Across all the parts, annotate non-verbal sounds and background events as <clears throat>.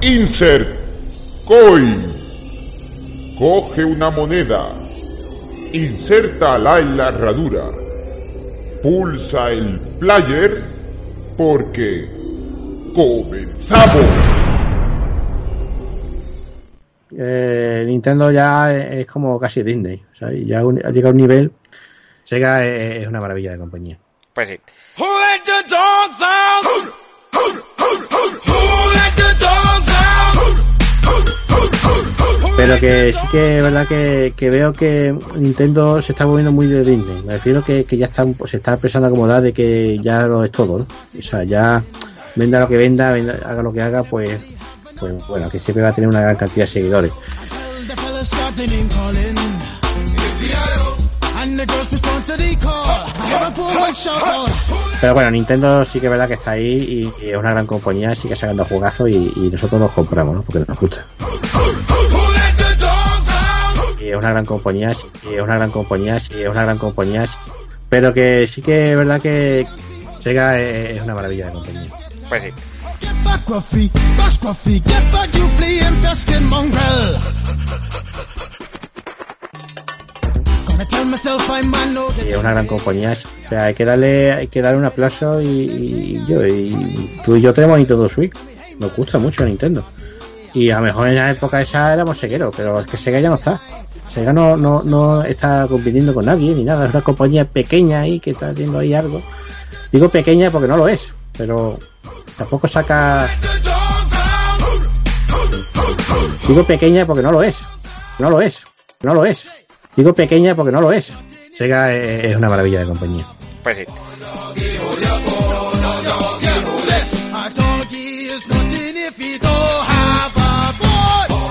Insert Coin. Coge una moneda. Insértala en la herradura. Pulsa el player porque comenzamos. Eh, Nintendo ya es como casi Disney. O sea, ya un- ha llegado a un nivel. Sega es, es una maravilla de compañía. Pues sí. Pero que sí que es verdad que, que veo que Nintendo se está volviendo muy de Disney. Me refiero que, que ya está, se está empezando a acomodar de que ya lo es todo, ¿no? O sea, ya venda lo que venda, venda- haga lo que haga, pues, pues bueno, que siempre va a tener una gran cantidad de seguidores. Pero bueno, Nintendo sí que es verdad que está ahí y, es una gran compañía, sigue sacando juegazos y, nosotros los compramos, ¿no? Porque nos gusta. Y es una gran compañía, es una gran compañía, es una gran compañía, pero que sí que es verdad que Sega es una maravilla de compañía. Pues sí. Es una gran compañía, o sea, hay que darle, hay que darle un aplauso y, yo, y tú y yo tenemos Nintendo Switch, nos gusta mucho Nintendo. Y a lo mejor en la época esa éramos segueros, pero es que Sega ya no está. Sega no, no, no está compitiendo con nadie ni nada, es una compañía pequeña ahí que está haciendo ahí algo. Digo pequeña porque no lo es, pero tampoco saca. Digo pequeña porque no lo es, no lo es, no lo es. Digo pequeña porque no lo es. Sega es, una maravilla de compañía. Pues sí.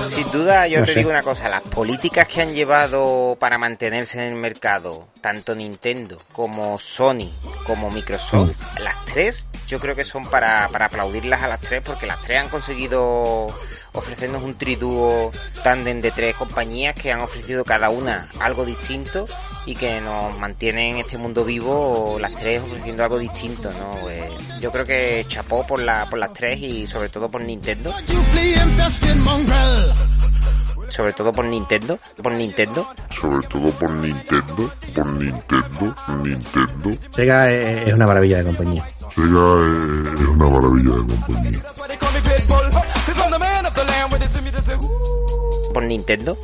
Sin duda, yo No te sé. digo una cosa, las políticas que han llevado para mantenerse en el mercado, tanto Nintendo como Sony, como Microsoft, las tres, yo creo que son para, para aplaudirlas a las tres, porque las tres han conseguido ofrecernos un tridúo tándem de tres compañías que han ofrecido cada una algo distinto y que nos mantienen en este mundo vivo las tres ofreciendo algo distinto, ¿no? Eh, yo creo que chapó por, la, por las tres y sobre todo por Nintendo sobre todo por Nintendo, por Nintendo. Sobre todo por Nintendo, por Nintendo, Nintendo. Sega es, una maravilla de compañía. Sega es una maravilla de compañía. Por Nintendo,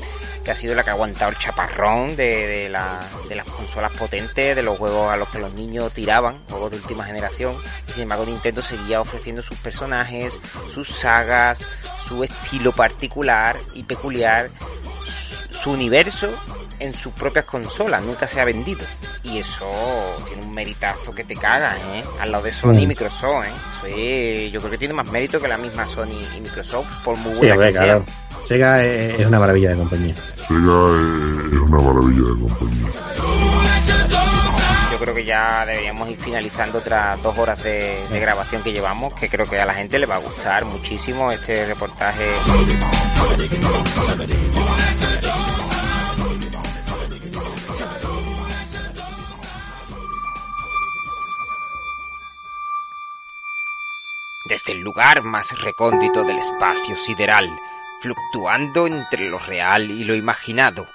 que ha sido la que ha aguantado el chaparrón de, de, la- de las consolas potentes, de los juegos a los que los niños tiraban, juegos de última generación. Y sin embargo, Nintendo seguía ofreciendo sus personajes, sus sagas, su estilo particular y peculiar, su universo en sus propias consolas, nunca se ha vendido. Y eso tiene un meritazo que te cagas, ¿eh? Al lado de Sony y Mm. Microsoft, ¿eh? Eso es, yo creo que tiene más mérito que la misma Sony y Microsoft, por muy Sí, buena hombre, que sea. Sega es, es una maravilla de compañía. Sega es, es una maravilla de compañía. Yo creo que ya deberíamos ir finalizando otras dos horas de, de grabación que llevamos, que creo que a la gente le va a gustar muchísimo este reportaje. Desde el lugar más recóndito del espacio sideral, fluctuando entre lo real y lo imaginado,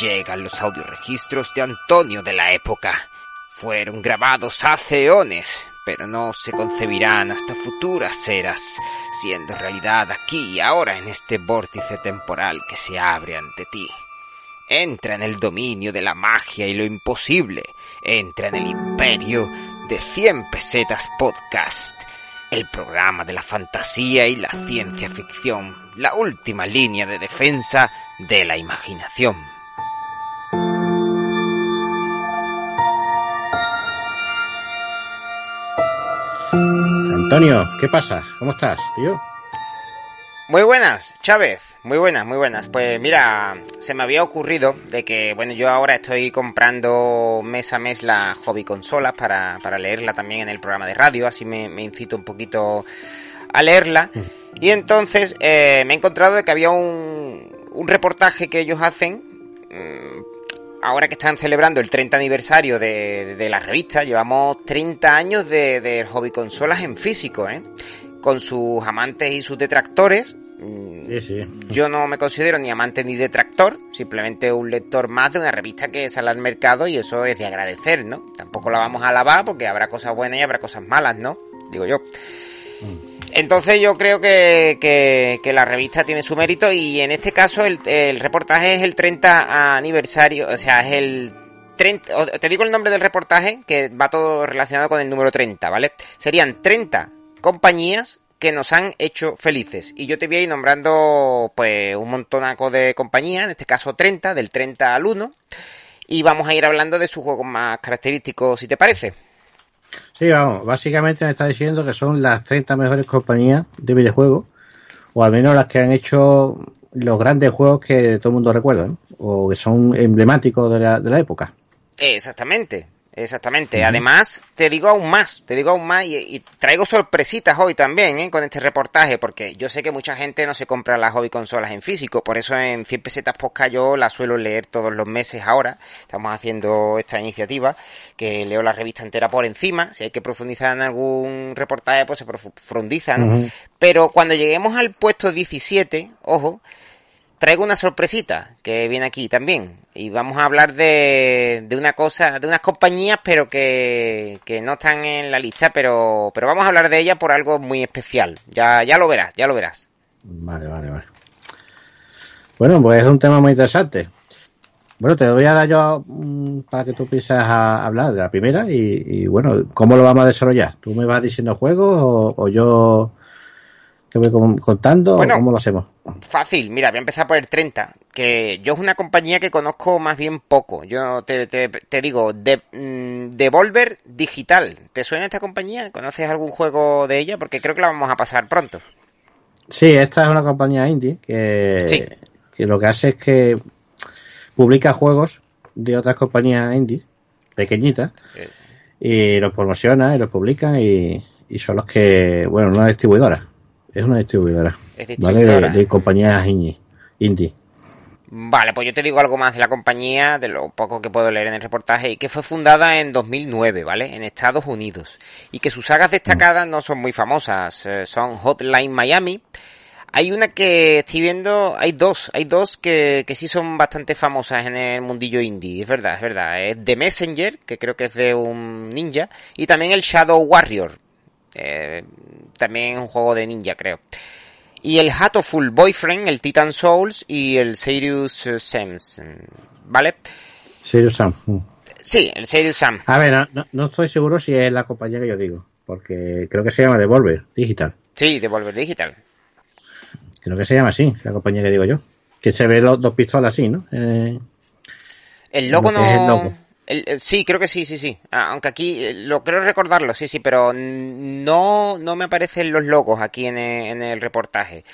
llegan los audioregistros de Antonio de la época. Fueron grabados hace eones, pero no se concebirán hasta futuras eras, siendo realidad aquí y ahora en este vórtice temporal que se abre ante ti. Entra en el dominio de la magia y lo imposible. Entra en el imperio de 100 pesetas podcast. El programa de la fantasía y la ciencia ficción. La última línea de defensa de la imaginación. Antonio, ¿qué pasa? ¿Cómo estás, tío? Muy buenas, Chávez. Muy buenas, muy buenas. Pues mira, se me había ocurrido de que, bueno, yo ahora estoy comprando mes a mes las hobby consolas para, para leerla también en el programa de radio, así me, me incito un poquito a leerla. Y entonces eh, me he encontrado de que había un, un reportaje que ellos hacen, mm, ahora que están celebrando el 30 aniversario de, de la revista, llevamos 30 años de, de hobby consolas en físico, ¿eh? Con sus amantes y sus detractores, Mm, Sí, sí. Yo no me considero ni amante ni detractor, simplemente un lector más de una revista que sale al mercado y eso es de agradecer, ¿no? Tampoco la vamos a alabar porque habrá cosas buenas y habrá cosas malas, ¿no? Digo yo. Entonces yo creo que, que, que la revista tiene su mérito y en este caso el, el reportaje es el 30 aniversario, o sea, es el 30, o- te digo el nombre del reportaje que va todo relacionado con el número 30, ¿vale? Serían 30 compañías que nos han hecho felices y yo te voy a ir nombrando pues un montonaco de compañías, en este caso 30, del 30 al 1 y vamos a ir hablando de sus juegos más característicos si te parece. Sí, vamos, básicamente me está diciendo que son las 30 mejores compañías de videojuegos, o al menos las que han hecho los grandes juegos que todo el mundo recuerda, ¿no? o que son emblemáticos de la, de la época. Exactamente, exactamente. Además, te digo aún más, te digo aún más y, y traigo sorpresitas hoy también ¿eh? con este reportaje, porque yo sé que mucha gente no se compra las hobby consolas en físico, por eso en 100 pesetas podcast yo las suelo leer todos los meses ahora. Estamos haciendo esta iniciativa, que leo la revista entera por encima, si hay que profundizar en algún reportaje, pues se profundiza, ¿no? Pero cuando lleguemos al puesto 17, ojo, traigo una sorpresita que viene aquí también. Y vamos a hablar de, de una cosa, de unas compañías, pero que, que no están en la lista, pero, pero vamos a hablar de ellas por algo muy especial. Ya, ya lo verás, ya lo verás. Vale, vale, vale. Bueno, pues es un tema muy interesante. Bueno, te voy a dar yo mm, para que tú empieces a hablar de la primera y, y, bueno, ¿cómo lo vamos a desarrollar? ¿Tú me vas diciendo juegos o, o yo te voy con- contando Bueno. o cómo lo hacemos? Fácil, mira, voy a empezar por el 30, que yo es una compañía que conozco más bien poco. Yo te, te, te digo, de, mm, Devolver Digital. ¿Te suena esta compañía? ¿Conoces algún juego de ella? Porque creo que la vamos a pasar pronto. Sí, esta es una compañía indie que, Sí. que lo que hace es que publica juegos de otras compañías indie, pequeñitas, y los promociona y los publica y, y son los que, bueno, una distribuidora. Es una distribuidora, Es ¿vale? De, de compañías indie. indie. Vale, pues yo te digo algo más de la compañía, de lo poco que puedo leer en el reportaje, y que fue fundada en 2009, ¿vale? En Estados Unidos. Y que sus sagas destacadas no son muy famosas, eh, son Hotline Miami. Hay una que estoy viendo, hay dos, hay dos que, que sí son bastante famosas en el mundillo indie, es verdad, es verdad. Es The Messenger, que creo que es de un ninja, y también el Shadow Warrior, eh, también un juego de ninja, creo. Y el Hatoful Boyfriend, el Titan Souls y el Sirius mm, ¿vale? Serious Sam. Mm. Sí, el Sirius Sam. A ver, no, no- no estoy seguro si es la compañía que yo digo, porque creo que se llama Devolver Digital. Sí, Devolver Digital. Creo que se llama así, la compañía que digo yo. Que se ve los dos pistolas así, ¿no? Eh, El logo Lo no... es el logo. El- sí, creo que sí, sí, sí. Ah, aunque aquí, eh, lo creo recordarlo, sí, sí, pero no, no me aparecen los logos aquí en el, en el reportaje.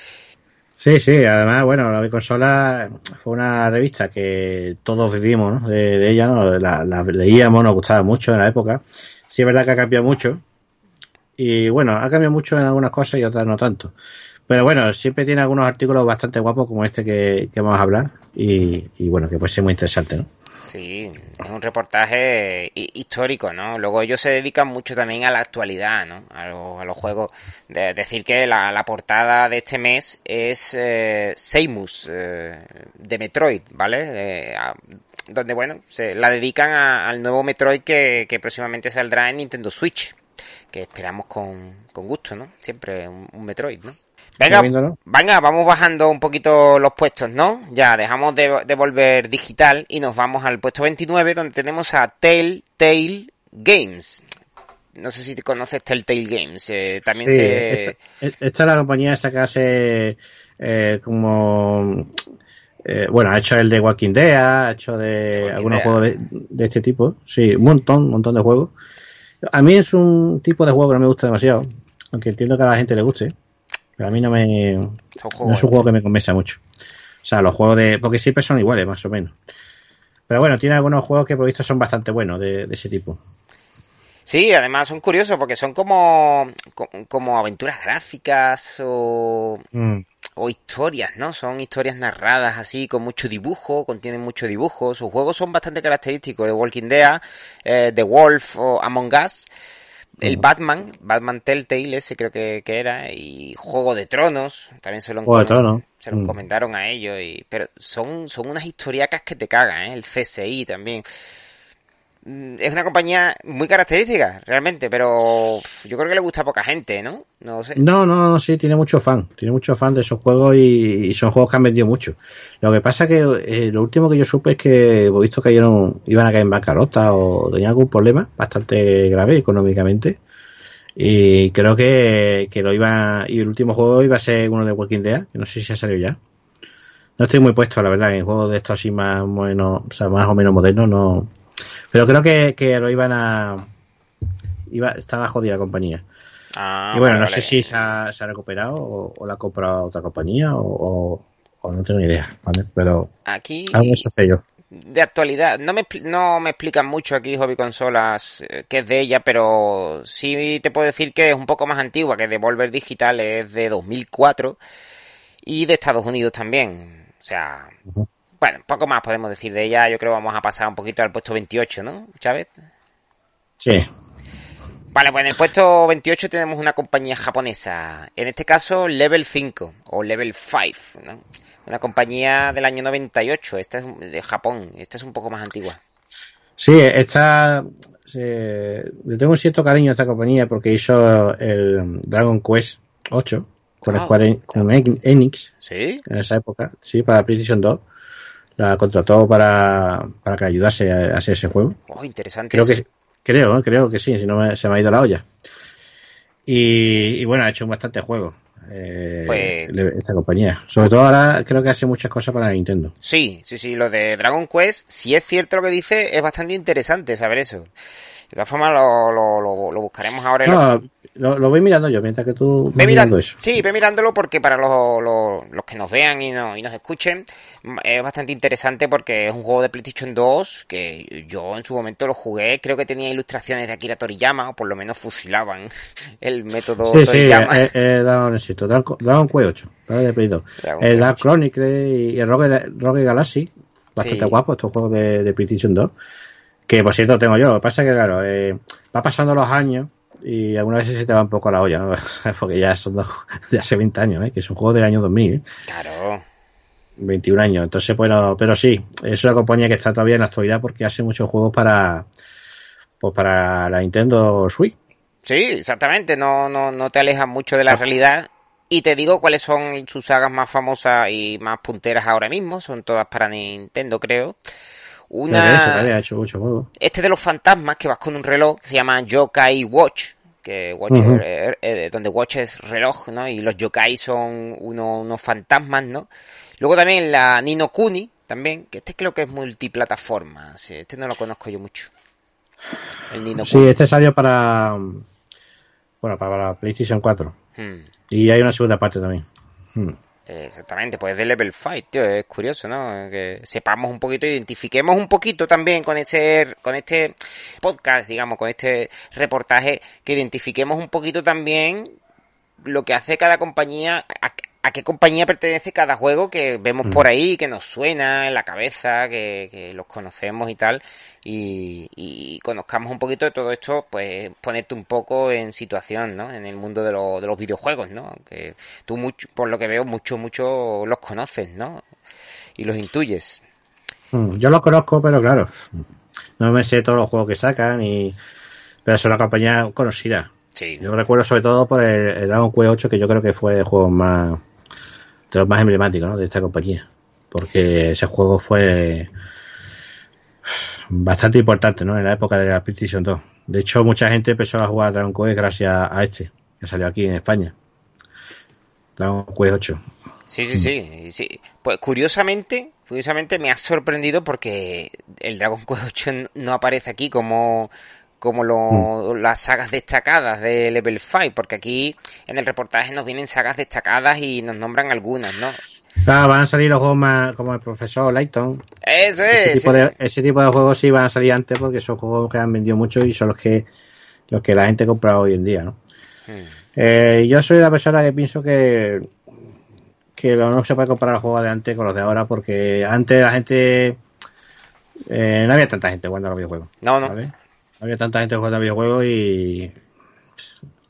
Sí, sí, además, bueno, la consola fue una revista que todos vivimos, ¿no? De, ella, ¿no? La, la leíamos, nos gustaba mucho en la época. Sí, es verdad que ha cambiado mucho. Y bueno, ha cambiado mucho en algunas cosas y otras no tanto. Pero bueno, siempre tiene algunos artículos bastante guapos como este que, que vamos a hablar. Y, y bueno, que puede ser muy interesante, ¿no? Sí, es un reportaje hi- histórico, ¿no? Luego ellos se dedican mucho también a la actualidad, ¿no? A, los- a los juegos. De decir que la, portada de este mes es eh, Seimus, eh, de Metroid, ¿vale? A- donde, bueno, se la dedican a- al nuevo Metroid que, próximamente saldrá en Nintendo Switch. Que esperamos con, con gusto, ¿no? Siempre un Metroid, ¿no? Venga, venga, vamos bajando un poquito los puestos, ¿no? Ya, dejamos de, de volver digital y nos vamos al puesto 29 donde tenemos a Telltale Games. No sé si te conoces Telltale Games. eh, también Sí, se... esta, esta es la compañía esa que hace eh, como eh, bueno, ha hecho el de Walking Dead, ha hecho de Walking algunos Dead. juegos de, de este tipo, sí, un montón, un montón de juegos. A mí es un tipo de juego que no me gusta demasiado, aunque entiendo que a la gente le guste, pero a mí no me no es un juego que me convenza mucho. O sea, los juegos de porque siempre son iguales, más o menos. Pero bueno, tiene algunos juegos que por visto son bastante buenos de, de ese tipo. Sí, además son curiosos porque son como, co- como aventuras gráficas o, Mm. o historias, ¿no? Son historias narradas así, con mucho dibujo, contienen mucho dibujo. Sus juegos son bastante característicos de Walking Dead, eh, The Wolf o Among Us. El Batman, Batman Telltale, ese creo que, que era, y Juego de Tronos, también se lo, Juego encomen- se lo Mm. comentaron a ellos, y, pero son, son unas historiacas que te cagan, ¿eh? el CSI también. Mm, Es una compañía muy característica, realmente, pero yo creo que le gusta a poca gente, ¿no? No sé. No, no, sí, tiene mucho fan. Tiene mucho fan de esos juegos y, son juegos que han vendido mucho. Lo que pasa que eh, lo último que yo supe es que he visto que cayeron, iban a caer en bancarrota o tenían algún problema bastante grave económicamente. Y creo que, que lo iba, y el último juego iba a ser uno de Walking Dead, que no sé si ha salido ya. No estoy muy puesto, la verdad, en juegos de estos así más, o menos, o sea, más o menos modernos, no. Pero creo que, que lo iban a, iba, estaba jodida la compañía. Ah, Y bueno, vale, no sé si se ha, se ha recuperado o, o la ha comprado otra compañía o, o- o no tengo ni idea, ¿vale? Pero Aquí, algo eso sé yo. de actualidad, no me, no me explican mucho aquí Hobby Consolas eh, que es de ella, pero sí te puedo decir que es un poco más antigua, que Devolver Digital es de 2004 y de Estados Unidos también. O sea. Bueno, poco más podemos decir de ella. Yo creo que vamos a pasar un poquito al puesto 28, ¿no, Chávez? Sí, Vale, pues en el puesto 28 tenemos una compañía japonesa. En este caso, Level 5 o Level 5, ¿no? Una compañía del año 98. Esta es de Japón. Esta es un poco más antigua. sí, esta. le tengo un cierto cariño a esta compañía porque hizo el Dragon Quest 8 con, Ah. Square En- con En- Enix ¿Sí? en esa época, sí, para PlayStation 2. La contrató para, para que ayudase a, a hacer ese juego. Oh, interesante. Creo eso. que creo, ¿eh? creo que sí, si no me- se me ha ido la olla. Y, y bueno, ha hecho bastante juego eh, Pues- esta compañía. Sobre todo ahora creo que hace muchas cosas para Nintendo. Sí, sí, sí. Lo de Dragon Quest, si es cierto lo que dice, es bastante interesante saber eso. De todas formas, lo, lo, lo- lo buscaremos ahora. No, lo, lo voy mirando yo mientras que tú Ve mirando, eso. sí, ve mirándolo porque para los, los, los que nos vean y, no- y nos escuchen mm, es bastante interesante porque es un juego de PlayStation 2 que yo en su momento lo jugué, creo que tenía ilustraciones de Akira Toriyama o por lo menos fusilaban <laughs> el método Sí, sí, Toriyama. eh, eh, Dragon, éxito. Dragon, Dragon Quest 8, ¿vale? de Play 2. Dragon El Quest Dark 8. Chronicle y el Rogue, Rogue Galaxy, bastante Sí. guapo estos juegos de, de PlayStation 2. Que por cierto tengo yo, lo que pasa es que claro, eh, va pasando los años y algunas veces se te va un poco la olla, ¿no? <laughs> Porque ya son dos, <laughs> de hace 20 años, ¿eh? que es un juego del año 2000, ¿eh? Claro. 21 años. Entonces, bueno, pero sí, es una compañía que está todavía en la actualidad porque hace muchos juegos para pues para la Nintendo Switch. Sí, exactamente, no, no, no te alejas mucho de la realidad. Y te digo cuáles son sus sagas más famosas y más punteras ahora mismo. Son todas para Nintendo, creo. Eso, ha hecho este de los fantasmas que vas con un reloj que se llama Yokai Watch que Watch eh, eh, donde Watch es reloj no y los yokai son uno- unos fantasmas no luego también la Nino Kuni también que este creo que es multiplataforma sí, este no lo conozco yo mucho el Nino Sí, Kuni este salió para bueno, para la PlayStation 4 Hmm. y hay una segunda parte también. Hmm. Exactamente, pues de Level 5, tío, es curioso, ¿no? Que sepamos un poquito, identifiquemos un poquito también con este, con este podcast, digamos, con este reportaje, que identifiquemos un poquito también lo que hace cada compañía, a qué compañía pertenece cada juego que vemos Mm. por ahí, que nos suena en la cabeza, que, que los conocemos y tal, y, y conozcamos un poquito de todo esto, pues ponerte un poco en situación, ¿no? En el mundo de, lo- de los videojuegos, ¿no? Aunque tú, mucho, por lo que veo, mucho, mucho los conoces, ¿no? Y los intuyes. Hmm, Yo los conozco, pero claro, no me sé todos los juegos que sacan y pero es una compañía conocida. Sí. Yo recuerdo sobre todo por el, el Dragon Quest 8, que yo creo que fue el juego más de los más emblemáticos ¿no? de esta compañía. Porque ese juego fue bastante importante ¿no? en la época de la PlayStation 2. De hecho, mucha gente empezó a jugar a Dragon Quest gracias a este, que salió aquí en España. Dragon Quest 8. Sí, sí, sí, sí. Pues curiosamente, curiosamente me ha sorprendido porque el Dragon Quest 8 no aparece aquí como como lo- las sagas destacadas de Level 5, porque aquí en el reportaje nos vienen sagas destacadas y nos nombran algunas, ¿no? Ah, van a salir los juegos más como el profesor Layton. Eso Ese es. tipo, de, ese tipo de juegos sí van a salir antes porque son juegos que han vendido mucho y son los que los que la gente compra hoy en día, ¿no? Hmm. Eh, yo soy la persona que pienso que que lo- no se puede comparar los juegos de antes con los de ahora porque antes la gente eh, no había tanta gente jugando a los videojuegos. No, no. ¿vale? Había tanta gente jugando a videojuegos y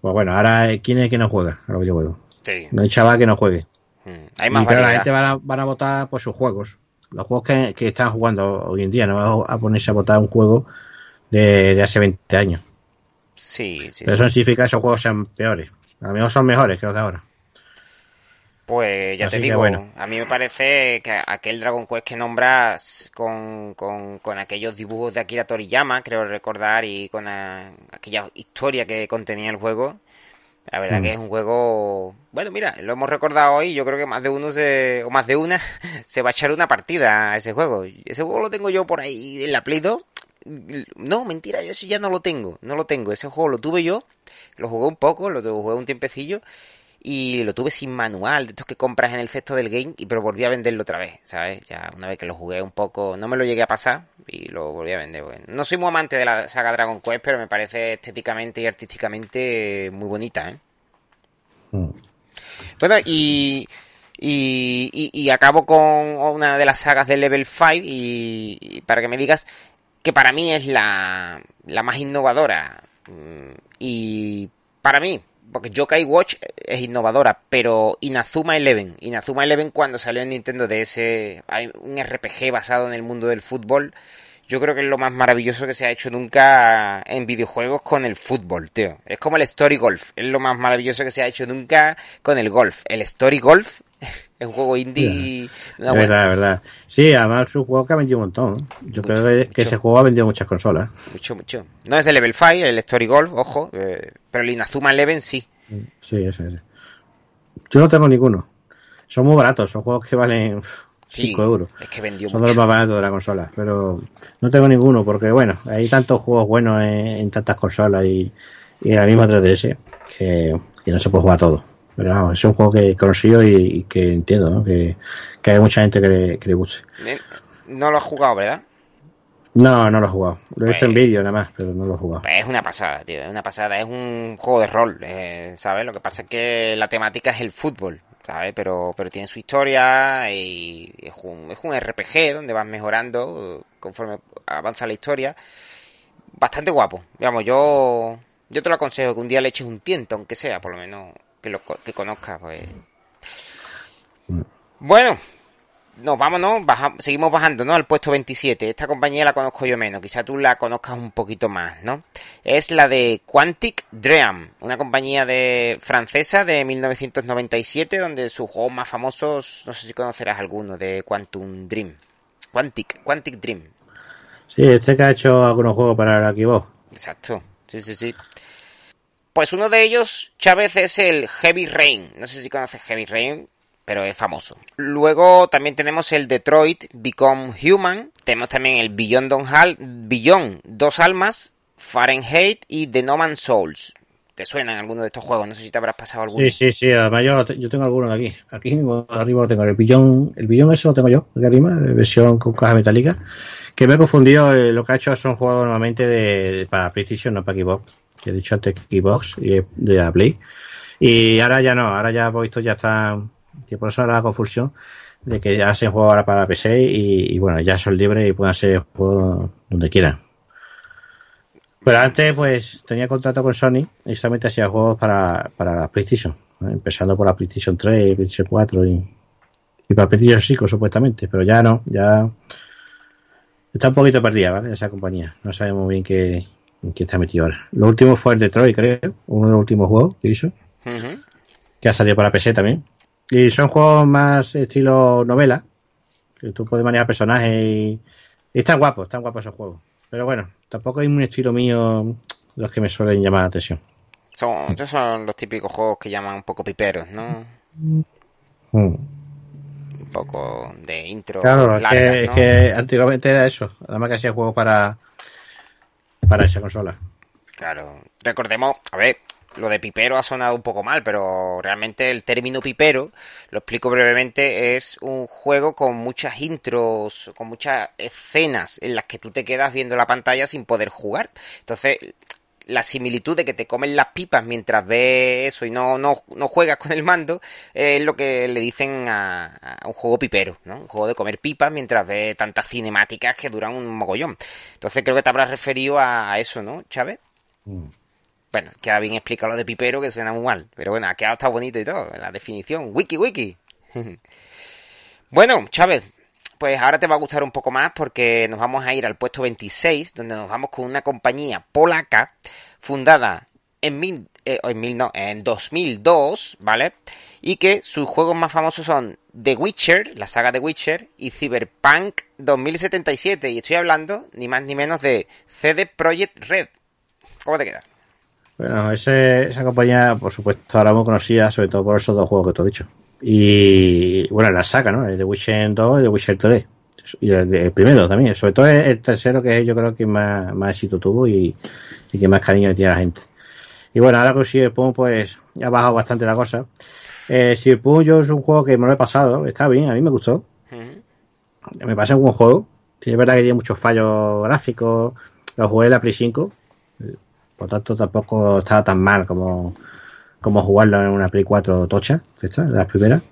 Pues bueno, ahora, ¿quién es que no juega a los videojuegos? Sí. No hay chaval que no juegue. Mm. Hay más y claro, la gente van a, van a votar por sus juegos. Los juegos que, que están jugando hoy en día, no va a ponerse a votar un juego de, de hace 20 años. Sí, sí, Pero eso significa que esos juegos sean peores. A lo mejor son mejores que los de ahora. Pues ya Así te digo, bueno. a mí me parece que aquel Dragon Quest que nombras con, con, con aquellos dibujos de Akira Toriyama, creo recordar, y con a- aquella historia que contenía el juego, la verdad Mm. que es un juego... Bueno, mira, lo hemos recordado hoy, yo creo que más de uno se, o más de una <laughs> se va a echar una partida a ese juego. Ese juego lo tengo yo por ahí en la Play 2. No, mentira, yo eso ya no lo tengo, no lo tengo. Ese juego lo tuve yo, lo jugué un poco, lo jugué un tiempecillo y lo tuve sin manual, de estos que compras en el cesto del game, y pero volví a venderlo otra vez, ¿sabes? Ya una vez que lo jugué un poco, no me lo llegué a pasar y lo volví a vender. Bueno, no soy muy amante de la saga Dragon Quest, pero me parece estéticamente y artísticamente muy bonita, ¿eh? Mm. Bueno, y, y, y- y acabo con una de las sagas de Level 5 y, y para que me digas que para mí es la, la más innovadora. Mm, Y para mí, porque Yokai Watch es innovadora, pero Inazuma Eleven, Inazuma Eleven cuando salió en Nintendo DS, hay un RPG basado en el mundo del fútbol. Yo creo que es lo más maravilloso que se ha hecho nunca en videojuegos con el fútbol, tío. Es como el Story Golf. Es lo más maravilloso que se ha hecho nunca con el golf. El Story Golf <laughs> es un juego indie. es buena- verdad, es verdad. Sí, además es un juego que ha vendido un montón. Yo Mucho, creo que, mucho. ese juego ha vendido muchas consolas. Mucho, mucho. No es de Level 5, el Story Golf, ojo. eh, pero el Inazuma Eleven sí. Sí, ese, ese. Yo no tengo ninguno. Son muy baratos, son juegos que valen <laughs> Sí, 5 euros. Es que vendió Son de los mucho. más baratos de la consola, pero no tengo ninguno porque, bueno, hay tantos juegos buenos en, en tantas consolas y, y en la misma 3DS que, que no se puede jugar todo. Pero vamos, es un juego que consigo y, y que entiendo, ¿no? Que, que hay mucha gente que le, que le guste. No lo has jugado, ¿verdad? No, no lo he jugado. Lo he visto en Pues- vídeo nada más, pero no lo he jugado. Pues es una pasada, tío. Es una pasada. Es un juego de rol, eh, ¿sabes? Lo que pasa es que la temática es el fútbol, ¿sabes? Pero, pero tiene su historia y es un, es un RPG donde vas mejorando conforme avanza la historia. Bastante guapo. Digamos, yo, yo te lo aconsejo que un día le eches un tiento, aunque sea, por lo menos que lo que conozcas, pues. Bueno, nos vamos, ¿no? Baja- seguimos bajando, ¿no? Al puesto 27. Esta compañía la conozco yo menos, quizá tú la conozcas un poquito más, ¿no? Es la de Quantic Dream, una compañía de francesa de 1997, donde sus juegos más famosos, no sé si conocerás alguno, de Quantum Dream. Quantic, Quantic Dream. Sí, este que ha hecho algunos juegos para la Xbox. Exacto. Sí, sí, sí. Pues uno de ellos, Chávez, es el Heavy Rain. No sé si conoces Heavy Rain, pero es famoso. Luego también tenemos el Detroit Become Human. Tenemos también el Beyond, Don Hal, Beyond Dos Almas, Fahrenheit y The No Man's Souls. ¿Te suenan alguno de estos juegos? No sé si te habrás pasado alguno. Sí, sí, sí. Además yo, yo tengo algunos aquí. Aquí arriba lo tengo. El billón, el billón ese lo tengo yo, aquí arriba, versión con caja metálica. Que me he confundido. eh, lo que ha hecho son juegos normalmente de- para PlayStation, no para Xbox. Que he dicho antes Xbox y de- la Play. Y ahora ya no. Ahora ya por visto ya están. Que por eso era la confusión de que ya hacen juegos ahora para PC y, bueno, ya son libres y pueden hacer juegos donde quieran. Pero antes, pues, tenía contrato con Sony y solamente hacía juegos para, para la PlayStation. Empezando por la PlayStation 3, PlayStation 4 y, y para PlayStation 5, supuestamente. Pero ya no, ya está un poquito perdida, ¿vale? Esa compañía. No sabemos bien qué, en qué está metido ahora. Lo último fue el Detroit, creo. Uno de los últimos juegos que hizo. Que ha salido para PC también. Y son juegos más estilo novela. Que tú puedes manejar personajes y, y están guapos, están guapos esos juegos. Pero bueno, tampoco hay un estilo mío de los que me suelen llamar la atención. Son, estos son los típicos juegos que llaman un poco piperos, ¿no? Mm. Un poco de intro. Claro, es, largas, que, que antiguamente era eso. Además que hacía juegos para, para esa consola. Claro, recordemos, a ver, lo de pipero ha sonado un poco mal, pero realmente el término pipero, lo explico brevemente, es un juego con muchas intros, con muchas escenas en las que tú te quedas viendo la pantalla sin poder jugar. Entonces, la similitud de que te comen las pipas mientras ves eso y no, no, no juegas con el mando es lo que le dicen a, a un juego pipero, ¿no? Un juego de comer pipas mientras ves tantas cinemáticas que duran un mogollón. Entonces creo que te habrás referido a, a eso, ¿no, Chávez? Bueno, queda bien explicado lo de pipero, que suena muy mal. Pero bueno, ha quedado hasta bonito y todo, la definición. Wiki, wiki. <laughs> bueno, Chávez, pues ahora te va a gustar un poco más porque nos vamos a ir al puesto 26, donde nos vamos con una compañía polaca fundada en mil, eh, en mil no, en 2002, ¿vale? Y que sus juegos más famosos son The Witcher, la saga The Witcher, y Cyberpunk 2077. Y estoy hablando ni más ni menos de CD Projekt Red. ¿Cómo te queda? Bueno, ese- esa compañía, por supuesto, ahora muy conocida, sobre todo por esos dos juegos que te he dicho. Y bueno, la saca, ¿no? El de Witcher 2 y The Witcher 3. Y el, el primero también, sobre todo el, tercero, que yo creo que más, más éxito tuvo y, y que más cariño tiene a la gente. Y bueno, ahora con Cyberpunk, pues ha bajado bastante la cosa. Eh, Cyberpunk yo es un juego que me lo he pasado, está bien, a mí me gustó. Me parece un buen juego. Sí, es verdad que tiene muchos fallos gráficos. Lo jugué en la Play 5. eh, Por tanto, tampoco estaba tan mal como, como jugarlo en una Play 4 tocha, esta, las primeras.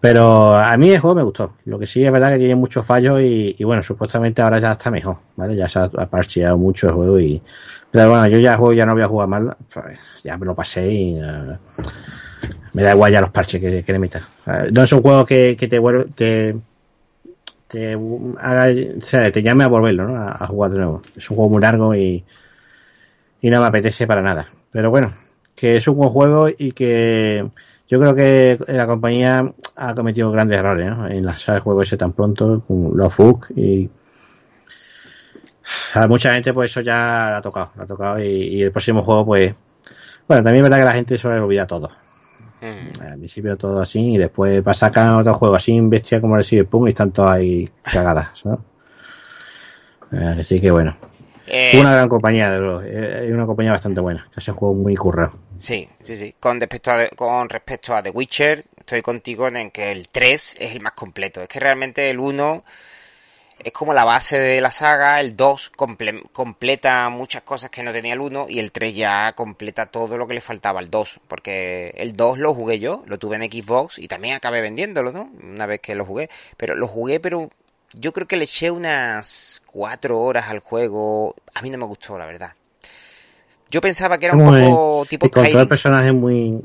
Pero a mí el juego me gustó. Lo que sí es verdad que tiene muchos fallos y, bueno, supuestamente ahora ya está mejor, ¿vale? Ya se ha, parcheado mucho el juego y... Pero bueno, yo ya juego ya no voy a jugar más, pues, ya me lo pasé y... eh, me da igual ya los parches que, que le metas. Eh, No es un juego que, te vuelve... Te haga, o sea, te llame a volverlo, ¿no? A, a jugar de nuevo. Es un juego muy largo y, y no me apetece para nada. Pero bueno, que es un buen juego y que yo creo que la compañía ha cometido grandes errores, ¿no? En la saga de juego ese tan pronto, con los bugs y a mucha gente pues eso ya la ha tocado, la ha tocado y, y el próximo juego pues bueno, también es verdad que la gente suele olvidar todo. Ujú. Al principio todo así y después va a sacar otro juego así bestia como el Cyberpunk y están todas ahí cagadas, ¿no? Así que bueno, Eh, una gran compañía, de verdad. Eh, Es una compañía bastante buena, que hace juego muy currado. Sí, sí, sí. Con respecto, a, con respecto a The Witcher, estoy contigo en que el 3 es el más completo. Es que realmente el 1 es como la base de la saga, el 2 comple- completa muchas cosas que no tenía el 1 y el 3 ya completa todo lo que le faltaba al 2. Porque el 2 lo jugué yo, lo tuve en Xbox y también acabé vendiéndolo, ¿no? Una vez que lo jugué. Pero lo jugué, pero yo creo que le eché unas 4 horas al juego. A mí no me gustó, la verdad. Yo pensaba que era un poco el- tipo el control del Skyrim. personaje muy,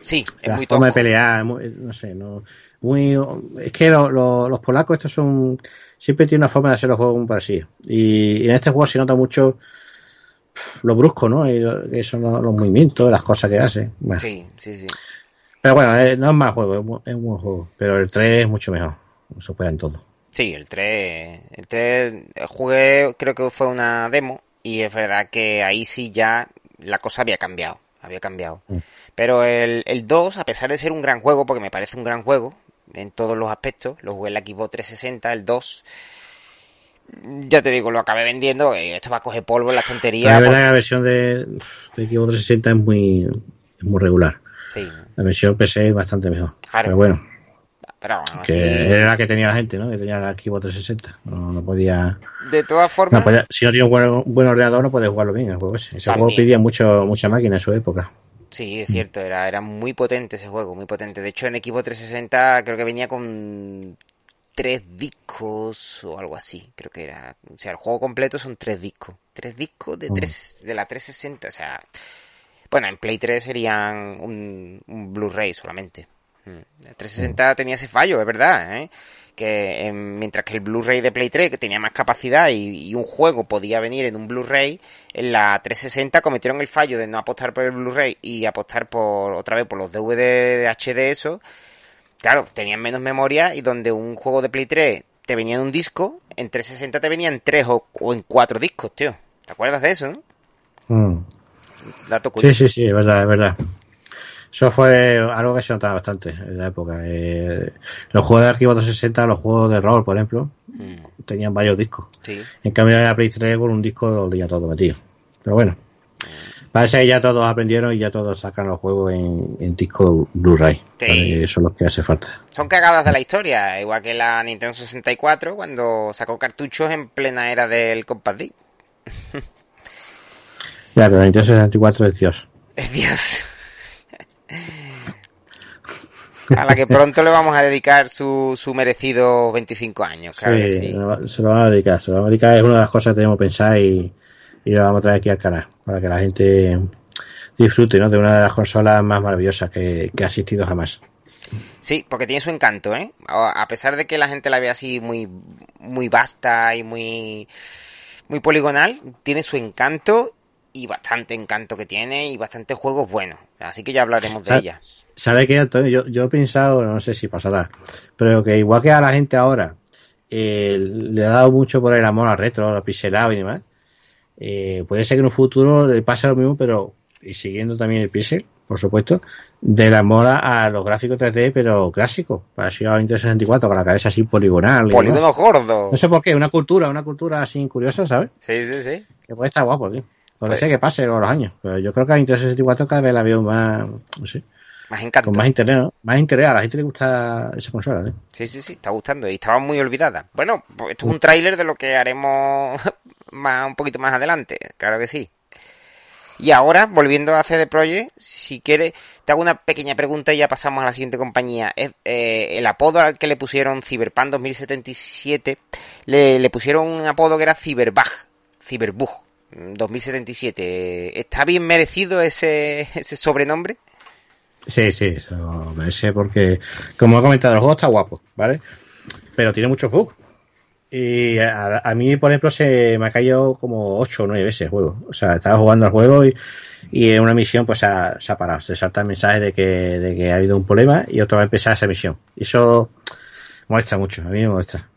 Sí, es la muy forma de pelear, muy- no sé, no, muy, es que lo- lo- los polacos estos son, siempre tienen una forma de hacer los juegos muy parecidos. Y, y en este juego se nota mucho lo brusco, ¿no? Y lo- que son los, los movimientos, las cosas que hace. Bueno, Sí, sí, sí. Pero bueno, eh, no es mal juego, es, un buen juego. Pero el 3 es mucho mejor. Supera en todo. Sí, el 3, el 3 jugué, creo que fue una demo y es verdad que ahí sí ya la cosa había cambiado, había cambiado. Mm. Pero el, el 2, a pesar de ser un gran juego, porque me parece un gran juego en todos los aspectos, lo jugué en la Xbox 360, el 2, ya te digo, lo acabé vendiendo, eh, esto va a coger polvo en la Pero tontería. es verdad que la versión de, de Xbox 360 es muy, es muy regular. Sí, La versión PC es bastante mejor. Claro. Pero bueno, pero que era la que tenía la gente, ¿no? Que tenía la Xbox 360. No, no podía, de todas formas, no podía- Si no tiene un buen, ordenador, no puede jugarlo bien el juego ese. Ese juego pedía mucho, mucha máquina en su época. Sí, es cierto, era, era muy potente ese juego, muy potente. De hecho, en Xbox 360 creo que venía con tres discos o algo así, creo que era. O sea, el juego completo son tres discos. Tres discos de, Mm. tres, de la 360, o sea... Bueno, en Play 3 serían un, un Blu-ray solamente. Mm. La 360 tenía ese fallo, es verdad, ¿eh? Que em, mientras que el Blu-ray de Play 3, que tenía más capacidad y, y un juego podía venir en un Blu-ray, en la 360 cometieron el fallo de no apostar por el Blu-ray y apostar por otra vez por los DVD de HD, eso. Claro, tenían menos memoria y donde un juego de Play 3 te venía en un disco, en 360 te venían tres o, o en cuatro discos, tío. ¿Te acuerdas de eso, no? Mm. Dato curioso. Sí, sí, sí, es verdad, es verdad. Eso fue algo que se notaba bastante en la época. Eh, los juegos de Xbox 360, los juegos de rol, por ejemplo, Mm, tenían varios discos. sí. En cambio, en la Play 3 con un disco lo tenía todo metido. Pero bueno, parece que ya todos aprendieron y ya todos sacan los juegos en, en disco Blu-ray. Sí. Eso es lo que hace falta. Son cagadas de la historia, igual que la Nintendo 64 cuando sacó cartuchos en plena era del Compact Disc. <laughs> Ya, pero la Nintendo 64 es Dios. Es Dios. A la que pronto le vamos a dedicar su, su merecido 25 años, claro que Sí, se lo van a dedicar. Se lo van a dedicar, es una de las cosas que tenemos pensar y, y lo vamos a traer aquí al canal. Para que la gente disfrute ¿no? de una de las consolas más maravillosas que, que ha existido jamás. Sí, porque tiene su encanto, ¿eh? A a pesar de que la gente la ve así muy, muy vasta y muy, muy poligonal, tiene su encanto y bastante encanto que tiene y bastantes juegos buenos. Así que ya hablaremos de ella. ¿Sabe qué, Antonio? Yo, yo he pensado, no sé si pasará, pero que igual que a la gente ahora eh, le ha dado mucho por el amor al retro, al pixelado y demás, eh, puede ser que en un futuro le pase lo mismo, pero y siguiendo también el pixel, por supuesto, del amor a, a los gráficos 3D, pero clásicos, para así a la Nintendo 64, con la cabeza así poligonal. Polígono gordo. No sé por qué, una cultura, una cultura así curiosa, ¿sabes? Sí, sí, sí. Que puede estar guapo, tío. Puede Pues- ser que pase con los años, pero yo creo que a Nintendo 64 cada vez la veo más, no sé, Más encanto. con más interés, ¿no? Más interés, a la gente le gusta esa consola, ¿eh? Sí, sí, sí, está gustando y estaba muy olvidada. Bueno, pues esto es un tráiler de lo que haremos <laughs> más, un poquito más adelante, claro que sí. Y ahora, volviendo a CD Projekt, si quieres, te hago una pequeña pregunta y ya pasamos a la siguiente compañía. Es, eh, el apodo al que le pusieron Cyberpunk 2077, le, le pusieron un apodo que era Cyberbug, Cyberbug 2077. ¿Está bien merecido ese, ese sobrenombre? Sí, sí, eso merece porque, como he comentado, el juego está guapo, ¿vale? Pero tiene muchos bugs. Y a, a mí, por ejemplo, se me ha caído como 8 o 9 veces el juego. O sea, estaba jugando al juego y, y en una misión pues se ha, se ha parado. Se salta el mensaje de que, de que ha habido un problema y otra vez empezar esa misión. Eso molesta mucho, a mí me molesta.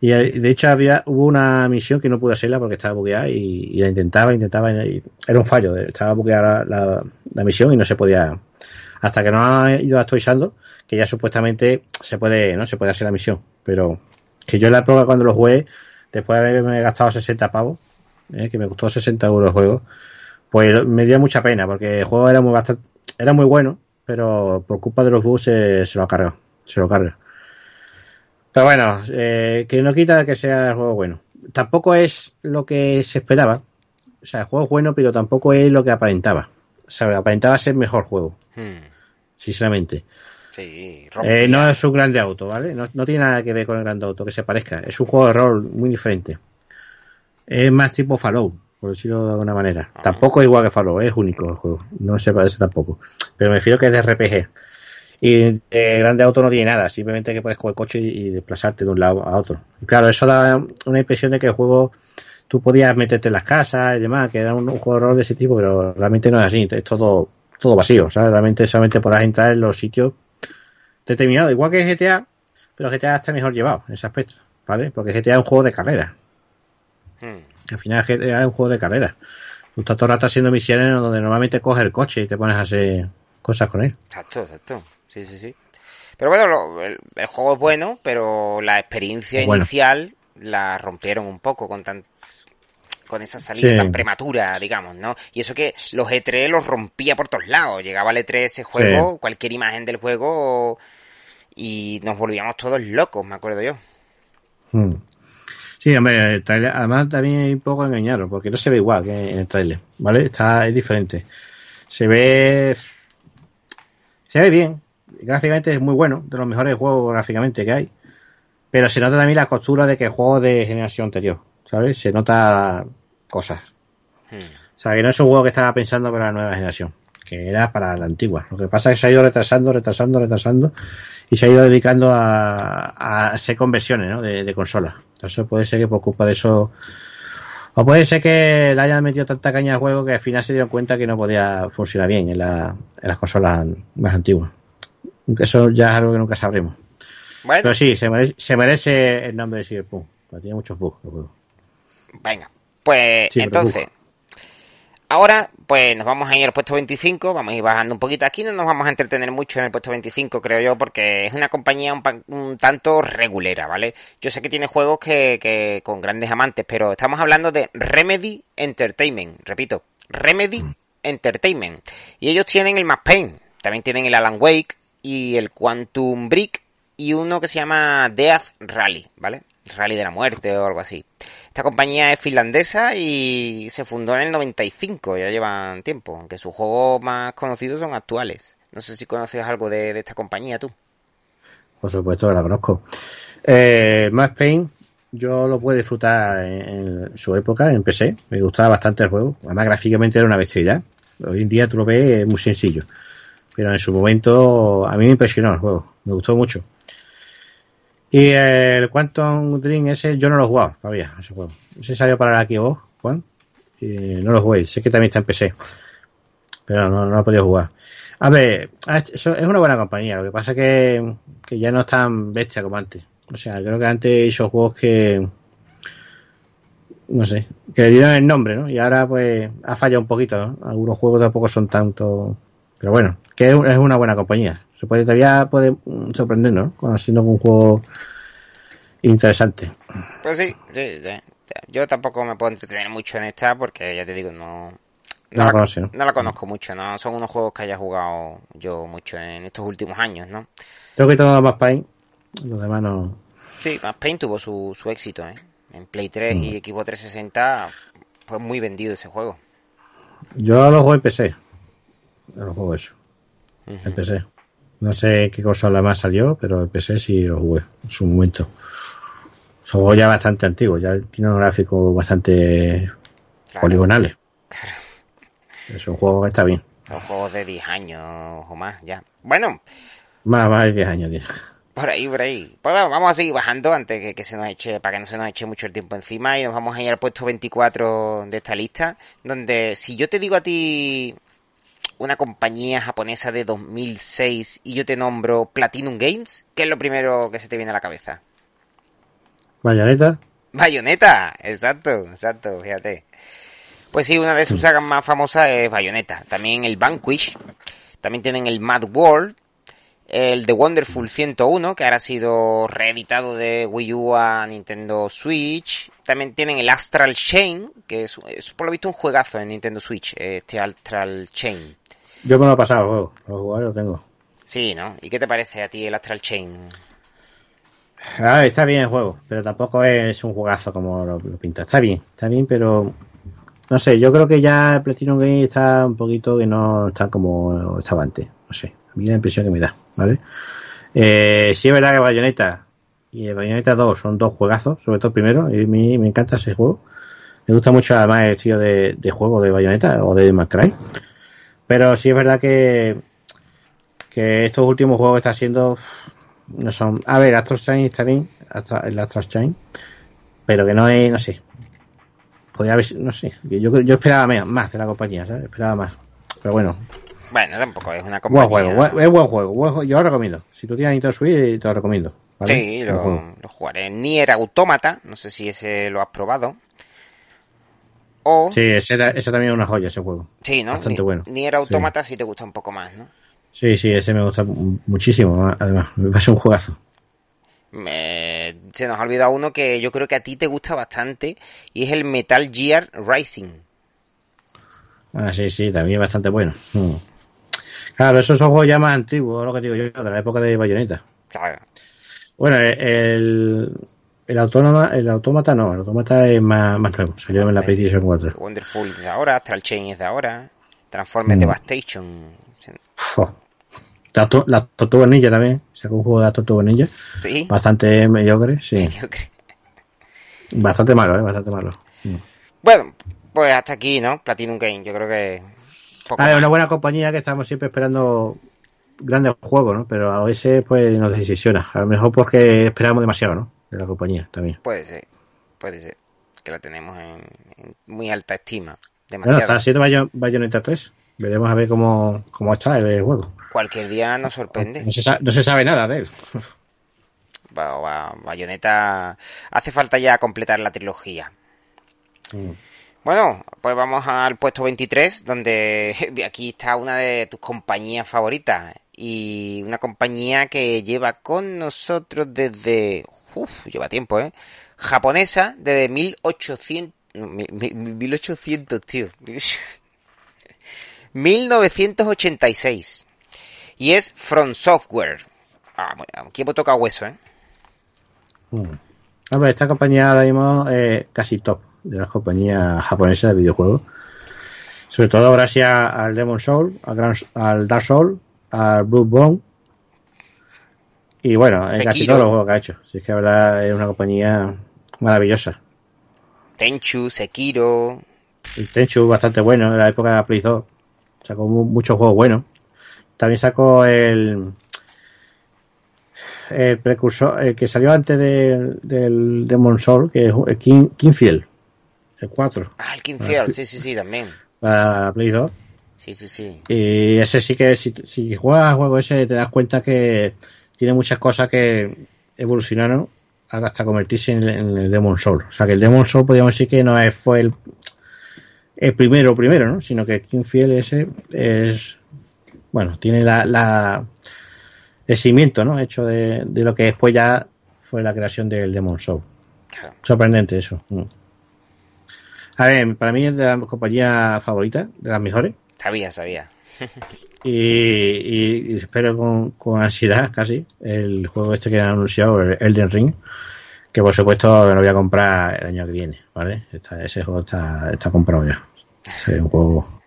Y eh, de hecho había, hubo una misión que no pude hacerla porque estaba bugueada y, la intentaba, intentaba, era un fallo. Estaba bugueada la, misión y no se podía, hasta que no ha ido actualizando, que ya supuestamente se puede, ¿no? Se puede hacer la misión. Pero que yo en la prueba cuando lo jugué, después de haberme gastado 60 pavos, ¿eh? que me costó 60 euros el juego, pues me dio mucha pena, porque el juego era muy bastante, era muy bueno, pero por culpa de los bugs se, se lo ha cargado, se lo carga. Pero bueno, eh, que no quita que sea el juego bueno. Tampoco es lo que se esperaba. O sea, el juego es bueno, pero tampoco es lo que aparentaba. O sea, aparentaba ser mejor juego, Hmm, sinceramente. sí, Eh, no es un grande auto, ¿vale? No, no tiene nada que ver con el grande auto, que se parezca. Es un juego de rol muy diferente. Es más tipo Fallout, por decirlo de alguna manera. Ah. Tampoco es igual que Fallout, es único el juego. No se parece tampoco. Pero me refiero que es de RPG. Y de grande auto no tiene nada, simplemente que puedes coger el coche y, y desplazarte de un lado a otro. Y claro, eso da una impresión de que el juego tú podías meterte en las casas y demás, que era un, un juego de rol de ese tipo, pero realmente no es así, es todo, todo vacío, ¿sabes? Realmente solamente podrás entrar en los sitios determinados, igual que GTA, pero GTA está mejor llevado en ese aspecto, ¿vale? Porque GTA es un juego de carrera, Hmm, al final GTA es un juego de carrera. Tú estás todo el rato haciendo misiones donde normalmente coges el coche y te pones a hacer cosas con él. Exacto, exacto. Sí, sí, sí. Pero bueno, lo- el, el juego es bueno, pero la experiencia bueno. inicial la rompieron un poco con tan con esa salida Sí. tan prematura, digamos, ¿no? Y eso que los E3 los rompía por todos lados. Llegaba el E3 ese juego, cualquier imagen del juego y nos volvíamos todos locos, me acuerdo yo. Hmm. Sí, hombre, el trailer, además también es un poco engañaron, porque no se ve igual que en el trailer, ¿vale? Está, es diferente. Se ve, se ve bien, gráficamente es muy bueno, de los mejores juegos gráficamente que hay, pero se nota también la costura de que el juego de generación anterior, ¿sabes? Se nota cosas. Hmm. O sea, que no es un juego que estaba pensando para la nueva generación, que era para la antigua. Lo que pasa es que se ha ido retrasando, retrasando, retrasando y se ha ido dedicando a, a hacer conversiones ¿no? de, de consolas. Entonces puede ser que por culpa de eso... O puede ser que le hayan metido tanta caña al juego que al final se dieron cuenta que no podía funcionar bien en, la- en las consolas más antiguas. Eso ya es algo que nunca sabremos. Bueno, Pero sí, se merece, se merece el nombre de Cyberpunk. Tiene muchos bugs el juego. venga. Pues Sí, entonces, ahora pues nos vamos a ir al puesto 25, vamos a ir bajando un poquito. Aquí no nos vamos a entretener mucho en el puesto 25, creo yo, porque es una compañía un, tanto regulera, ¿vale? Yo sé que tiene juegos que, que con grandes amantes, pero estamos hablando de Remedy Entertainment, repito, Remedy Entertainment. Y ellos tienen el Max Payne, también tienen el Alan Wake y el Quantum Break y uno que se llama Death Rally, ¿vale? Rally de la muerte o algo así. Esta compañía es finlandesa y se fundó en el 95, ya llevan tiempo, aunque sus juegos más conocidos son actuales. No sé si conoces algo de, de esta compañía tú. Por supuesto que la conozco. Eh, Max Payne, yo lo pude disfrutar en, en su época, en PC. Me gustaba bastante el juego. Además, gráficamente era una bestialidad. Hoy en día tú lo ves es muy sencillo. Pero en su momento a mí me impresionó el juego. Me gustó mucho. Y el Quantum Dream ese yo no lo he jugado todavía, ese juego. Ese salió para la Xbox, Juan. Y no lo jugué. Sé que también está en PC. Pero no, no lo he podido jugar. A ver, eso es una buena compañía. Lo que pasa es que, que ya no es tan bestia como antes. O sea, creo que antes hizo juegos que. No sé, que le dieron el nombre, ¿no? Y ahora, pues, ha fallado un poquito, ¿no? Algunos juegos tampoco son tanto. Pero bueno, que es una buena compañía. Se puede, todavía puede mm, sorprender, ¿no? Cuando haciendo un juego interesante. Pues sí, sí, sí. Yo tampoco me puedo entretener mucho en esta porque ya te digo, no. No la la, conoce, ¿no? no la conozco mucho, no son unos juegos que haya jugado yo mucho en estos últimos años, ¿no? Tengo que todo más Paint. Los demás no. Sí, Max Payne tuvo su, su éxito, ¿eh? En Play 3 Mm. y Xbox 360 fue muy vendido ese juego. Yo los juego en PC. Yo los juego eso, en PC. No sé qué cosa la más salió, pero en PC sí lo jugué en su momento. Son juegos ya bastante antiguos, ya tiene gráficos bastante Claro, poligonales. Es un juego que está bien. Son juegos de 10 años o más ya. Bueno, Más, más de 10 años tiene. por ahí, por ahí. Pues bueno, vamos a seguir bajando antes que, que se nos eche, para que no se nos eche mucho el tiempo encima y nos vamos a ir al puesto 24 de esta lista, donde si yo te digo a ti una compañía japonesa de 2006 y yo te nombro Platinum Games, ¿qué es lo primero que se te viene a la cabeza? Bayonetta, Bayonetta, exacto, exacto, fíjate. Pues sí, una de sus sagas más famosas es Bayonetta. También el Vanquish. También tienen el Mad World. El The Wonderful 101, que ahora ha sido reeditado de Wii U a Nintendo Switch. También tienen el Astral Chain, que es, es por lo visto un juegazo en Nintendo Switch, este Astral Chain. Yo me lo he pasado juego. Los jugadores lo tengo. Sí, ¿no? ¿Y qué te parece a ti el Astral Chain? Ah, está bien el juego, pero tampoco es un juegazo como lo, lo pinta. Está bien, está bien, pero no sé, yo creo que ya Platinum Game está un poquito que no está como estaba antes. No sé, a mí la impresión que me da, ¿vale? Eh, sí es verdad que Bayonetta y el Bayonetta 2 son dos juegazos, sobre todo el primero, y a mí me encanta ese juego. Me gusta mucho además el estilo de, de juego de Bayonetta o de Macray. Pero sí es verdad que que estos últimos juegos que está haciendo no son. A ver, Astral Chain está bien, Astra- el Chain, pero que no es, no sé. Podría haber, no sé. Yo, yo esperaba más de la compañía, ¿sabes? Esperaba más. Pero bueno, Bueno, tampoco es una buen compañía... juego, buen- es buen juego, buen juego. Yo lo recomiendo. Si tú tienes Nintendo Switch, te lo recomiendo. ¿vale? Sí, lo, juego. lo jugaré. Nier Automata, no sé si ese lo has probado. O, sí, Sí, ese, ese también es una joya, ese juego. ¿no? bastante Ni- bueno. Nier Automata sí. te gusta un poco más, ¿no? Sí, sí, ese me gusta mu- muchísimo. Además, me parece un juegazo. Me- se nos ha olvidado uno que yo creo que a ti te gusta bastante y es el Metal Gear Rising. Ah, sí, sí, también bastante bueno. Mm. Claro, esos son juegos ya más antiguos, lo que digo yo, de la época de Bayonetta. Claro. Bueno, el, el autónoma, el autómata no, el autómata es más, más nuevo, salió en la PlayStation 4. Wonderful es de ahora, Astral Chain es de ahora, Transformers Mm. Devastation. La, to- la Tortuga Ninja también, sacó un juego de la Tortuga Ninja, Sí, bastante mediocre, sí, creo. bastante malo, eh, bastante malo. Mm. Bueno, pues hasta aquí, ¿no? Platinum Game, yo creo que... poco Ah, es una buena compañía que estamos siempre esperando grandes juegos, ¿no? Pero a veces pues nos decisiona, a lo mejor porque esperamos demasiado, ¿no? De la compañía también. Puede ser, puede ser. Que la tenemos en, en muy alta estima. Bueno, Demasiado. está haciendo Bayo- Bayonetta 3. Veremos a ver cómo, cómo está el juego. Cualquier día nos sorprende. No se, sa- no se sabe nada de él. <laughs> Va- va- Bayonetta hace falta ya completar la trilogía. Mm. Bueno, pues vamos al puesto 23, donde <laughs> aquí está una de tus compañías favoritas. Y una compañía que lleva con nosotros desde... Uf, lleva tiempo, ¿eh? Japonesa desde 1800... no, mi- mi- 1800, tío. <laughs> 1986. Y es From Software. Ah, aquí hemos tocado hueso, ¿eh? Mm. Esta compañía ahora mismo es casi top de las compañías japonesas de videojuegos. Sobre todo gracias al Demon Soul, al, Gran- al Dark Soul, al Bloodborne. Y bueno, en casi Sekiro. todos los juegos que ha hecho. Si es que la verdad es una compañía maravillosa. Tenchu, Sekiro... El Tenchu bastante bueno en la época de la Play 2. Sacó mu- muchos juegos buenos. También sacó el el precursor, el que salió antes de- del Demon Soul, que es el King, Kingfield, el 4, Ah, el Kingfield, sí, sí, sí, también. para Play 2. Sí, sí, sí. Y ese sí que, si, si juegas al juego ese, te das cuenta que tiene muchas cosas que evolucionaron hasta convertirse en, el- en el Demon Soul. O sea, que el Demon Soul podríamos decir que no es, fue el, el primero, primero, ¿no? Sino que Kingfield ese es, bueno, tiene la, la el cimiento, ¿no? Hecho de, de lo que después ya fue la creación del Demon Soul. Claro. Sorprendente eso. Mm. A ver, para mí es de las compañías favoritas, de las mejores. Sabía, sabía. <laughs> Y, y- y espero con, con ansiedad casi el juego este que han anunciado, el Elden Ring, que por supuesto me lo voy a comprar el año que viene, ¿vale? Está- ese juego está, está comprado ya. Es un <laughs> juego...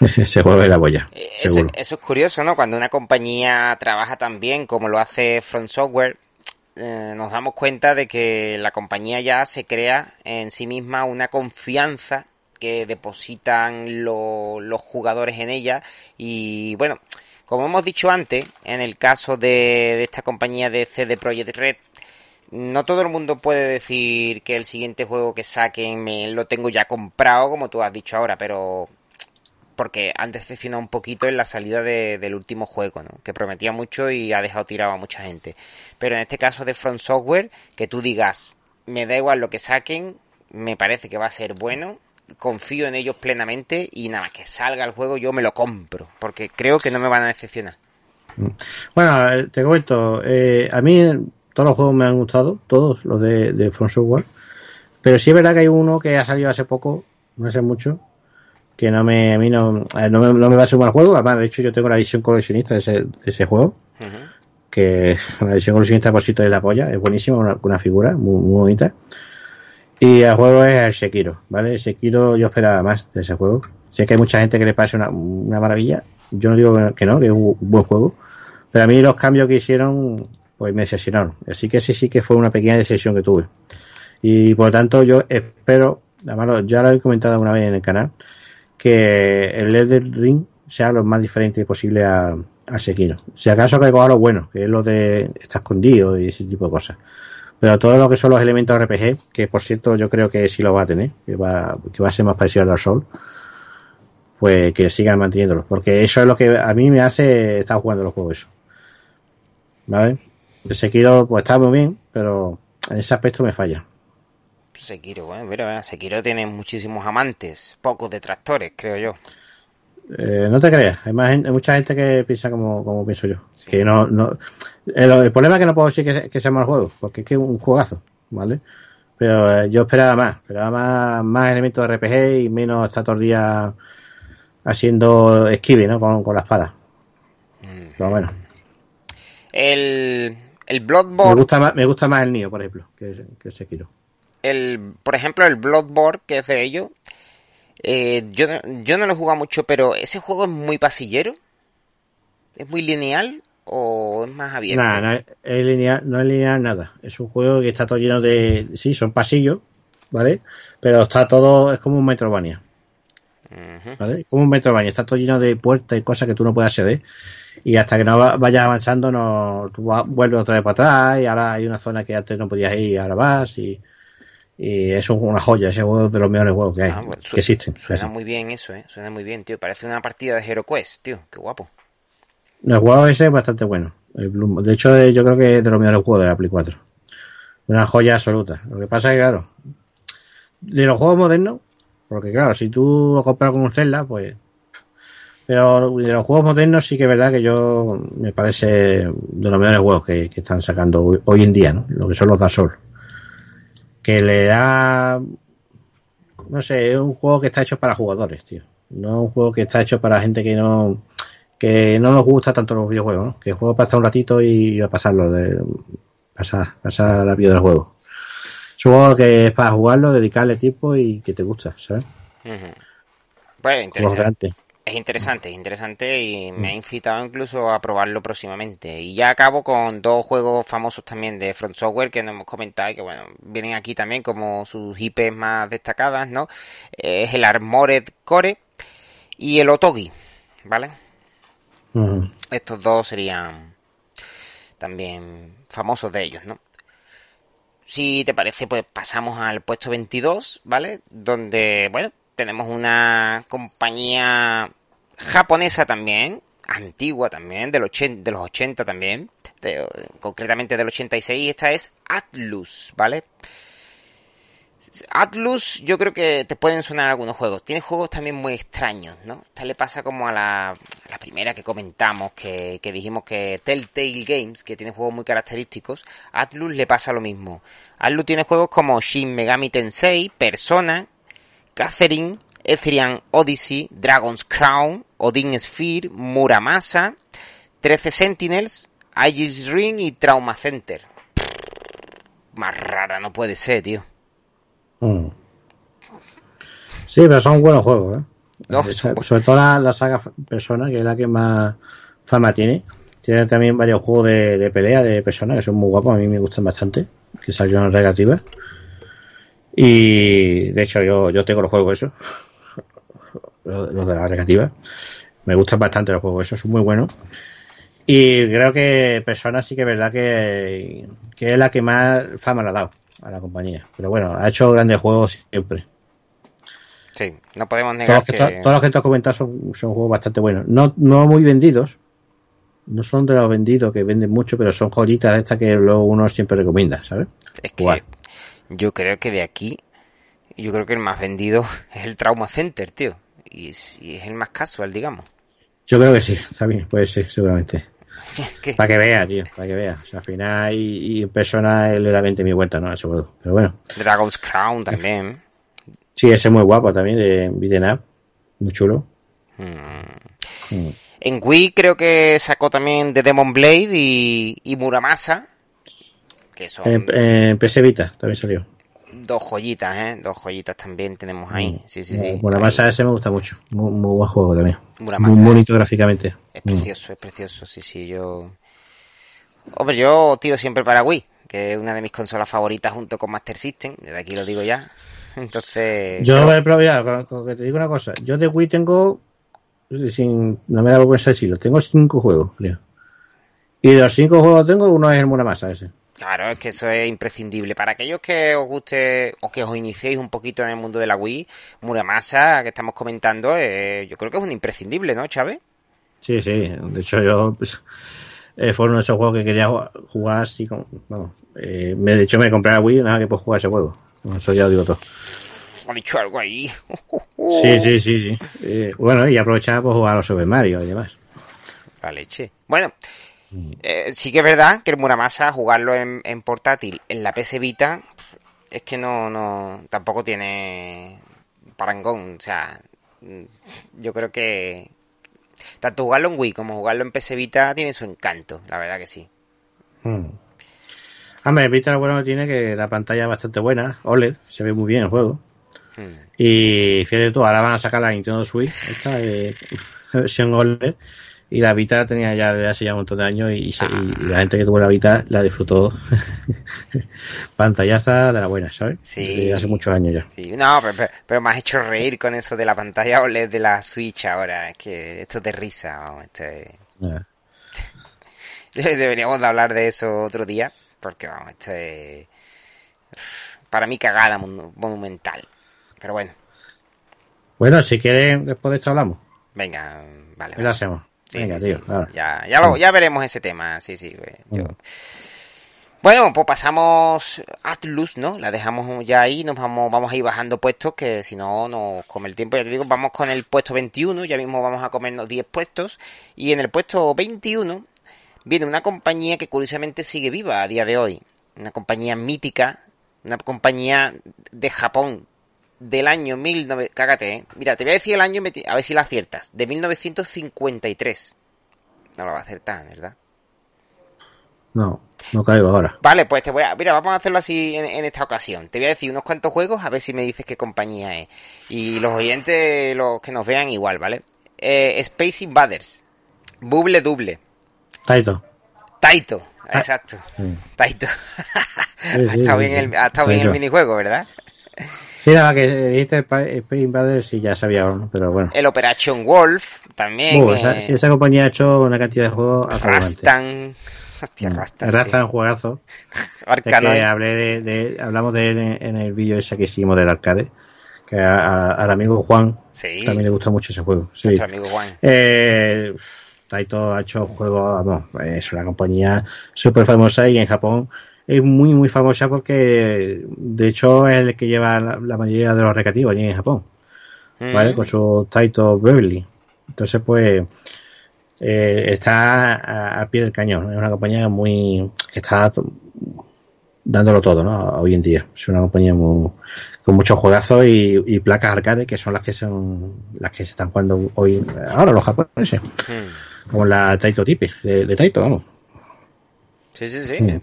es la boya, Eh, Eso, eso es curioso, ¿no? Cuando una compañía trabaja tan bien como lo hace Front Software, eh, nos damos cuenta de que la compañía ya se crea en sí misma una confianza que depositan lo- los jugadores en ella y bueno, como hemos dicho antes, en el caso de, esta compañía de CD Projekt Red, no todo el mundo puede decir que el siguiente juego que saquen me lo tengo ya comprado, como tú has dicho ahora, pero porque han decepcionado un poquito en la salida de- del último juego, ¿no? Que prometía mucho y ha dejado tirado a mucha gente. Pero en este caso de Front Software, que tú digas, me da igual lo que saquen, me parece que va a ser bueno, confío en ellos plenamente y nada más que salga el juego yo me lo compro, porque creo que no me van a decepcionar. Bueno, eh, te comento, eh, a mí todos los juegos me han gustado, todos los de, de From Software, pero sí es verdad que hay uno que ha salido hace poco, no hace mucho, que no me, a mí no, no, me, no me va a ser un mal juego, además de hecho yo tengo la edición coleccionista de ese, de ese juego, que la edición coleccionista por sitio de la polla, es buenísima, una, una figura muy, muy bonita. Y el juego es el Sekiro, ¿vale? El Sekiro yo esperaba más de ese juego. Sé que hay mucha gente que le parece una, una maravilla. Yo no digo que no, que es un buen juego. Pero a mí los cambios que hicieron, pues me decepcionaron. Así que sí, sí que fue una pequeña decepción que tuve. Y por lo tanto yo espero, además ya lo he comentado alguna vez en el canal, que el Elden Ring sea lo más diferente posible a, a Sekiro. Si acaso que coja lo bueno, que es lo de estar escondido y ese tipo de cosas. Pero todo lo que son los elementos RPG, que por cierto yo creo que sí lo va a tener, que va, que va a ser más parecido al Dark pues que sigan manteniéndolo. Porque eso es lo que a mí me hace estar jugando los juegos. Eso. ¿Vale? El Sekiro pues está muy bien, pero en ese aspecto me falla. Sekiro, bueno, mira, Sekiro tiene muchísimos amantes, pocos detractores, creo yo. Eh, no te creas, hay, más hay mucha gente que piensa como, como pienso yo. Que no, no, el, el problema es que no puedo decir que, sea- que sea mal juego, porque es que es un juegazo, ¿vale? Pero eh, yo esperaba más, esperaba más, más elementos de RPG y menos estar todo el día haciendo esquive, ¿no? Con, con la espada. Pero bueno, El, el me Bloodborne, gusta más, me gusta más el Nio, por ejemplo, que, que Sekiro. el, por ejemplo, el Bloodborne, que es de ellos, eh, yo, no- yo no lo he jugado mucho, pero ese juego es muy pasillero, es muy lineal o es más abierto. No, es lineal, no es lineal nada. Es un juego que está todo lleno de. Sí, son pasillos, ¿vale? Pero está todo. Es como un Metrovania. Ujú. ¿vale? Como un Metroidvania, está todo lleno de puertas y cosas que tú no puedes acceder. Y hasta que no va- vayas avanzando, no, tú vuelves otra vez para atrás. Y ahora hay una zona que antes no podías ir y ahora vas. Y, y eso es una joya. Ese juego es de los mejores juegos que hay, Ah, bueno, que existen. Suena muy bien eso, ¿eh? Suena muy bien, tío. Parece una partida de Hero Quest, tío. Qué guapo. El juego ese es bastante bueno. El Bloom- de hecho, yo creo que es de los mejores juegos de la Play 4. Una joya absoluta. Lo que pasa es que, claro, de los juegos modernos, porque claro, si tú lo compras con un Zelda, pues. Pero de los juegos modernos sí que es verdad que yo me parece de los mejores juegos que, que están sacando hoy, hoy en día, ¿no? Lo que son los Dark Souls. Que le da. No sé, es un juego que está hecho para jugadores, tío. No es un juego que está hecho para gente que no que no nos gusta tanto los videojuegos, ¿no? Que juego para estar un ratito y a pasarlo, de pasar, pasar la vida del juego. Es un juego que es para jugarlo, dedicarle tiempo y que te gusta, ¿sabes? Pues Como interesante. Es interesante, es interesante y me ha incitado incluso a probarlo próximamente. Y ya acabo con dos juegos famosos también de Front Software que no hemos comentado y que bueno, vienen aquí también como sus IPs más destacadas, ¿no? Eh, Es el Armored Core y el Otogi, ¿vale? Estos dos serían también famosos de ellos, ¿no? Si te parece, pues pasamos al puesto 22, ¿vale? Donde, bueno, tenemos una compañía japonesa también, antigua también, de los 80 también, concretamente del 86, esta es Atlus, ¿vale? Atlus, yo creo que te pueden sonar algunos juegos. Tiene juegos también muy extraños, ¿no? Esta le pasa como a la, a la primera que comentamos, que, que dijimos que Telltale Games, que tiene juegos muy característicos. Atlus le pasa lo mismo. Atlus tiene juegos como Shin Megami Tensei, Persona, Catherine, Ethereum Odyssey, Dragon's Crown, Odin Sphere, Muramasa, 13 Sentinels, Aegis Ring y Trauma Center. Más rara no puede ser, tío. Mm. Sí, pero son buenos juegos, ¿eh? No, sobre todo la, la saga Persona, que es la que más fama tiene. Tiene también varios juegos de, de pelea de Persona que son muy guapos, a mí me gustan bastante, que salieron relativas. Y de hecho yo, yo tengo los juegos esos, los, los de la negativa. Me gustan bastante los juegos esos, son muy buenos. Y creo que Persona sí que es verdad que, que es la que más fama le ha dado a la compañía. Pero bueno, ha hecho grandes juegos siempre. Sí, no podemos Todos negar los que, que... to- todos los que te has comentado son, son juegos bastante buenos. No, no muy vendidos. No son de los vendidos que venden mucho, pero son joyitas estas que luego uno siempre recomienda, ¿sabes? Es que Jugar. Yo creo que de aquí, yo creo que el más vendido <laughs> es el Trauma Center, tío. Y es, y es el más casual, digamos. Yo creo que sí, está bien, puede ser, seguramente. <laughs> ¿Qué? Para que vea, tío, para que vea. O sea, al final y, y en persona le da 20 mil vueltas, ¿no? A ese juego. Pero bueno. Dragon's Crown también. Sí, ese es muy guapo también, de Beaten Up. Muy chulo. Mm. Mm. En Wii creo que sacó también The Demon Blade y, y Muramasa. Que son En, en PS Vita también salió. dos joyitas, ¿eh? Dos joyitas también tenemos ahí. Sí, sí, sí. Más Ahí. ese me gusta mucho. Muy, muy buen juego también. Muramasa. Muy bonito gráficamente. Es Mm. precioso, es precioso, sí, sí, yo... Hombre, yo tiro siempre para Wii, que es una de mis consolas favoritas junto con Master System, desde aquí lo digo ya. <laughs> Entonces... Yo con- con que te digo una cosa, yo de Wii tengo, sin, no me da vergüenza decirlo, tengo cinco juegos, creo. Y de los cinco juegos tengo, uno es el Muramasa ese. Claro, es que eso es imprescindible. Para aquellos que os guste o que os iniciéis un poquito en el mundo de la Wii, Muramasa, que estamos comentando, eh, yo creo que es un imprescindible, ¿no, Chávez? Sí, sí, de hecho yo, pues, eh, fue uno de esos juegos que quería ju- jugar así, con, vamos, eh, me, de hecho me compré la Wii nada que puedo jugar ese juego. Eso ya lo digo todo. Ha dicho algo ahí. <laughs> Sí, sí, sí, sí. Eh, bueno, y aprovechar por jugar a los Super Mario y demás. La leche. Bueno, eh, sí que es verdad que el Muramasa, jugarlo en, en portátil, en la PS Vita, es que no, no, tampoco tiene parangón. O sea, mm, yo creo que tanto jugarlo en Wii como jugarlo en PS Vita tiene su encanto, la verdad que sí. Mm. Hombre, Vita lo bueno que tiene que la pantalla es bastante buena, OLED, se ve muy bien el juego. Mm. Y fíjate tú, ahora van a sacar la Nintendo Switch, esta de <laughs> versión OLED. Y la Vita la tenía ya desde hace ya un montón de años y, se- y la gente que tuvo la Vita la disfrutó. <laughs> Pantallaza de la buena, ¿sabes? Sí. Desde hace muchos años ya. Sí, no, pero, pero- pero me has hecho reír con eso de la pantalla OLED de la Switch ahora. Es que esto es de risa, vamos, esto es... Ah. <laughs> Deberíamos de hablar de eso otro día, porque vamos, esto es para mí cagada mon- monumental. Pero bueno, Bueno, si quieren, después de esto hablamos. venga, vale. ¿Qué lo vale. Sí, Venga, sí, tío. sí. ahora. Ya, ya, lo- ya veremos ese tema, sí, sí. yo- Mm. Bueno, pues pasamos Atlus, ¿no? La dejamos ya ahí, nos vamos, vamos a ir bajando puestos, que si no nos come el tiempo. Ya te digo, vamos con el puesto 21, ya mismo vamos a comernos 10 puestos. Y en el puesto 21 viene una compañía que curiosamente sigue viva a día de hoy. Una compañía mítica, una compañía de Japón del año 19... Cágate, ¿eh? Mira, te voy a decir el año, a ver si la aciertas. De 1953. No lo va a acertar, ¿verdad? No, no caigo ahora. Vale, pues te voy a... Mira, vamos a hacerlo así en, en esta ocasión. Te voy a decir unos cuantos juegos, a ver si me dices qué compañía es. Y los oyentes, los que nos vean igual, ¿vale? Eh, Space Invaders. Bubble Double. Taito. Taito. Ah. Exacto. Taito. <laughs> Sí, ha sí, estado sí, bien, el, ha estado bien el minijuego, ¿verdad? Sí, nada, que dijiste Spa- Space Invaders y ya sabía, ¿no? pero bueno. El Operation Wolf también. Uh, esa, eh, sí, esa compañía ha hecho una cantidad de juegos. Rastan. Hostia, Mm. Rastan. Rastan un juegazo. <laughs> Es que hablé de, de- hablamos de él en, en el vídeo ese que hicimos del arcade. Que a- a- al amigo Juan Sí, también le gusta mucho ese juego. Sí. nuestro amigo Juan. Eh, Taito ha hecho juegos, vamos, es una compañía súper famosa y en Japón es muy, muy famosa porque de hecho es el que lleva la, la mayoría de los recreativos allí en Japón, ¿vale? Mm. Con su Taito Beverly. Entonces, pues, eh, está a- al pie del cañón. Es una compañía muy, que está dándolo todo, ¿no? Hoy en día. Es una compañía muy, con muchos juegazos y, y placas arcade que son las que son, las que se están jugando hoy, ahora los japoneses. Mm. Como la Taito Tipi, de, de Taito, vamos. Sí, sí, sí. Mm.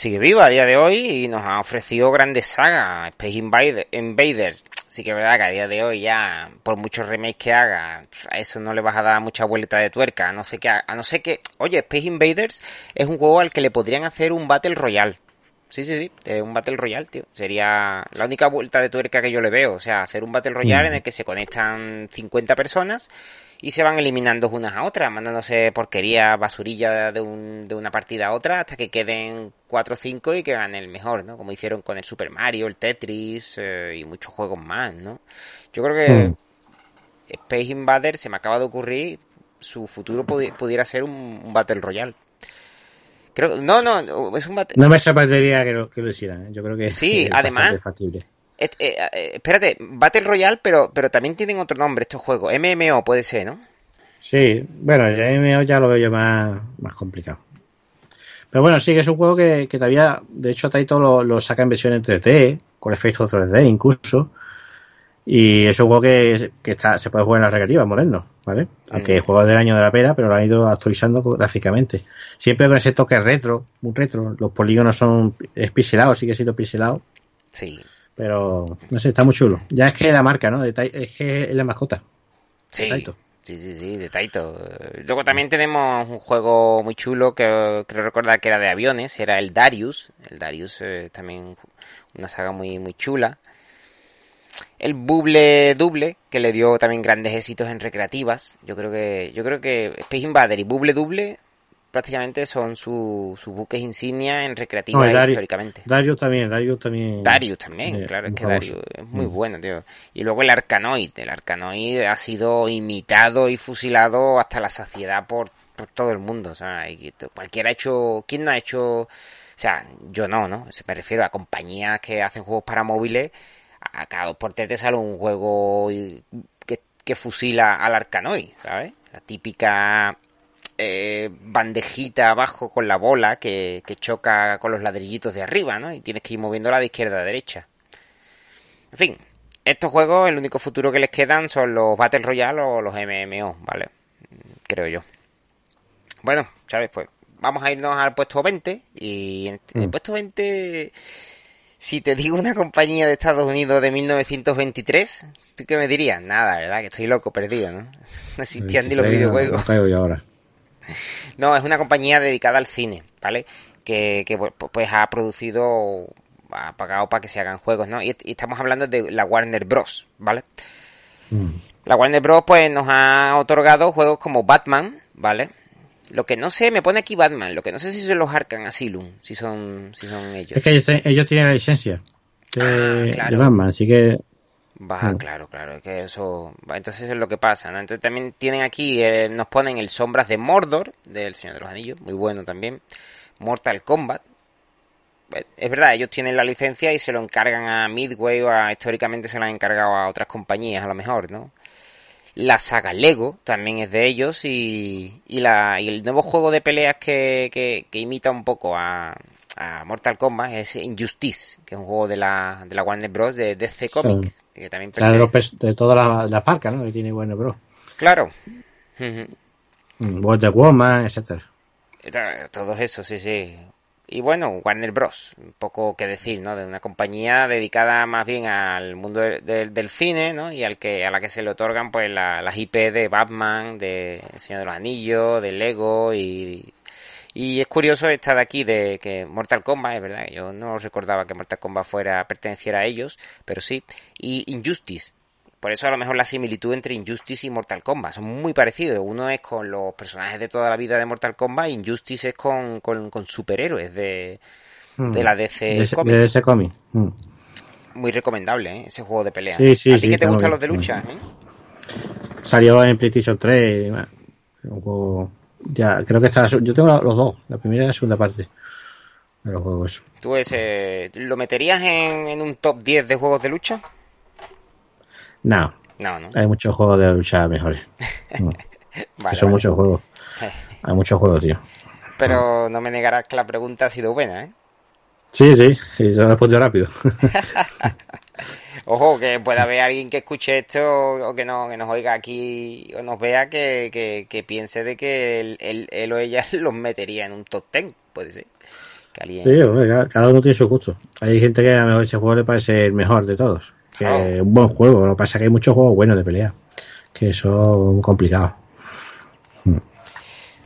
Sigue viva a día de hoy y nos ha ofrecido grandes sagas. Space Invade- Invaders. Sí que es verdad que a día de hoy ya, por muchos remakes que haga, a eso no le vas a dar mucha vuelta de tuerca. A no ser que, a no ser que, oye, Space Invaders es un juego al que le podrían hacer un Battle Royale. Sí, sí, sí, un Battle Royale, tío. Sería la única vuelta de tuerca que yo le veo. O sea, hacer un Battle Royale en el que se conectan 50 personas y se van eliminando unas a otras, mandándose porquería, basurilla de, un, de una partida a otra hasta que queden 4 o 5 y que gane el mejor, ¿no? Como hicieron con el Super Mario, el Tetris eh, y muchos juegos más, ¿no? Yo creo que Mm. Space Invader se me acaba de ocurrir, su futuro pudi- pudiera ser un, un Battle Royale. Creo, no, no, es un Battle... No me sorprendería que lo, que lo hicieran. ¿eh? Yo creo que Sí, <laughs> es además- factible. Eh, eh, espérate, Battle Royale, pero, pero también tienen otro nombre estos juegos. MMO puede ser, ¿no? Sí, bueno, ya MMO ya lo veo yo más, más complicado. Pero bueno, sí que es un juego que, que todavía, de hecho, Taito lo, lo saca en versión en 3D, con efectos 3D incluso. Y es un juego que, que está, se puede jugar en las recreativas modernos, ¿vale? Aunque el juego del año de la pera, pero lo han ido actualizando gráficamente. Siempre con ese toque retro, muy retro. Los polígonos son es pixelados, sigue siendo pixelado, Sí. Pero no sé, está muy chulo. Ya es que la marca, ¿no? De es que es la mascota. Sí. Taito. Sí, sí, sí, de Taito. Luego también tenemos un juego muy chulo que creo recordar que era de aviones, era el Darius. El Darius eh, también una saga muy muy chula. El Bubble Double, que le dio también grandes éxitos en recreativas. Yo creo que yo creo que Space Invader y Bubble Double prácticamente son su- sus buques insignia en No, Dari- históricamente. Darius también, Darius también. Darius también, Eh, claro, es que famoso. Darius es muy Mm. bueno, tío. Y luego el Arcanoid, el Arcanoid ha sido imitado y fusilado hasta la saciedad por, por todo el mundo, o sea, cualquiera ha hecho, ¿quién no ha hecho? O sea, yo no, ¿no? Se me refiero a compañías que hacen juegos para móviles, a cada dos por tres te sale un juego que, que fusila al Arcanoid, ¿sabes? La típica eh, bandejita abajo con la bola que, que choca con los ladrillitos de arriba, ¿no? Y tienes que ir moviéndola de izquierda a derecha. En fin, estos juegos, el único futuro que les quedan son los Battle Royale o los MMO, ¿vale? Creo yo. Bueno, Chávez, pues vamos a irnos al puesto 20 y en el Mm. puesto 20, si te digo una compañía de Estados Unidos de 1923, ¿tú qué me dirías? Nada, ¿verdad? Que estoy loco, perdido, ¿no? <laughs> No existían ni los videojuegos. ahora. No, es una compañía dedicada al cine, ¿vale? Que, que pues, ha producido, ha pagado para que se hagan juegos, ¿no? Y, y estamos hablando de la Warner Bros, ¿vale? Mm. La Warner Bros. pues nos ha otorgado juegos como Batman, ¿vale? Lo que no sé, me pone aquí Batman, lo que no sé si son los Arkham Asylum, si son, si son ellos. Es que ellos, ellos tienen la licencia de, Ah, claro. de Batman, así que Va, Mm. claro, claro, es que eso, entonces es lo que pasa, ¿no? Entonces también tienen aquí, eh, nos ponen el Sombras de Mordor, del Señor de los Anillos, muy bueno también, Mortal Kombat, Eh, es verdad, ellos tienen la licencia y se lo encargan a Midway o a, históricamente se lo han encargado a otras compañías a lo mejor, ¿no? La saga Lego también es de ellos y, y, la, y el nuevo juego de peleas que, que, que imita un poco a, a Mortal Kombat es Injustice, que es un juego de la, de la Warner Bros. de DC Comics. Que también o sea, de, todas las las marcas ¿no? que tiene Warner Bros. Claro. Ujú. Mm, Wonder Woman, etcétera. To- Todo eso, sí, sí. Y bueno, Warner Bros. Un poco que decir, ¿no? De una compañía dedicada más bien al mundo de- de- del cine, ¿no? Y al que, a la que se le otorgan, pues, la- las IP de Batman, de El Señor de los Anillos, de Lego y, Y es curioso esta de aquí de que Mortal Kombat, es verdad, yo no recordaba que Mortal Kombat fuera perteneciera a ellos, pero sí. Y Injustice. Por eso a lo mejor la similitud entre Injustice y Mortal Kombat son muy parecidos. Uno es con los personajes de toda la vida de Mortal Kombat, y Injustice es con, con, con superhéroes de, Mm. de la DC de, ese- Comics. de ese cómic. Mm. Muy recomendable, ¿eh? ese juego de pelea. Sí, sí, ¿A ti sí, que te gustan los de lucha? ¿eh? Salió en PlayStation 3. y, bueno, un juego- ya, creo que está. Yo tengo los dos, la primera y la segunda parte de los juegos. ¿Tú ese, lo meterías en, en un top 10 de juegos de lucha? No, No, no. hay muchos juegos de lucha mejores. <laughs> No, Vale, son vale. muchos juegos. <laughs> Hay muchos juegos, tío. Pero no me negarás que la pregunta ha sido buena, ¿eh? Sí, sí, y yo respondo rápido. <laughs> Ojo, que pueda haber alguien que escuche esto o que, no, que nos oiga aquí o nos vea que, que, que piense de que él, él- él o ella <laughs> los metería en un top 10, puede ser. Que alguien... Sí, hombre, cada- uno tiene su gusto. Hay gente que a lo mejor ese juego le parece el mejor de todos. Que es un buen juego. Lo que pasa es que hay muchos juegos buenos de pelea. Que eso es muy complicado.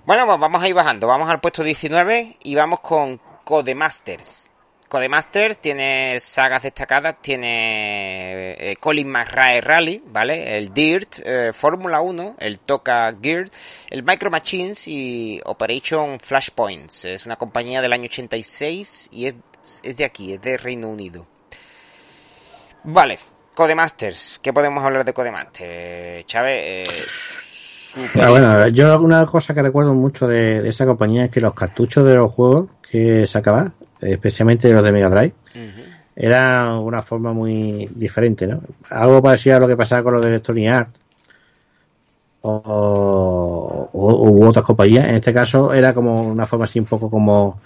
Bueno, pues vamos a ir bajando. Vamos al puesto 19 y vamos con Codemasters. Codemasters tiene sagas destacadas, tiene eh, Colin McRae Rally, ¿vale? El Dirt, eh, Fórmula 1, el Toca Gear, el Micro Machines y Operation Flashpoints. Es una compañía del año 86 y es, es de aquí, es de Reino Unido. Vale, Codemasters. ¿Qué podemos hablar de Codemasters? Chávez, eh, Ah, bueno, yo una cosa que recuerdo mucho de, de esa compañía es que los cartuchos de los juegos que sacaban, especialmente los de Mega Drive, Ujú. era una forma muy diferente, ¿no? Algo parecido a lo que pasaba con los de Electronic Arts o, o- u otras compañías. En este caso era como una forma así un poco como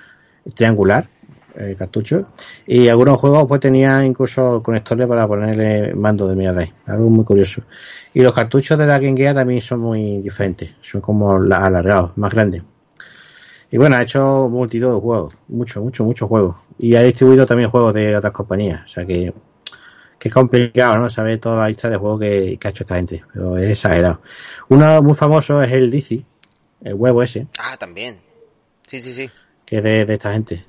triangular, el cartucho. Y algunos juegos pues tenían incluso conectores para ponerle mando de Mega Drive. Algo muy curioso. Y los cartuchos de la Game Gear también son muy diferentes. Son como la- alargados, más grandes. Y bueno, ha hecho multitud de juegos. Muchos, muchos, muchos juegos. Y ha distribuido también juegos de otras compañías. O sea que, que es complicado, ¿no? Saber toda la lista de juegos que, que ha hecho esta gente. Pero es exagerado. Uno muy famoso es el DC, el huevo ese, Ah, también. Sí, sí, sí. que es de, de esta gente.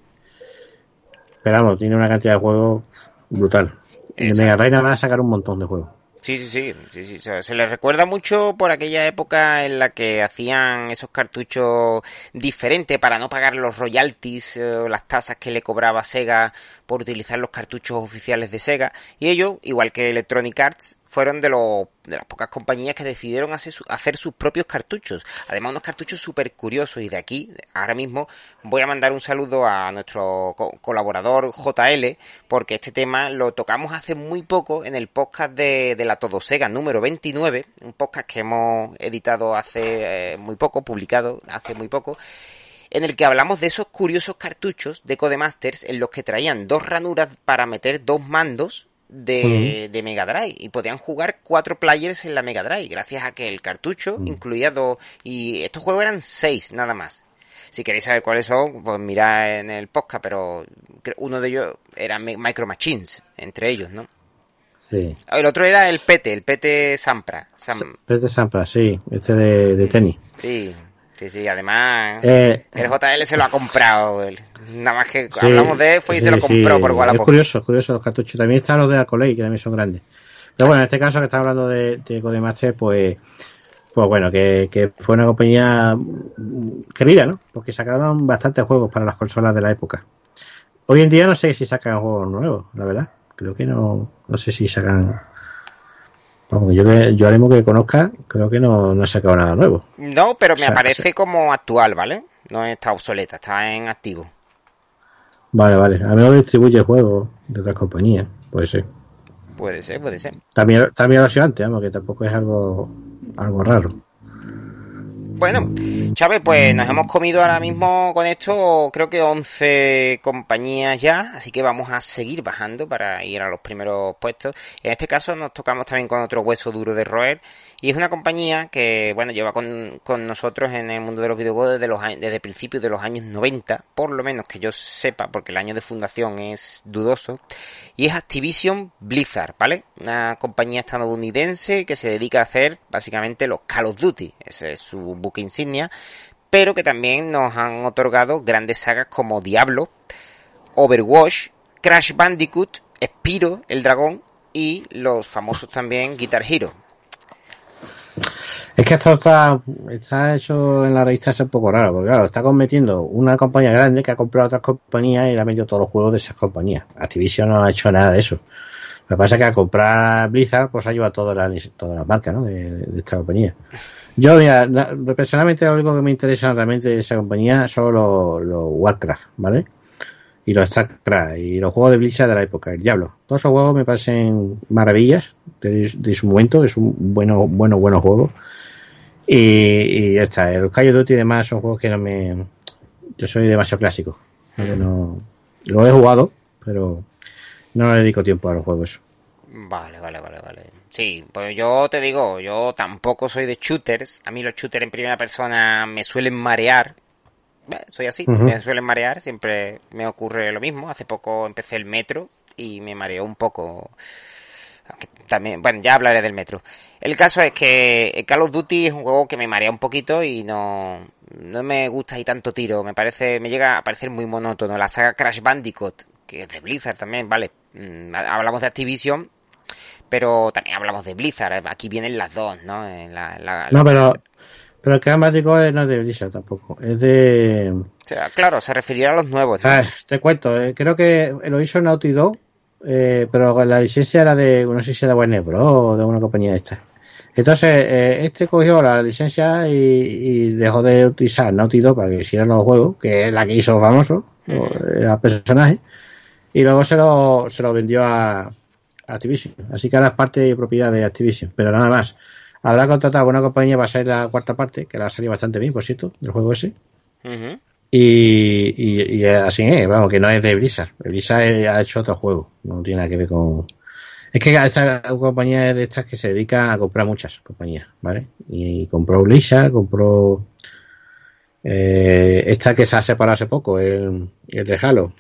Pero vamos, tiene una cantidad de juegos brutal. Y Exacto. Mega Drive nada más sacar un montón de juegos. Sí, sí, sí, sí, sí. Se, se les recuerda mucho por aquella época en la que hacían esos cartuchos diferentes para no pagar los royalties eh, o las tasas que le cobraba Sega por utilizar los cartuchos oficiales de Sega. Y ellos, igual que Electronic Arts, fueron de, los de las pocas compañías que decidieron hacer, su- hacer sus propios cartuchos. Además, unos cartuchos súper curiosos. Y de aquí, ahora mismo, voy a mandar un saludo a nuestro co- colaborador JL, porque este tema lo tocamos hace muy poco en el podcast de, la Todo Sega número 29, un podcast que hemos editado hace eh, muy poco, publicado hace muy poco, en el que hablamos de esos curiosos cartuchos de Codemasters en los que traían dos ranuras para meter dos mandos de, de Mega Drive. Y podían jugar cuatro players en la Mega Drive gracias a que el cartucho incluía dos. Y estos juegos eran seis nada más. Si queréis saber cuáles son pues mirad en el podcast pero uno de ellos era Mi- Micro Machines entre ellos no Sí. el otro era el PT el PT Sampra Sam- de Sampra, sí. Este de, de tenis. sí sí sí además Eh, el JL se lo ha comprado él. nada más que Sí, hablamos de él fue y se lo compró sí. por Es Wallapop curioso, curioso los cartuchos. También están los de Alcoley, que también son grandes. Pero bueno, en este caso que estamos hablando de, de Codemaster, pues, pues bueno, que, que fue una compañía querida, ¿no? Porque sacaron bastantes juegos para las consolas de la época. Hoy en día no sé si sacan juegos nuevos, la verdad. Creo que no, no sé si sacan. Vamos, yo que yo ahora mismo que conozca, creo que no, no he sacado nada nuevo. no pero me O sea, aparece como actual vale no está obsoleta está en activo Vale, vale. A lo mejor distribuye juegos de otras compañías, puede ser. puede ser puede ser También, también lo ha sido antes, vamos, que tampoco es algo, algo raro. Bueno, Chávez, pues nos hemos comido ahora mismo con esto creo que 11 compañías ya, así que vamos a seguir bajando para ir a los primeros puestos. En este caso nos tocamos también con otro hueso duro de roer y es una compañía que, bueno, lleva con, con nosotros en el mundo de los videojuegos desde, los, desde principios de los años 90, por lo menos que yo sepa, porque el año de fundación es dudoso, y es Activision Blizzard, ¿vale? Una compañía estadounidense que se dedica a hacer básicamente los Call of Duty, ese es su buque insignia, pero que también nos han otorgado grandes sagas como Diablo, Overwatch, Crash Bandicoot, Spiro, el dragón y los famosos también Guitar Hero. Es que esto está, está hecho en la revista es un poco raro, porque claro, está cometiendo una compañía grande que ha comprado otras compañías y le ha metido todos los juegos de esas compañías. Activision no ha hecho nada de eso. Lo que pasa es que al comprar Blizzard, pues ha llevado toda la, toda la marca, ¿no? De, esta compañía. Yo, mira, na- personalmente lo único que me interesa realmente de esa compañía son los, los Warcraft, ¿vale? Y los StarCraft y los juegos de Blizzard de la época, el Diablo. Todos esos juegos me parecen maravillas de, de su momento, es un bueno, bueno, bueno juego. Y, y ya está, los Call of Duty y demás son juegos que no me... Yo soy demasiado clásico. Yo no, lo he jugado, pero no le dedico tiempo a los juegos. Vale, vale, vale, vale. Sí, pues yo te digo, yo tampoco soy de shooters. A mí los shooters en primera persona me suelen marear. Soy así, me suelen marear. Siempre me ocurre lo mismo. Hace poco empecé el metro y me mareó un poco. Aunque También, bueno, ya hablaré del metro. El caso es que Call of Duty es un juego que me marea un poquito y no, no me gusta ahí tanto tiro. Me parece, me llega a parecer muy monótono. La saga Crash Bandicoot, que es de Blizzard también, vale. Mm, Hablamos de Activision, pero también hablamos de Blizzard. eh, Aquí vienen las dos, ¿no? En la- la- No, pero, pero el Crash Bandicoot no es de Blizzard tampoco. Es de... O sea, claro, se referirá a los nuevos. Ah, te cuento, eh, creo que lo hizo Naughty Dog, eh, pero la licencia era de, no sé si era de Warner Bros. o de una compañía de esta. Entonces, eh, este cogió la licencia y, y dejó de utilizar Naughty Dog para que hicieran los juegos, que es la que hizo famoso, o, eh, a personaje, y luego se lo, se lo vendió a, a Activision. Así que ahora es parte y propiedad de Activision, pero nada más. Habrá contratado a una compañía para ser la cuarta parte, que la ha salido bastante bien, por cierto, del juego ese. Y, y, y así es, vamos, que no es de Blizzard. Blizzard eh, ha hecho otro juego, no tiene nada que ver con... Es que esta compañía es de estas que se dedica a comprar muchas compañías, ¿vale? Y compró Blizzard, compró eh, esta que se ha separado hace poco, el, el de Halo.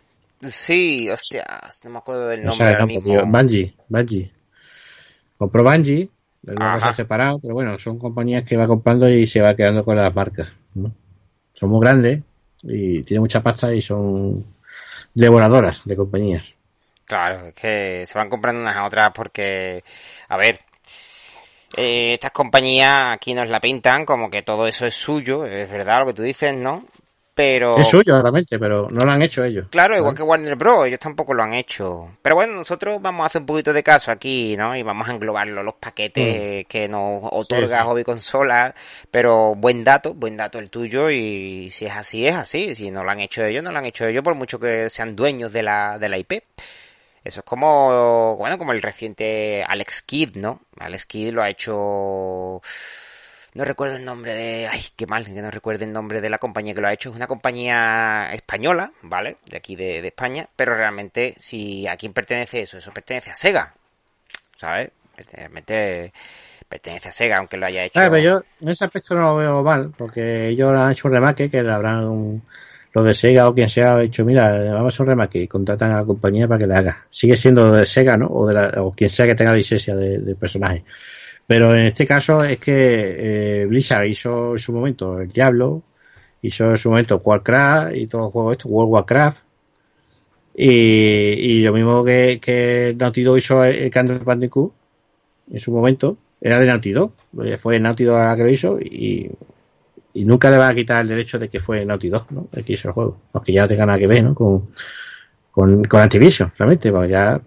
Sí, hostias, no me acuerdo del No nombre sabe el ahora nombre, mismo. tío. Bungie, Bungie. Compró Bungie, luego se ha separado, pero bueno, son compañías que va comprando y se va quedando con las marcas. ¿no? Son muy grandes y tienen mucha pasta y son devoradoras de compañías. Claro, es que se van comprando unas a otras porque, a ver, eh, estas compañías aquí nos la pintan como que todo eso es suyo, es verdad lo que tú dices, ¿no? Pero... Es suyo realmente, pero no lo han hecho ellos. Claro, igual que Warner Bros. Ellos tampoco lo han hecho. Pero bueno, nosotros vamos a hacer un poquito de caso aquí, ¿no? Y vamos a englobarlo, los paquetes que nos otorga Mm. Sí, sí. Hobby Consola. Pero buen dato, buen dato el tuyo. Y si es así, es así. Si no lo han hecho ellos, no lo han hecho ellos, por mucho que sean dueños de la, de la IP. Eso es como, bueno, como el reciente Alex Kidd, ¿no? Alex Kidd lo ha hecho... No recuerdo el nombre de... Ay, qué mal que no recuerde el nombre de la compañía que lo ha hecho. Es una compañía española, ¿vale? De aquí de, España. Pero realmente, si a quién pertenece eso, eso pertenece a Sega. ¿Sabes? Realmente pertenece a Sega, aunque lo haya hecho... Ah, pero yo en ese aspecto no lo veo mal, porque ellos han hecho un remake que le habrán lo de Sega o quien sea ha dicho, mira, vamos a hacer un remake y contratan a la compañía para que le haga. Sigue siendo de Sega, ¿no? O de la, o quien sea que tenga licencia de, de personaje. Pero en este caso es que eh, Blizzard hizo en su momento el Diablo, hizo en su momento Warcraft y todo el juego esto, World Warcraft. Y, y lo mismo que, que Naughty Dog hizo el Candle Bandicoot en su momento, era de Naughty Dog. Fue Naughty Dog la que lo hizo y, y nunca le va a quitar el derecho de que fue Naughty Dog, ¿no? El que hizo el juego. Aunque ya no tenga nada que ver, ¿no? Con, con, con Activision, realmente, porque ya...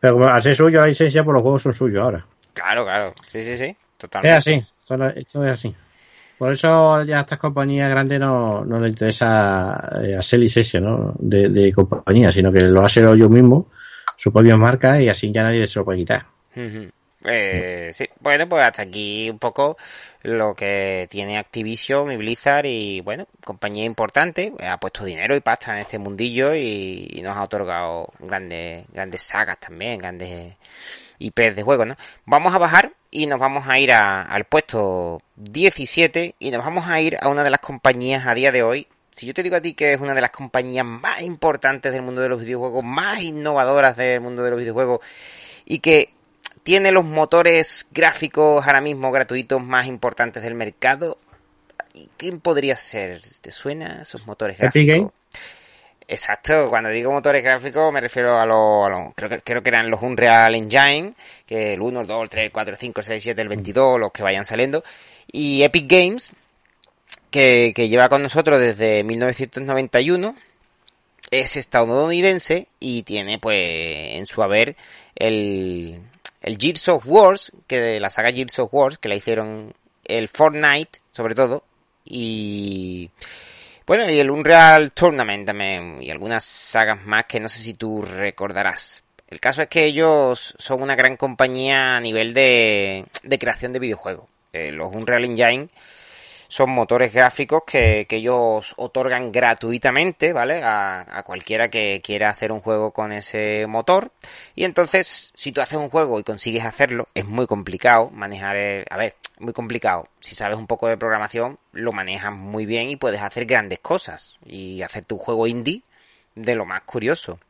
Pero como al suyo la licencia, pues los juegos son suyos ahora. Claro, claro. Sí, sí, sí. Es Totalmente. así, esto, esto es así. Por eso ya a estas compañías grandes no, no les interesa eh, hacer licencia ¿no? de, de compañía, sino que lo hacen ellos mismos, sus propias marcas, y así ya nadie se lo puede quitar. Eh, sí, bueno, pues hasta aquí un poco lo que tiene Activision y Blizzard y bueno, compañía importante, ha puesto dinero y pasta en este mundillo y, y nos ha otorgado grandes, grandes sagas también, grandes IPs de juego, ¿no? Vamos a bajar y nos vamos a ir a- al puesto 17 y nos vamos a ir a una de las compañías a día de hoy. Si yo te digo a ti que es una de las compañías más importantes del mundo de los videojuegos, más innovadoras del mundo de los videojuegos y que tiene los motores gráficos ahora mismo gratuitos más importantes del mercado, ¿Y ¿Quién podría ser? ¿Te suena esos motores gráficos? Exacto, cuando digo motores gráficos me refiero a los, a creo, que, creo que eran los Unreal Engine, que el 1, el 2, el 3, el 4, el 5, el 6, el 7, el 22, los que vayan saliendo, y Epic Games, que, que lleva con nosotros desde 1991, es estadounidense y tiene pues en su haber el, el Gears of Wars, que de la saga Gears of Wars, que la hicieron el Fortnite, sobre todo, y bueno, y el Unreal Tournament también, y algunas sagas más que no sé si tú recordarás. El caso es que ellos son una gran compañía a nivel de, de creación de videojuegos. Eh, los Unreal Engine son motores gráficos que, ellos otorgan gratuitamente, ¿vale? A, a cualquiera que quiera hacer un juego con ese motor. Y entonces, si tú haces un juego y consigues hacerlo, es muy complicado manejar el... A ver, muy complicado. Si sabes un poco de programación, lo manejas muy bien y puedes hacer grandes cosas. Y hacer tu juego indie de lo más curioso.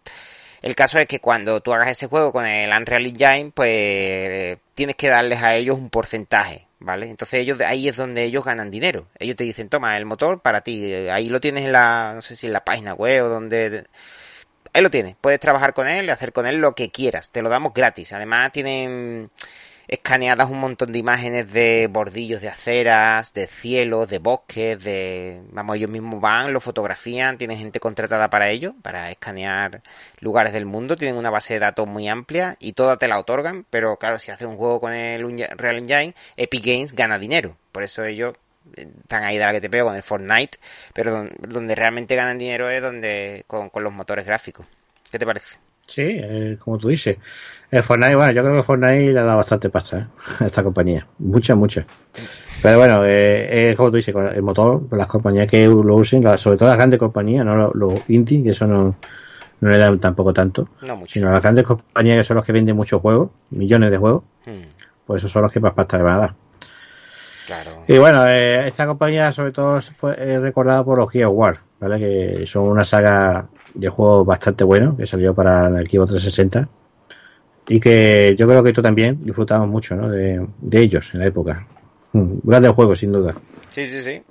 El caso es que cuando tú hagas ese juego con el Unreal Engine, pues tienes que darles a ellos un porcentaje, ¿vale? Entonces ellos ahí es donde ellos ganan dinero. Ellos te dicen, toma el motor para ti. Ahí lo tienes en la, no sé si en la página web o donde... Ahí lo tienes. Puedes trabajar con él y hacer con él lo que quieras. Te lo damos gratis. Además tienen escaneadas un montón de imágenes de bordillos de aceras, de cielos, de bosques, de... Vamos, ellos mismos van, lo fotografían, tienen gente contratada para ello, para escanear lugares del mundo, tienen una base de datos muy amplia y toda te la otorgan, pero claro, si haces un juego con el Unreal Engine, Epic Games gana dinero, por eso ellos están ahí de la que te pego con el Fortnite, pero don- donde realmente ganan dinero es donde con, con los motores gráficos. ¿Qué te parece? Sí, eh, como tú dices. El Fortnite, bueno, yo creo que Fortnite le ha dado bastante pasta ¿eh? a esta compañía. Mucha, mucha. Pero bueno, eh, como tú dices, con el motor, las compañías que lo usen, sobre todo las grandes compañías, no los, los indie, que eso no, no le dan tampoco tanto, No mucho. sino las grandes compañías que son los que venden muchos juegos, millones de juegos, Hmm, pues esos son los que más pasta le van a dar. claro. Y bueno, eh, esta compañía sobre todo fue eh, recordada por los Gear War, ¿vale? Que son una saga de juegos bastante bueno que salió para el equipo 360 y que yo creo que tú también disfrutamos mucho, ¿no? De, de ellos en la época. Mm, Grandes juegos, sin duda. Sí, sí, sí.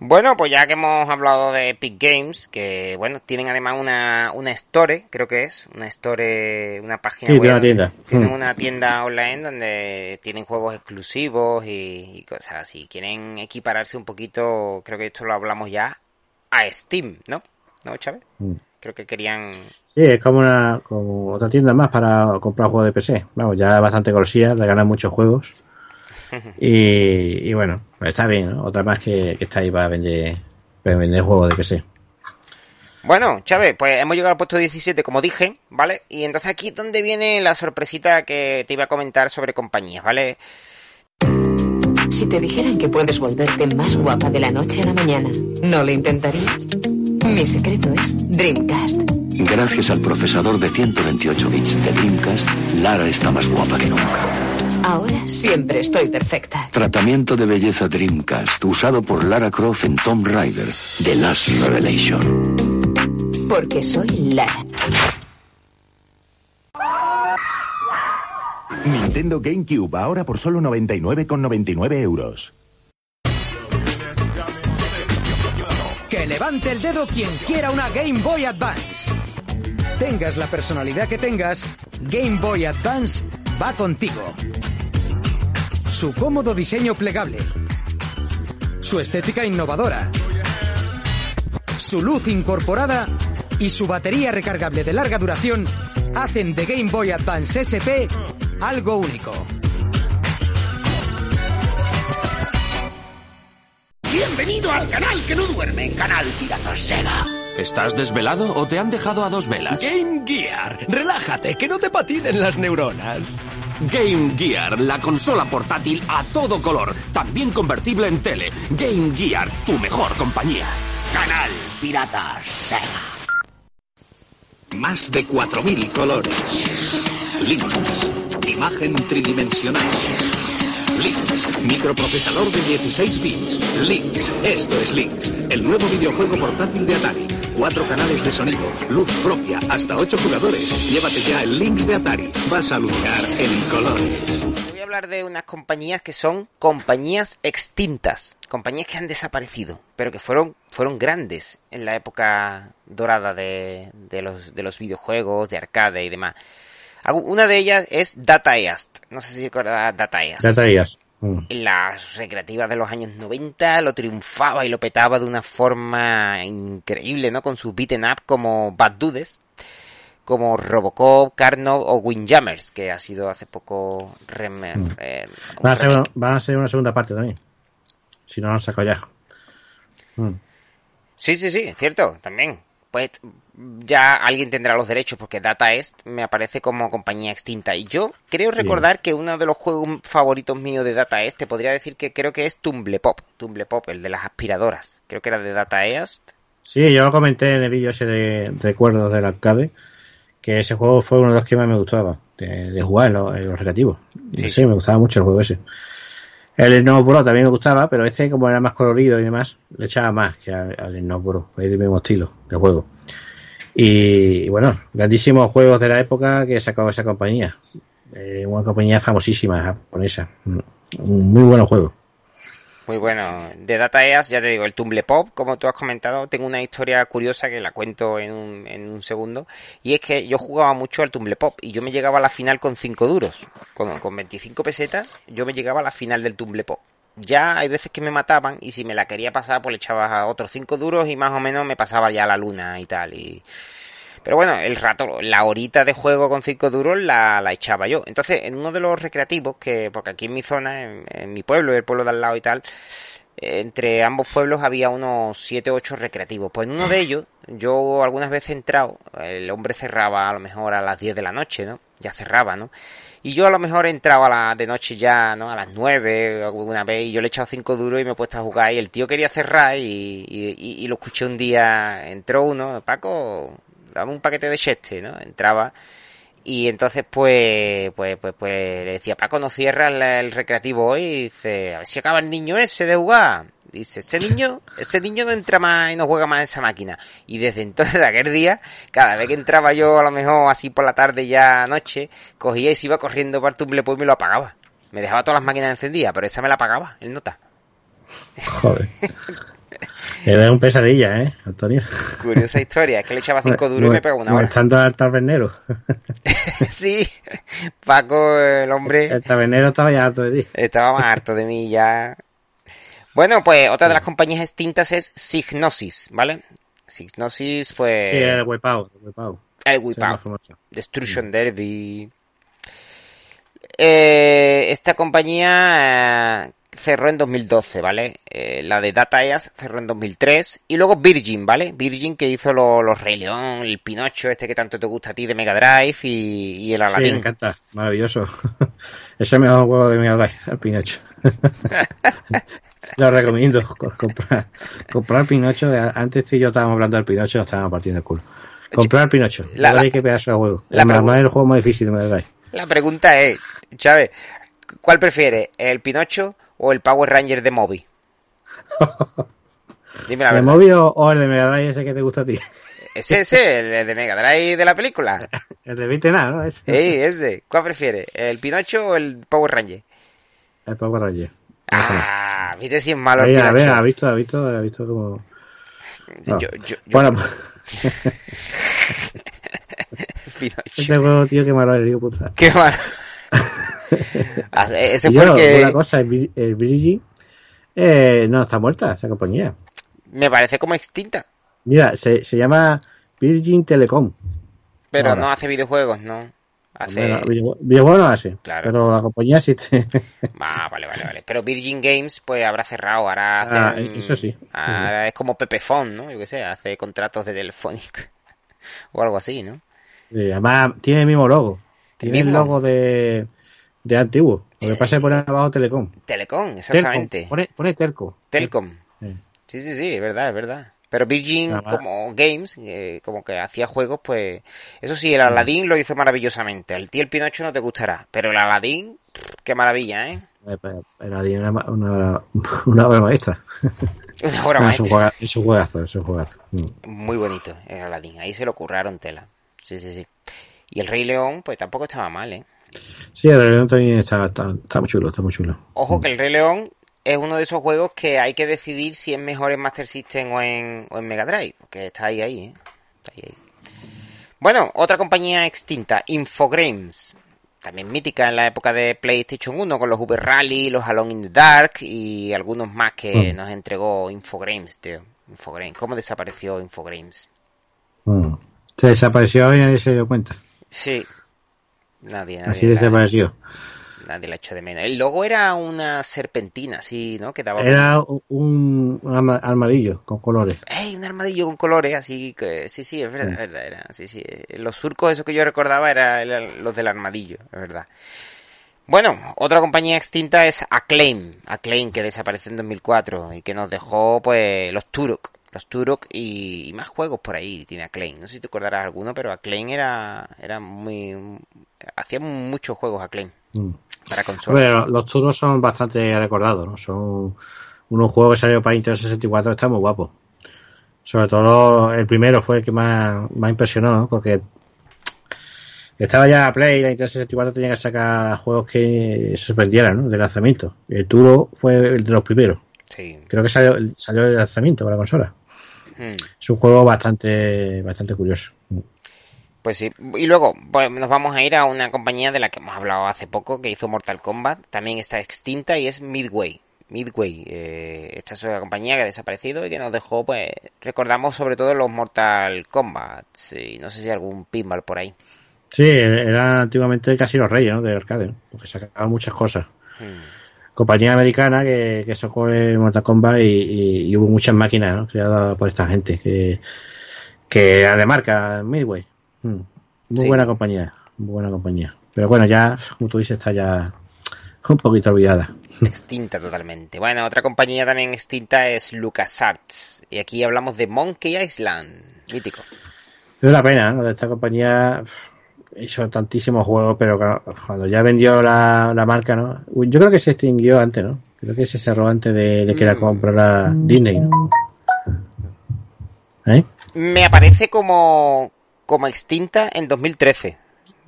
Bueno, pues ya que hemos hablado de Epic Games, que bueno, tienen además una, una store, creo que es, una store, una página Sí, web. tiene una tienda. Tienen Mm. una tienda online donde tienen juegos exclusivos y, y cosas así. Quieren equipararse un poquito, creo que esto lo hablamos ya, a Steam, ¿no? ¿No, Chávez? Mm. Creo que querían... Sí, es como una como otra tienda más para comprar juegos de PC. Vamos, ya bastante conocida, regalan muchos juegos. <laughs> Y, y bueno, pues está bien, ¿no? Otra más que, que está ahí para vender, para vender juegos de PC. Bueno, Chávez, pues hemos llegado al puesto 17, como dije, ¿vale? Y entonces aquí es donde viene la sorpresita que te iba a comentar sobre compañías, ¿vale? Si te dijeran que puedes volverte más guapa de la noche a la mañana, ¿no lo intentarías? Mi secreto es Dreamcast. Gracias al procesador de 128 bits de Dreamcast, Lara está más guapa que nunca. Ahora siempre estoy perfecta. Tratamiento de belleza Dreamcast, usado por Lara Croft en Tomb Raider, The Last Revelation. Porque soy Lara. Nintendo GameCube, ahora por solo 99,99 euros. Que levante el dedo quien quiera una Game Boy Advance. Tengas la personalidad que tengas, Game Boy Advance va contigo. Su cómodo diseño plegable. Su estética innovadora. Su luz incorporada y su batería recargable de larga duración hacen de Game Boy Advance SP algo único. Bienvenido al canal que no duerme, Canal Pirata Sega. ¿Estás desvelado o te han dejado a dos velas? Game Gear, relájate, que no te patinen las neuronas. Game Gear, la consola portátil a todo color, también convertible en tele. Game Gear, tu mejor compañía. Canal Pirata Sega. Más de 4.000 colores. Links. Imagen tridimensional. Links. Microprocesador de 16 bits. Links. Esto es Links. El nuevo videojuego portátil de Atari. Cuatro canales de sonido. Luz propia. Hasta ocho jugadores. Llévate ya el Links de Atari. Vas a luchar en colores. Voy a hablar de unas compañías que son compañías extintas, compañías que han desaparecido, pero que fueron, fueron grandes en la época dorada de, de los, de los videojuegos, de arcade y demás. Una de ellas es Data East. No sé si recuerdas Data East. Data East. Mm. Las recreativas de los años 90 lo triunfaba y lo petaba de una forma increíble, ¿no? Con sus beaten up como Bad Dudes, como Robocop, Carnot o Windjammers, que ha sido hace poco rem- eh, un Van a, ser, van a ser una segunda parte también. Si no lo han sacado ya. Mm. Sí, sí, sí, es cierto, también. Pues ya alguien tendrá los derechos porque Data East me aparece como compañía extinta. Y yo creo recordar que uno de los juegos favoritos míos de Data East, te podría decir que creo que es Tumble Pop. Tumble Pop, el de las aspiradoras. Creo que era de Data East. Sí, yo lo comenté en el vídeo ese de recuerdos del arcade, que ese juego fue uno de los que más me gustaba, de, de jugar en los, en los recreativos. Sí. Sí. me gustaba mucho el juego ese. El Snow Pro también me gustaba, pero este como era más colorido y demás, le echaba más que al, al Pro, es del mismo estilo de juego. Y, bueno, grandísimos juegos de la época que sacaba esa compañía. Eh, una compañía famosísima japonesa. Un muy buen juego. Muy bueno. De Data East, ya te digo, el Tumble Pop, como tú has comentado, tengo una historia curiosa que la cuento en un, en un segundo. Y es que yo jugaba mucho al Tumble Pop y yo me llegaba a la final con 5 duros. Con, con 25 pesetas, yo me llegaba a la final del Tumble Pop. Ya hay veces que me mataban y si me la quería pasar, pues le echaba otros 5 duros y más o menos me pasaba ya la luna y tal. Y... Pero bueno, el rato, la horita de juego con 5 duros la, la echaba yo. Entonces, en uno de los recreativos, que porque aquí en mi zona, en, mi pueblo, el pueblo de al lado y tal, entre ambos pueblos había unos 7 o 8 recreativos. Pues en uno de ellos, yo algunas veces he entrado, el hombre cerraba a lo mejor a las 10 de la noche, ¿no? Ya cerraba, ¿no? Y yo a lo mejor he entrado a la de noche ya, ¿no? A las 9 alguna vez y yo le he echado 5 duros y me he puesto a jugar y el tío quería cerrar y, y, y- y lo escuché un día, entró uno, Paco, dame un paquete de cheste, ¿no? Entraba y entonces pues, pues, pues, pues le decía, Paco, no cierra el, el recreativo hoy y dice, a ver si acaba el niño ese de jugar. Dice, ese niño, ese niño no entra más y no juega más en esa máquina. Y desde entonces, <laughs> de aquel día, cada vez que entraba yo, a lo mejor así por la tarde ya noche, cogía y se iba corriendo para el tumble y me lo apagaba. Me dejaba todas las máquinas encendidas, pero esa me la apagaba, él nota. Joder. <laughs> Era un pesadilla, ¿eh, Antonio? Curiosa historia, es que le echaba <laughs> cinco duros y me pegaba una hora. Molestando al tabernero. <laughs> sí, Paco, el hombre... El tabernero estaba ya harto de ti. Estaba más harto de mí ya. Bueno, pues otra de las compañías extintas es Signosis, ¿vale? Signosis, pues... Sí, el Wipeout. El Wipeout. Destruction Derby. Eh, esta compañía cerró en 2012, ¿vale? Eh, la de Data East cerró en 2003. Y luego Virgin, ¿vale? Virgin que hizo lo- los Rey León, el Pinocho, este que tanto te gusta a ti de Mega Drive y, y el Sí, me Aladdin. encanta. Maravilloso. Ese <laughs> es el mejor juego de Mega Drive, el Pinocho. <laughs> Lo recomiendo. co- Comprar, comprar Pinocho. de- Antes tú y yo estábamos hablando del Pinocho, nos estábamos partiendo el culo. Comprar Pinocho. La- La, qué pedazo de juego. la La, el juego más difícil de Mega Drive. La pregunta es, Chávez, ¿cuál prefieres? ¿El Pinocho o el Power Ranger de Moby? <laughs> Dime la ¿El verdad. móvil o, o el de Mega Drive ese que te gusta a ti? <laughs> ¿Ese ese, el de Mega Drive de la película? <laughs> El de Vite nada, ¿no? Ese. Ese. ¿Cuál prefieres? ¿El Pinocho o el Power Ranger? El Power Ranger. Ah, viste si es malo el Ahí, a ver, Pinocho. ha visto, ha visto, ha visto como... No. Yo- yo- yo- Bueno, Pinocho. este juego, tío, qué malo eres, puta. Qué malo. <laughs> Ese fue el yo, que una cosa, el, el Virgin, eh, no, está muerta esa compañía. me parece como extinta. Mira, se, se llama Virgin Telecom. Pero Ahora. no hace videojuegos, no. Hace... Bueno, videojuegos no hace, Claro. pero la compañía existe. <laughs> Ah, vale, vale, vale. Pero Virgin Games, pues habrá cerrado. Ahora. Ah, eso sí. Ahora es como Pepefon, ¿no? Yo qué sé, hace contratos de Telefónica. <laughs> o algo así, ¿no? Además, tiene el mismo logo. Tiene el, mismo? logo de, de antiguo. Lo que pasa es pone abajo Telecom. Telecom, exactamente. Telcom. Pone, pone Telco. Telcom. Sí. Sí, sí, sí, es verdad, es verdad. Pero Virgin, más. como Games, eh, como que hacía juegos, pues... Eso sí, el Aladdin lo hizo maravillosamente. El tío el Pinocho no te gustará. Pero el Aladdin, qué maravilla, ¿eh? Eh, pero- pero tiene una, una, <laughs> una obra maestra. <laughs> Una obra No, <laughs> es, un maestra. juega- es un juegazo, es un juegazo. Mm. Muy bonito el Aladdin. Ahí se lo curraron tela. Sí, sí, sí. Y el Rey León, pues tampoco estaba mal, ¿eh? Sí, el Rey León también está, está, está muy chulo, está muy chulo. Ojo que el Rey León es uno de esos juegos que hay que decidir si es mejor en Master System o en, o en Mega Drive, porque está ahí, ahí, ¿eh? Está ahí, ahí. Bueno, otra compañía extinta, Infogrames. También mítica en la época de PlayStation 1 con los Uber Rally, los Alone in the Dark y algunos más que Mm. nos entregó Infogrames, tío. Infogrames. ¿Cómo desapareció Infogrames? Mm. Se desapareció y nadie se dio cuenta. Sí. Nadie, nadie. Así desapareció. Nadie la echó de menos. El logo era una serpentina, así, ¿no? Que daba Era un, un arma- armadillo con colores. ¡Ey! Un armadillo con colores, así que... Sí, sí, es verdad, es verdad, era... Sí, sí. Los surcos, eso que yo recordaba, eran los del armadillo, es verdad. Bueno, otra compañía extinta es Acclaim. Acclaim, que desapareció en 2004 y que nos dejó, pues, los Turok. Los Turok y, y más juegos por ahí tiene Acclaim. No sé si te acordarás alguno, pero Acclaim era, era muy... Hacía muchos juegos Acclaim Mm. para consola. Hombre, los, turnos son bastante recordados, ¿no? Son unos juegos que salieron para Nintendo 64, están muy guapos. Sobre todo el primero fue el que más, más impresionó, ¿no? Porque estaba ya Play, la Nintendo 64 tenía que sacar juegos que se sorprendieran, ¿no? De lanzamiento. El Turo fue el de los primeros. Sí. Creo que salió, salió de lanzamiento para la consola. Hmm. Es un juego bastante, bastante curioso. Pues sí, y luego pues, nos vamos a ir a una compañía de la que hemos hablado hace poco, que hizo Mortal Kombat, también está extinta y es Midway. Midway, eh, esta es una compañía que ha desaparecido y que nos dejó, pues, recordamos sobre todo los Mortal Kombat, y no sé si algún pinball por ahí. Sí, era antiguamente casi los reyes, ¿no? De arcade, ¿no? Porque sacaban muchas cosas. Compañía americana que, que sacó el Mortal Kombat y, y- y hubo muchas máquinas ¿no? creadas por esta gente que, que era de marca Midway. Mm. Muy Sí. buena compañía, muy buena compañía. Pero bueno, ya, como tú dices, está ya un poquito olvidada. <laughs> Extinta totalmente. Bueno, otra compañía también extinta es LucasArts, y aquí hablamos de Monkey Island, mítico. Es una pena, ¿no? De esta compañía hizo tantísimos juegos, pero claro, cuando ya vendió la, la marca, ¿no? Yo creo que se extinguió antes, ¿no? Creo que se cerró antes de, de que la comprara Disney, ¿no? ¿Eh? me aparece como, como extinta en 2013.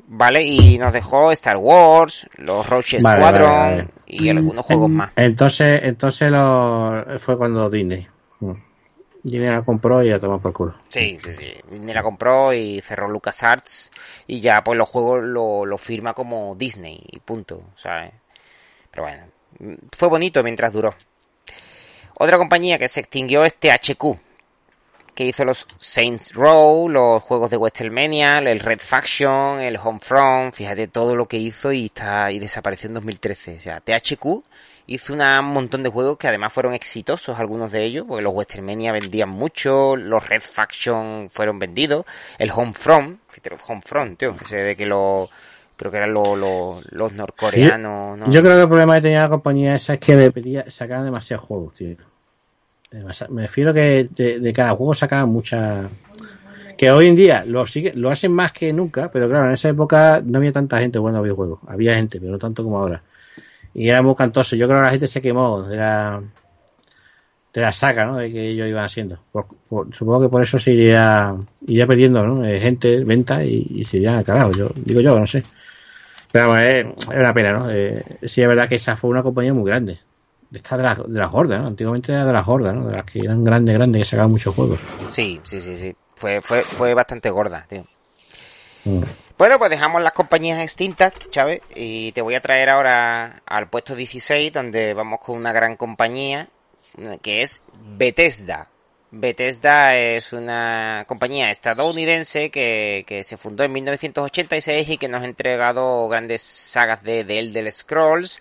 ¿Vale? Y nos dejó Star Wars, los Roche Vale, Squadron vale, vale. y algunos juegos más. Entonces, entonces lo, fue cuando Disney. Disney la compró y la tomó por culo. Sí, sí, sí. Disney la compró y cerró LucasArts y ya pues los juegos lo, lo firma como Disney y punto, ¿sabes? Pero bueno, fue bonito mientras duró. Otra compañía que se extinguió es THQ, que hizo los Saints Row, los juegos de WrestleMania, el Red Faction, el Homefront, fíjate todo lo que hizo y está y desapareció en 2013. O sea, THQ hizo una- un montón de juegos que además fueron exitosos, algunos de ellos, porque los WrestleMania vendían mucho, los Red Faction fueron vendidos, el Homefront, Homefront, tío, ese de que lo creo que eran los, los, los norcoreanos, ¿no? Yo creo que el problema que tenía la compañía esa es que le pedía, sacaban demasiados juegos, tío. Demasi- Me refiero que de, de cada juego sacaban muchas. Que hoy en día lo sigue, lo hacen más que nunca, pero claro, en esa época no había tanta gente jugando a videojuegos. Había gente, pero no tanto como ahora. Y era muy cantoso. Yo creo que la gente se quemó de la, de la saga, ¿no? De que ellos iban haciendo. Por- por- supongo que por eso se iría, iría perdiendo, ¿no? Eh, gente, venta y, y se irían al carajo. Yo, digo yo, no sé. Pero vamos, es, es una pena, ¿no? Eh, sí, es verdad que esa fue una compañía muy grande. Esta de las de las gordas, ¿no? Antiguamente era de las gordas, ¿no? De las que eran grandes, grandes, que sacaban muchos juegos. Sí, sí, sí, sí. Fue, fue, fue bastante gorda, tío. Mm. Bueno, pues dejamos las compañías extintas, Chávez, y te voy a traer ahora al puesto 16, donde vamos con una gran compañía, que es Bethesda. Bethesda es una compañía estadounidense que, que se fundó en 1986 y que nos ha entregado grandes sagas de, de Elder Scrolls,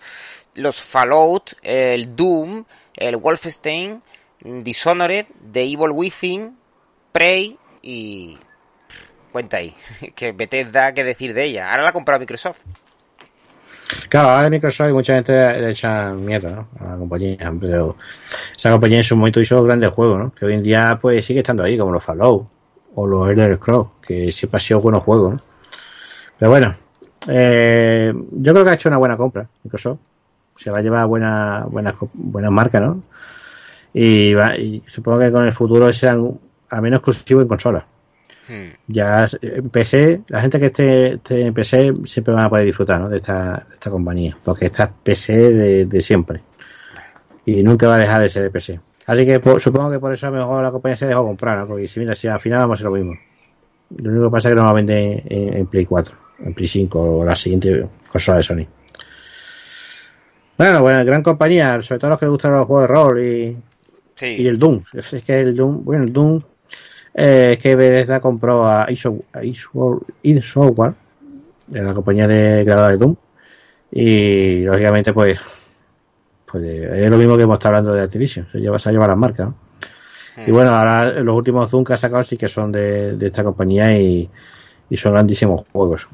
los Fallout, el Doom, el Wolfenstein, Dishonored, The Evil Within, Prey y... Cuenta ahí, <laughs> que Bethesda, qué decir de ella. Ahora la ha comprado Microsoft. Claro, ahora Microsoft y mucha gente le echa mierda, ¿no? A la compañía, pero esa compañía en su momento hizo grandes juegos. Que hoy en día pues sigue estando ahí, como los Fallout o los Elder Scrolls, que siempre han sido buenos juegos. Pero bueno, eh, yo creo que ha hecho una buena compra Microsoft. Se va a llevar buenas buenas buenas marcas, ¿no? Y, va- y supongo que con el futuro serán al menos exclusivos en consolas. Hmm. Ya en PC, la gente que esté, esté en PC siempre van a poder disfrutar ¿no? de, esta, de esta compañía, porque esta es PC de, de siempre. Y nunca va a dejar de ser de PC. Así que por- supongo que por eso a lo mejor la compañía se dejó comprar, ¿no? Porque si mira, si al final vamos a hacer lo mismo. Lo único que pasa es que no va a vender en, en Play 4, en Play 5 o la siguiente consola de Sony. Bueno, bueno, gran compañía, sobre todo a los que les gustan los juegos de rol y, Sí. y el Doom. Es es que el Doom, bueno, el Doom eh, que Bethesda compró a id Software, la compañía de creadora de Doom, y lógicamente pues, pues eh, es lo mismo que hemos estado hablando de Activision, se lleva, se lleva las marcas. ¿no? Y bueno, ahora los últimos Doom que ha sacado sí que son de, de esta compañía y, y son grandísimos juegos.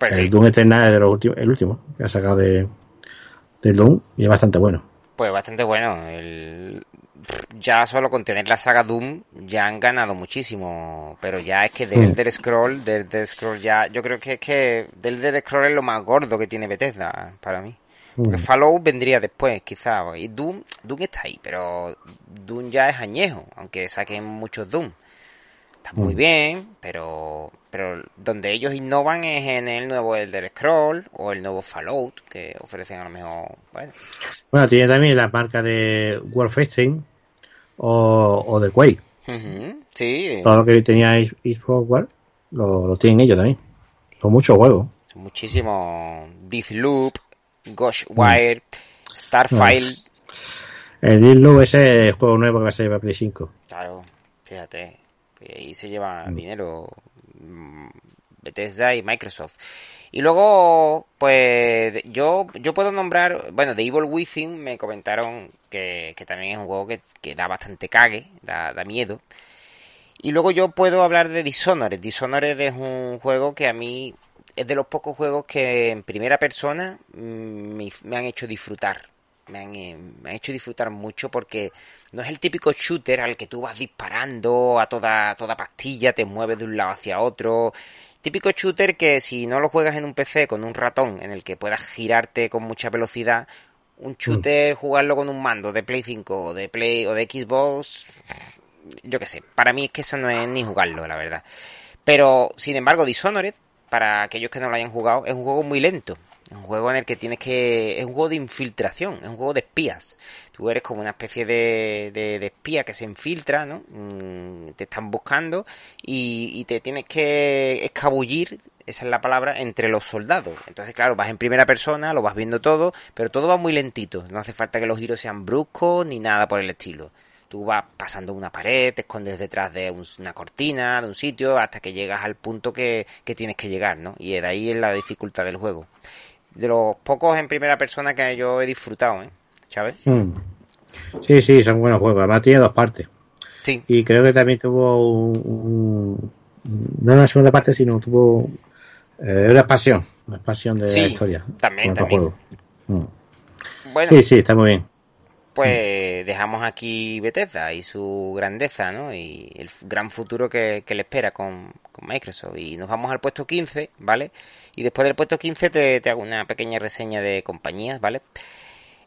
Pues el sí. Doom Eternal es de los últimos, el último que ha sacado de del Doom y es bastante bueno. Pues bastante bueno. El... Ya solo con tener la saga Doom ya han ganado muchísimo. Pero ya es que del. Elder Scroll, del Elder Scroll ya. Yo creo que es que del Elder Scroll es lo más gordo que tiene Bethesda para mí. Porque Mm. Fallout vendría después, quizá. Y Doom, Doom está ahí, pero Doom ya es añejo, aunque saquen muchos Doom. Está muy Mm. bien, pero pero donde ellos innovan es en el nuevo Elder Scroll o el nuevo Fallout, que ofrecen a lo mejor, bueno, Bueno, tiene también las marcas de Warfacing o, o de Quake. Sí, Todo lo que tenía East East Software lo, lo tienen ellos también. Son muchos juegos. son muchísimos. Deathloop, Ghostwire, Starfile. El Deathloop ese es el juego nuevo que va a salir para Play 5. Claro, fíjate. Que ahí se lleva dinero mm, Bethesda y Microsoft. Y luego, pues yo yo puedo nombrar, bueno, de Evil Within me comentaron que, que también es un juego que, que da bastante cague, da, da miedo. Y luego yo puedo hablar de Dishonored. Dishonored es un juego que a mí es de los pocos juegos que en primera persona mm, me, me han hecho disfrutar. Me han, eh, me han hecho disfrutar mucho porque no es el típico shooter al que tú vas disparando a toda, toda pastilla, te mueves de un lado hacia otro. Típico shooter que si no lo juegas en un PC con un ratón en el que puedas girarte con mucha velocidad, un shooter jugarlo con un mando de Play 5 o de Play o de Xbox, yo qué sé, para mí es que eso no es ni jugarlo, la verdad. Pero, sin embargo, Dishonored, para aquellos que no lo hayan jugado, es un juego muy lento. Un juego en el que tienes que... Es un juego de infiltración, es un juego de espías. Tú eres como una especie de, de, de espía que se infiltra, ¿no? Mm, te están buscando y, y te tienes que escabullir, esa es la palabra, entre los soldados. Entonces, claro, vas en primera persona, lo vas viendo todo, pero todo va muy lentito. No hace falta que los giros sean bruscos ni nada por el estilo. Tú vas pasando una pared, te escondes detrás de un- una cortina, de un sitio, hasta que llegas al punto que, que tienes que llegar, ¿no? Y de ahí es la dificultad del juego. De los pocos en primera persona que yo he disfrutado, ¿eh? ¿Sabes? Mm. Sí, sí, son buenos juegos. Además tiene dos partes. Sí. Y creo que también tuvo un, un- no una segunda parte, sino tuvo eh, una expansión, una expansión de Sí, la historia. también, también. juego. Mm. Bueno, Sí, sí, está muy bien. Pues dejamos aquí Bethesda y su grandeza, ¿no? Y el gran futuro que, le espera con, con Microsoft. Y nos vamos al puesto 15, ¿vale? Y después del puesto 15 te, te hago una pequeña reseña de compañías, ¿vale?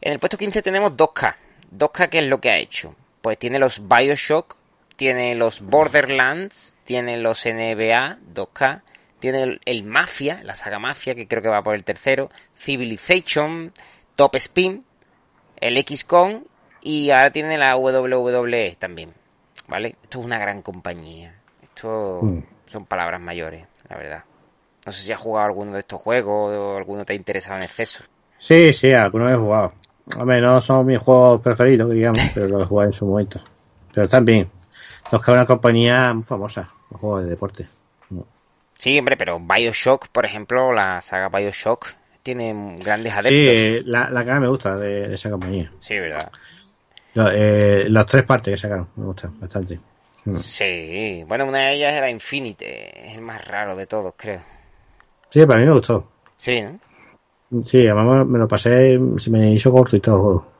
En el puesto 15 tenemos 2K. 2K, ¿qué es lo que ha hecho? Pues tiene los Bioshock, tiene los Borderlands, tiene los NBA 2K, tiene el, el Mafia, la saga Mafia, que creo que va por el tercero, Civilization, Top Spin, el XCOM y ahora tiene la WWE también, ¿vale? Esto es una gran compañía. Esto Mm. son palabras mayores, la verdad. No sé si has jugado alguno de estos juegos o alguno te ha interesado en exceso. Sí, sí, algunos he jugado. Hombre, no son mis juegos preferidos, digamos, <laughs> pero los he jugado en su momento. Pero están bien. Los que es una compañía muy famosa, los juegos de deporte. Sí, hombre, pero Bioshock, por ejemplo, la saga Bioshock tiene grandes adeptos. Sí, la, la que más me gusta de, de esa compañía. Sí, verdad. Lo- eh, las tres partes que sacaron, me gustan bastante. Mm. Sí, bueno, una de ellas era Infinite, es el más raro de todos, creo. Sí, para mí me gustó. Sí, ¿no? Sí, además me lo pasé, se me hizo corto y todo el juego.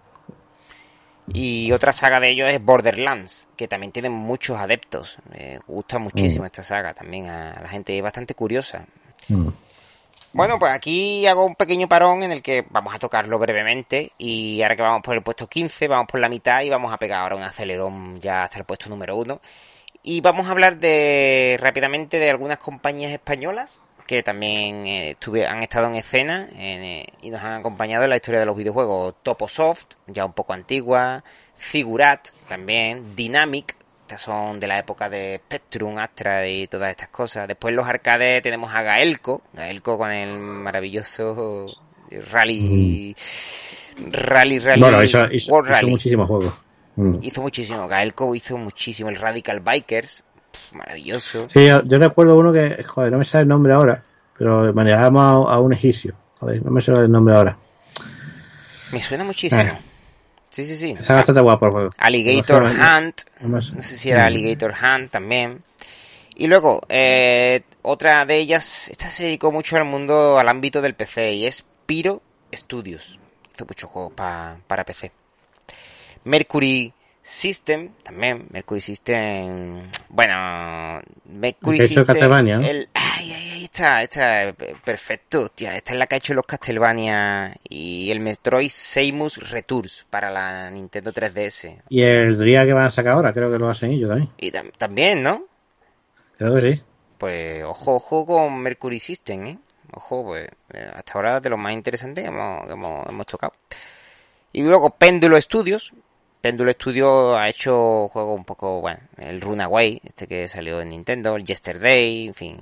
Y otra saga de ellos es Borderlands, que también tiene muchos adeptos. Me gusta muchísimo Mm. esta saga también a la gente, es bastante curiosa. Mm. Bueno, pues aquí hago un pequeño parón en el que vamos a tocarlo brevemente y ahora que vamos por el puesto 15, vamos por la mitad y vamos a pegar ahora un acelerón ya hasta el puesto número 1. Y vamos a hablar de rápidamente de algunas compañías españolas que también eh, han estado en escena en, eh, y nos han acompañado en la historia de los videojuegos. Toposoft, ya un poco antigua, Figurat también, Dynamic, estas son de la época de Spectrum, Astra y todas estas cosas. Después los arcades tenemos a Gaelco, Gaelco con el maravilloso Rally... Rally, Rally, Bueno, hizo, hizo, World hizo Rally. muchísimos juegos. Mm. Hizo muchísimo. Gaelco hizo muchísimo. El Radical Bikers. maravilloso. Sí, yo, yo recuerdo uno que, joder, no me sale el nombre ahora, pero manejábamos a, a un egipcio. Joder, no me sale el nombre ahora. Me suena muchísimo. Eh. Sí, sí, sí. Está bastante guapo el juego. Alligator Hunt. No sé si era Mm. Alligator Hunt también. Y luego, eh, otra de ellas, esta se dedicó mucho al mundo, al ámbito del PC, y es Pyro Studios. Hizo muchos juegos pa- para PC. Mercury System, también, Mercury System, bueno, Mercury System, Castlevania, el, ay, ay, ay, está, está, perfecto, hostia, esta es la que ha hecho los Castlevania y el Metroid Samus Returns para la Nintendo 3DS. Y el día que van a sacar ahora, creo que lo hacen ellos también. Y tam- también, ¿no? Creo que sí. Pues ojo, ojo con Mercury System, ¿eh? Ojo, pues eh, hasta ahora de lo más interesante que hemos, que hemos, hemos tocado. Y luego Péndulo Studios. Péndulo Studios ha hecho juegos un poco, bueno, el Runaway, este que salió en Nintendo, el Yesterday, en fin.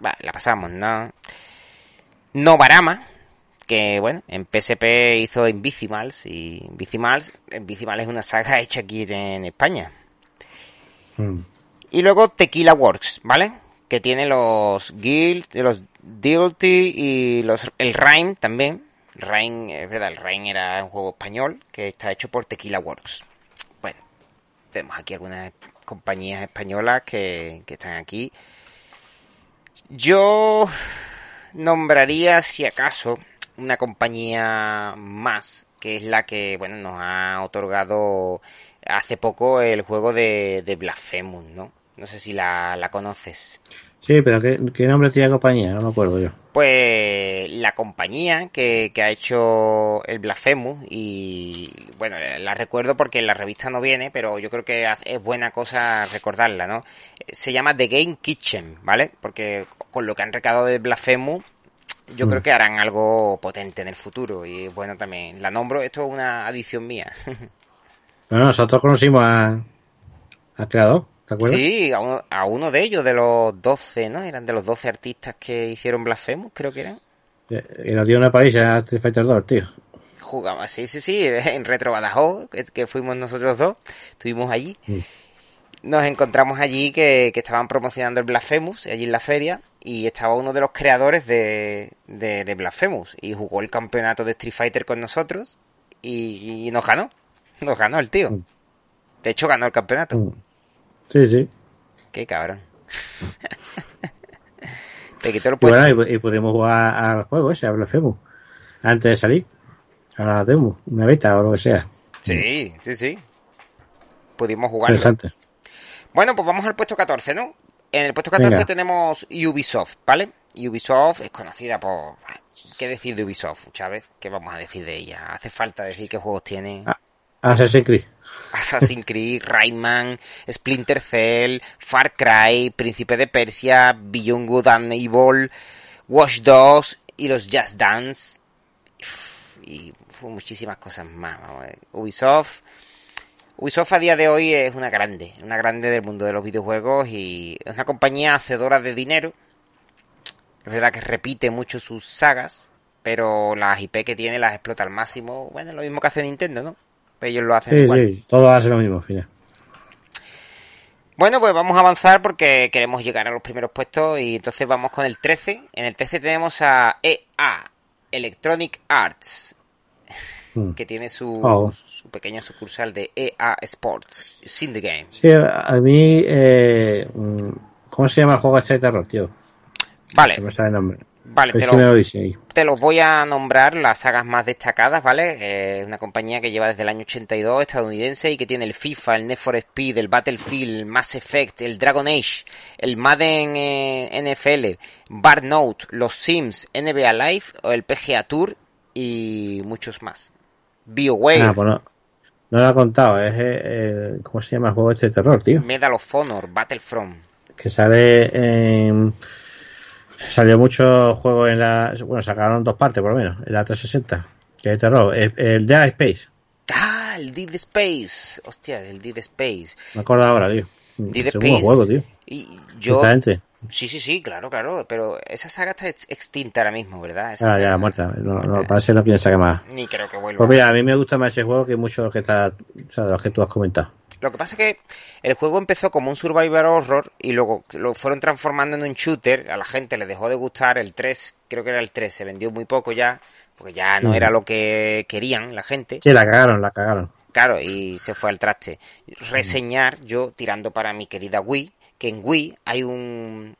La pasamos, ¿no? Novarama, que bueno, en PSP hizo Invisimals, y Invisimals, Invisimals es una saga <laughs> hecha aquí en España. Mm. Y luego Tequila Works, ¿vale? Que tiene los Guild, los Guilty y los el Rhyme también. Rhyme, es verdad, el Rhyme era un juego español que está hecho por Tequila Works. Bueno, tenemos aquí algunas compañías españolas que, que están aquí. Yo nombraría, si acaso, una compañía más, que es la que, bueno, nos ha otorgado hace poco el juego de, de Blasphemous, ¿no? No sé si la, la conoces. Sí, pero ¿qué, qué nombre tiene la compañía? No me acuerdo yo. Pues la compañía que, que ha hecho el Blasphemous y bueno, la recuerdo porque la revista no viene, pero yo creo que es buena cosa recordarla, ¿no? Se llama The Game Kitchen, ¿vale? Porque con lo que han recaudado de Blasphemous, yo Mm. creo que harán algo potente en el futuro y bueno también. La nombro, esto es una adición mía. <laughs> Bueno, nosotros conocimos a, al creador, ¿te acuerdas? Sí, a uno, a uno de ellos, de los 12, ¿no? Eran de los 12 artistas que hicieron Blasphemous, creo que eran. Y nos dio una país a Street Fighter 2, tío. Jugaba, sí, sí, sí, <laughs> en Retro Badajoz, que, fuimos nosotros dos, estuvimos allí. Mm. Nos encontramos allí que, que estaban promocionando el Blasphemous, allí en la feria, y estaba uno de los creadores de, de, de Blasphemous, y jugó el campeonato de Street Fighter con nosotros, y, y nos ganó, nos ganó el tío. Mm. De hecho, ganó el campeonato. Sí, sí. Qué cabrón. <laughs> Te quitó el Y puesto. bueno, y, y pudimos jugar al juego ese, a Blasphemous, antes de salir. A la demo, una beta o lo que sea. Sí, sí, sí. Pudimos jugarlo. Interesante. Bueno, pues vamos al puesto 14, ¿no? En el puesto 14 Venga. tenemos Ubisoft, ¿vale? Ubisoft es conocida por... ¿Qué decir de Ubisoft, Chávez? ¿Qué vamos a decir de ella? Hace falta decir qué juegos tiene. Ah. Assassin's Creed. Assassin's Creed, Rayman, Splinter Cell, Far Cry, Príncipe de Persia, Beyond Good and Evil, Watch Dogs y los Just Dance. Y muchísimas cosas más. Ubisoft. Ubisoft a día de hoy es una grande, una grande del mundo de los videojuegos y es una compañía hacedora de dinero. Es verdad que repite mucho sus sagas, pero las IP que tiene las explota al máximo. Bueno, lo mismo que hace Nintendo, ¿no? Ellos lo hacen Sí, igual. sí, todo hace lo mismo, al final. Bueno, pues vamos a avanzar porque queremos llegar a los primeros puestos y entonces vamos con el 13. En el 13 tenemos a EA, Electronic Arts, Mm. que tiene su, Oh. su pequeña sucursal de EA Sports, Sin the Game. Sí, a mí, eh, mm, ¿cómo se llama el juego este de terror, tío? Vale. Se me sale el nombre. Vale, El te lo, te los voy a nombrar las sagas más destacadas, ¿vale? Eh, una compañía que lleva desde el año 82, estadounidense, y que tiene el FIFA, el Need for Speed, el Battlefield, el Mass Effect, el Dragon Age, el Madden eh, NFL, Barnote, los Sims, NBA Live, el PGA Tour y muchos más. BioWare. Ah, pues no, lo ha contado, es eh, eh, ¿cómo se llama el juego este de terror, tío? Medal of Honor, Battlefront. Que sale en salió mucho juego en la bueno, sacaron dos partes por lo menos, en la 360, que es terror, el, el Dead Space. Ah, el Dead Space. Hostia, el Dead Space. Me acuerdo ahora, tío. Dead Space. juego, tío. Y yo. Sí, sí, sí, claro, claro, pero esa saga está ex- extinta ahora mismo, ¿verdad? Esa Ah, ya, muerta. No, no, parece que no piensa que más. Ni creo que vuelva. Pues mira, a mí me gusta más ese juego que muchos que está, o sea, de los que tú has comentado. Lo que pasa es que el juego empezó como un survival horror y luego lo fueron transformando en un shooter. A la gente le dejó de gustar el 3, creo que era el 3, se vendió muy poco ya, porque ya no Mm. era lo que querían la gente. Sí, la cagaron, la cagaron. Claro, y se fue al traste. Reseñar yo tirando para mi querida Wii, que en Wii hay un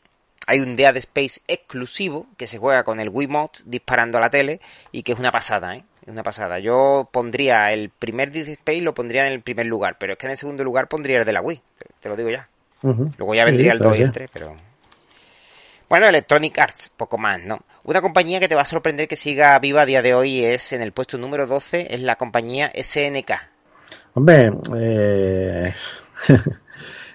hay un Dead Space exclusivo que se juega con el Wii Mod disparando a la tele y que es una pasada, ¿eh? Es una pasada. Yo pondría el primer Dead Space lo pondría en el primer lugar, pero es que en el segundo lugar pondría el de la Wii, te, te lo digo ya. Luego ya vendría Sí, el 2 y el ser. 3, pero... Bueno, Electronic Arts, poco más, ¿no? Una compañía que te va a sorprender que siga viva a día de hoy es, en el puesto número 12, es la compañía SNK. Hombre, eh... <laughs>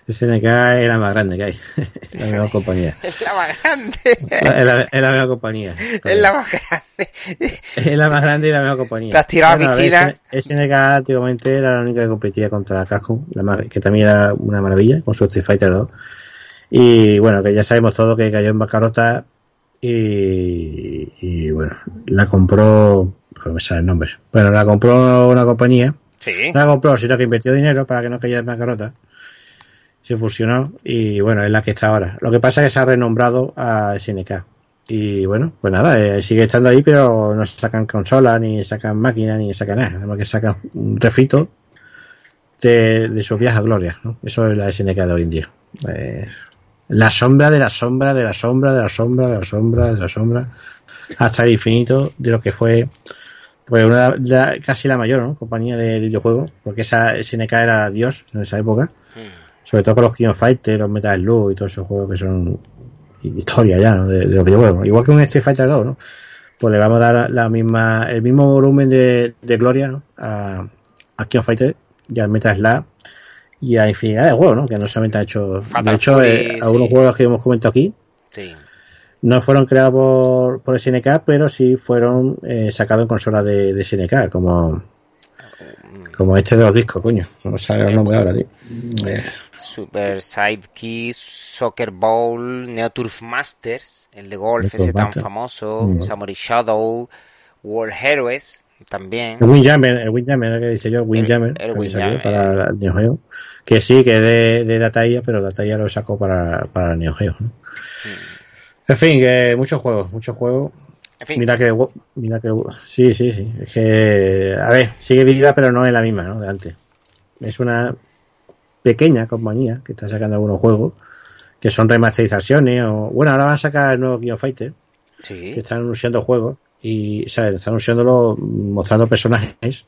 SNK es la más grande que hay. <laughs> la mejor compañía. Es la más grande. Es la, es la mejor compañía. Es la más grande. Es la más grande y la mejor compañía. Te has tirado a Bueno, piscina. ver, SNK antiguamente era la única que competía contra Capcom, la más- que también era una maravilla, con su Street Fighter 2. Y bueno, que ya sabemos todo que cayó en bancarrota y, y bueno, la compró, no me sale el nombre. Bueno, la compró una compañía, Sí. no la compró, sino que invirtió dinero para que no cayera en bancarrota. Se fusionó y bueno, es la que está ahora. Lo que pasa es que se ha renombrado a SNK. Y bueno, pues nada, eh, sigue estando ahí, pero no sacan consolas, ni sacan máquinas, ni sacan nada. Nada más que sacan un refrito de, de sus glorias. ¿no? Eso es la SNK de hoy en día. Eh, la sombra de la sombra de la sombra de la sombra de la sombra de la sombra hasta el infinito de lo que fue pues una la- casi la mayor ¿no? compañía de videojuegos porque esa SNK era Dios en esa época sobre todo con los King of Fighter los Metal Slug y todos esos juegos que son historia ya ¿no? de, de los videojuegos igual que un Street Fighter 2 ¿no? pues le vamos a dar la misma el mismo volumen de, de gloria ¿no? a, a King of Fighter y al Metal Slug y a infinidad de juegos, ¿no? Que no solamente ha hecho. Fatal de hecho, Fury, eh, sí. algunos juegos que hemos comentado aquí Sí. no fueron creados por, por SNK, pero sí fueron eh, sacados en consolas de, de SNK, como, como este de los discos, coño. No me sale el nombre ahora, tío. Eh, Super Sidekick, Soccer Bowl, Neo Turf Masters, el de golf ese tan famoso, Mm. Samurai Shadow, World Heroes también. El Windjammer, el Windjammer, el que dice yo, Windjammer, el salió Windjammer. para el Neo Geo. Que sí, que es de, de Data IA, pero Data IA lo sacó para, para el Neo Geo. ¿no? En fin, que muchos juegos, muchos juegos. En fin. Mira que, mira que, sí, sí, sí. Es que, a ver, sigue viva, pero no es la misma, ¿no? De antes. Es una pequeña compañía que está sacando algunos juegos que son remasterizaciones o, bueno, ahora van a sacar el nuevo King of Fighter Sí. que están anunciando juegos y, ¿sabes? Están anunciándolo mostrando personajes.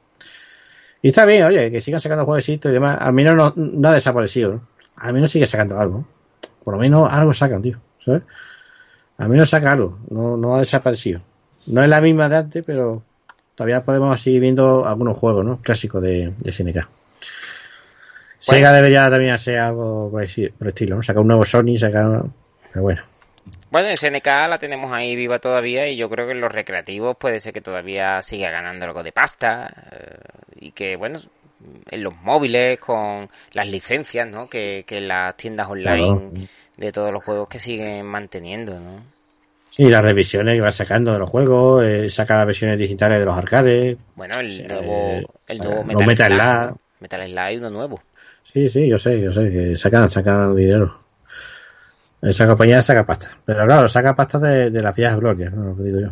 Y está bien, oye, que sigan sacando jueguecitos y demás. Al menos no, no ha desaparecido, ¿no? Al menos sigue sacando algo. Por lo menos algo sacan, tío, ¿sabes? Al menos saca algo, no, no ha desaparecido. No es la misma de antes, pero todavía podemos seguir viendo algunos juegos, ¿no? Clásicos de, de SNK. Sega debería también hacer algo por el, estilo, ¿no? Sacar un nuevo Sony, sacar... Pero bueno. Bueno, SNK la tenemos ahí viva todavía y yo creo que en los recreativos puede ser que todavía siga ganando algo de pasta eh, y que, bueno, en los móviles con las licencias, ¿no? Que, que las tiendas online Claro. de todos los juegos que siguen manteniendo, ¿no? Sí, las revisiones que va sacando de los juegos, eh, saca las versiones digitales de los arcades. Bueno, el nuevo, el nuevo Metal, Metal Slug. Metal Slug y uno nuevo. Sí, sí, yo sé, yo sé, que sacan, sacan dinero. Esa compañía saca pasta. Pero claro, saca pasta de, de las viejas glorias, ¿no? Lo que digo yo.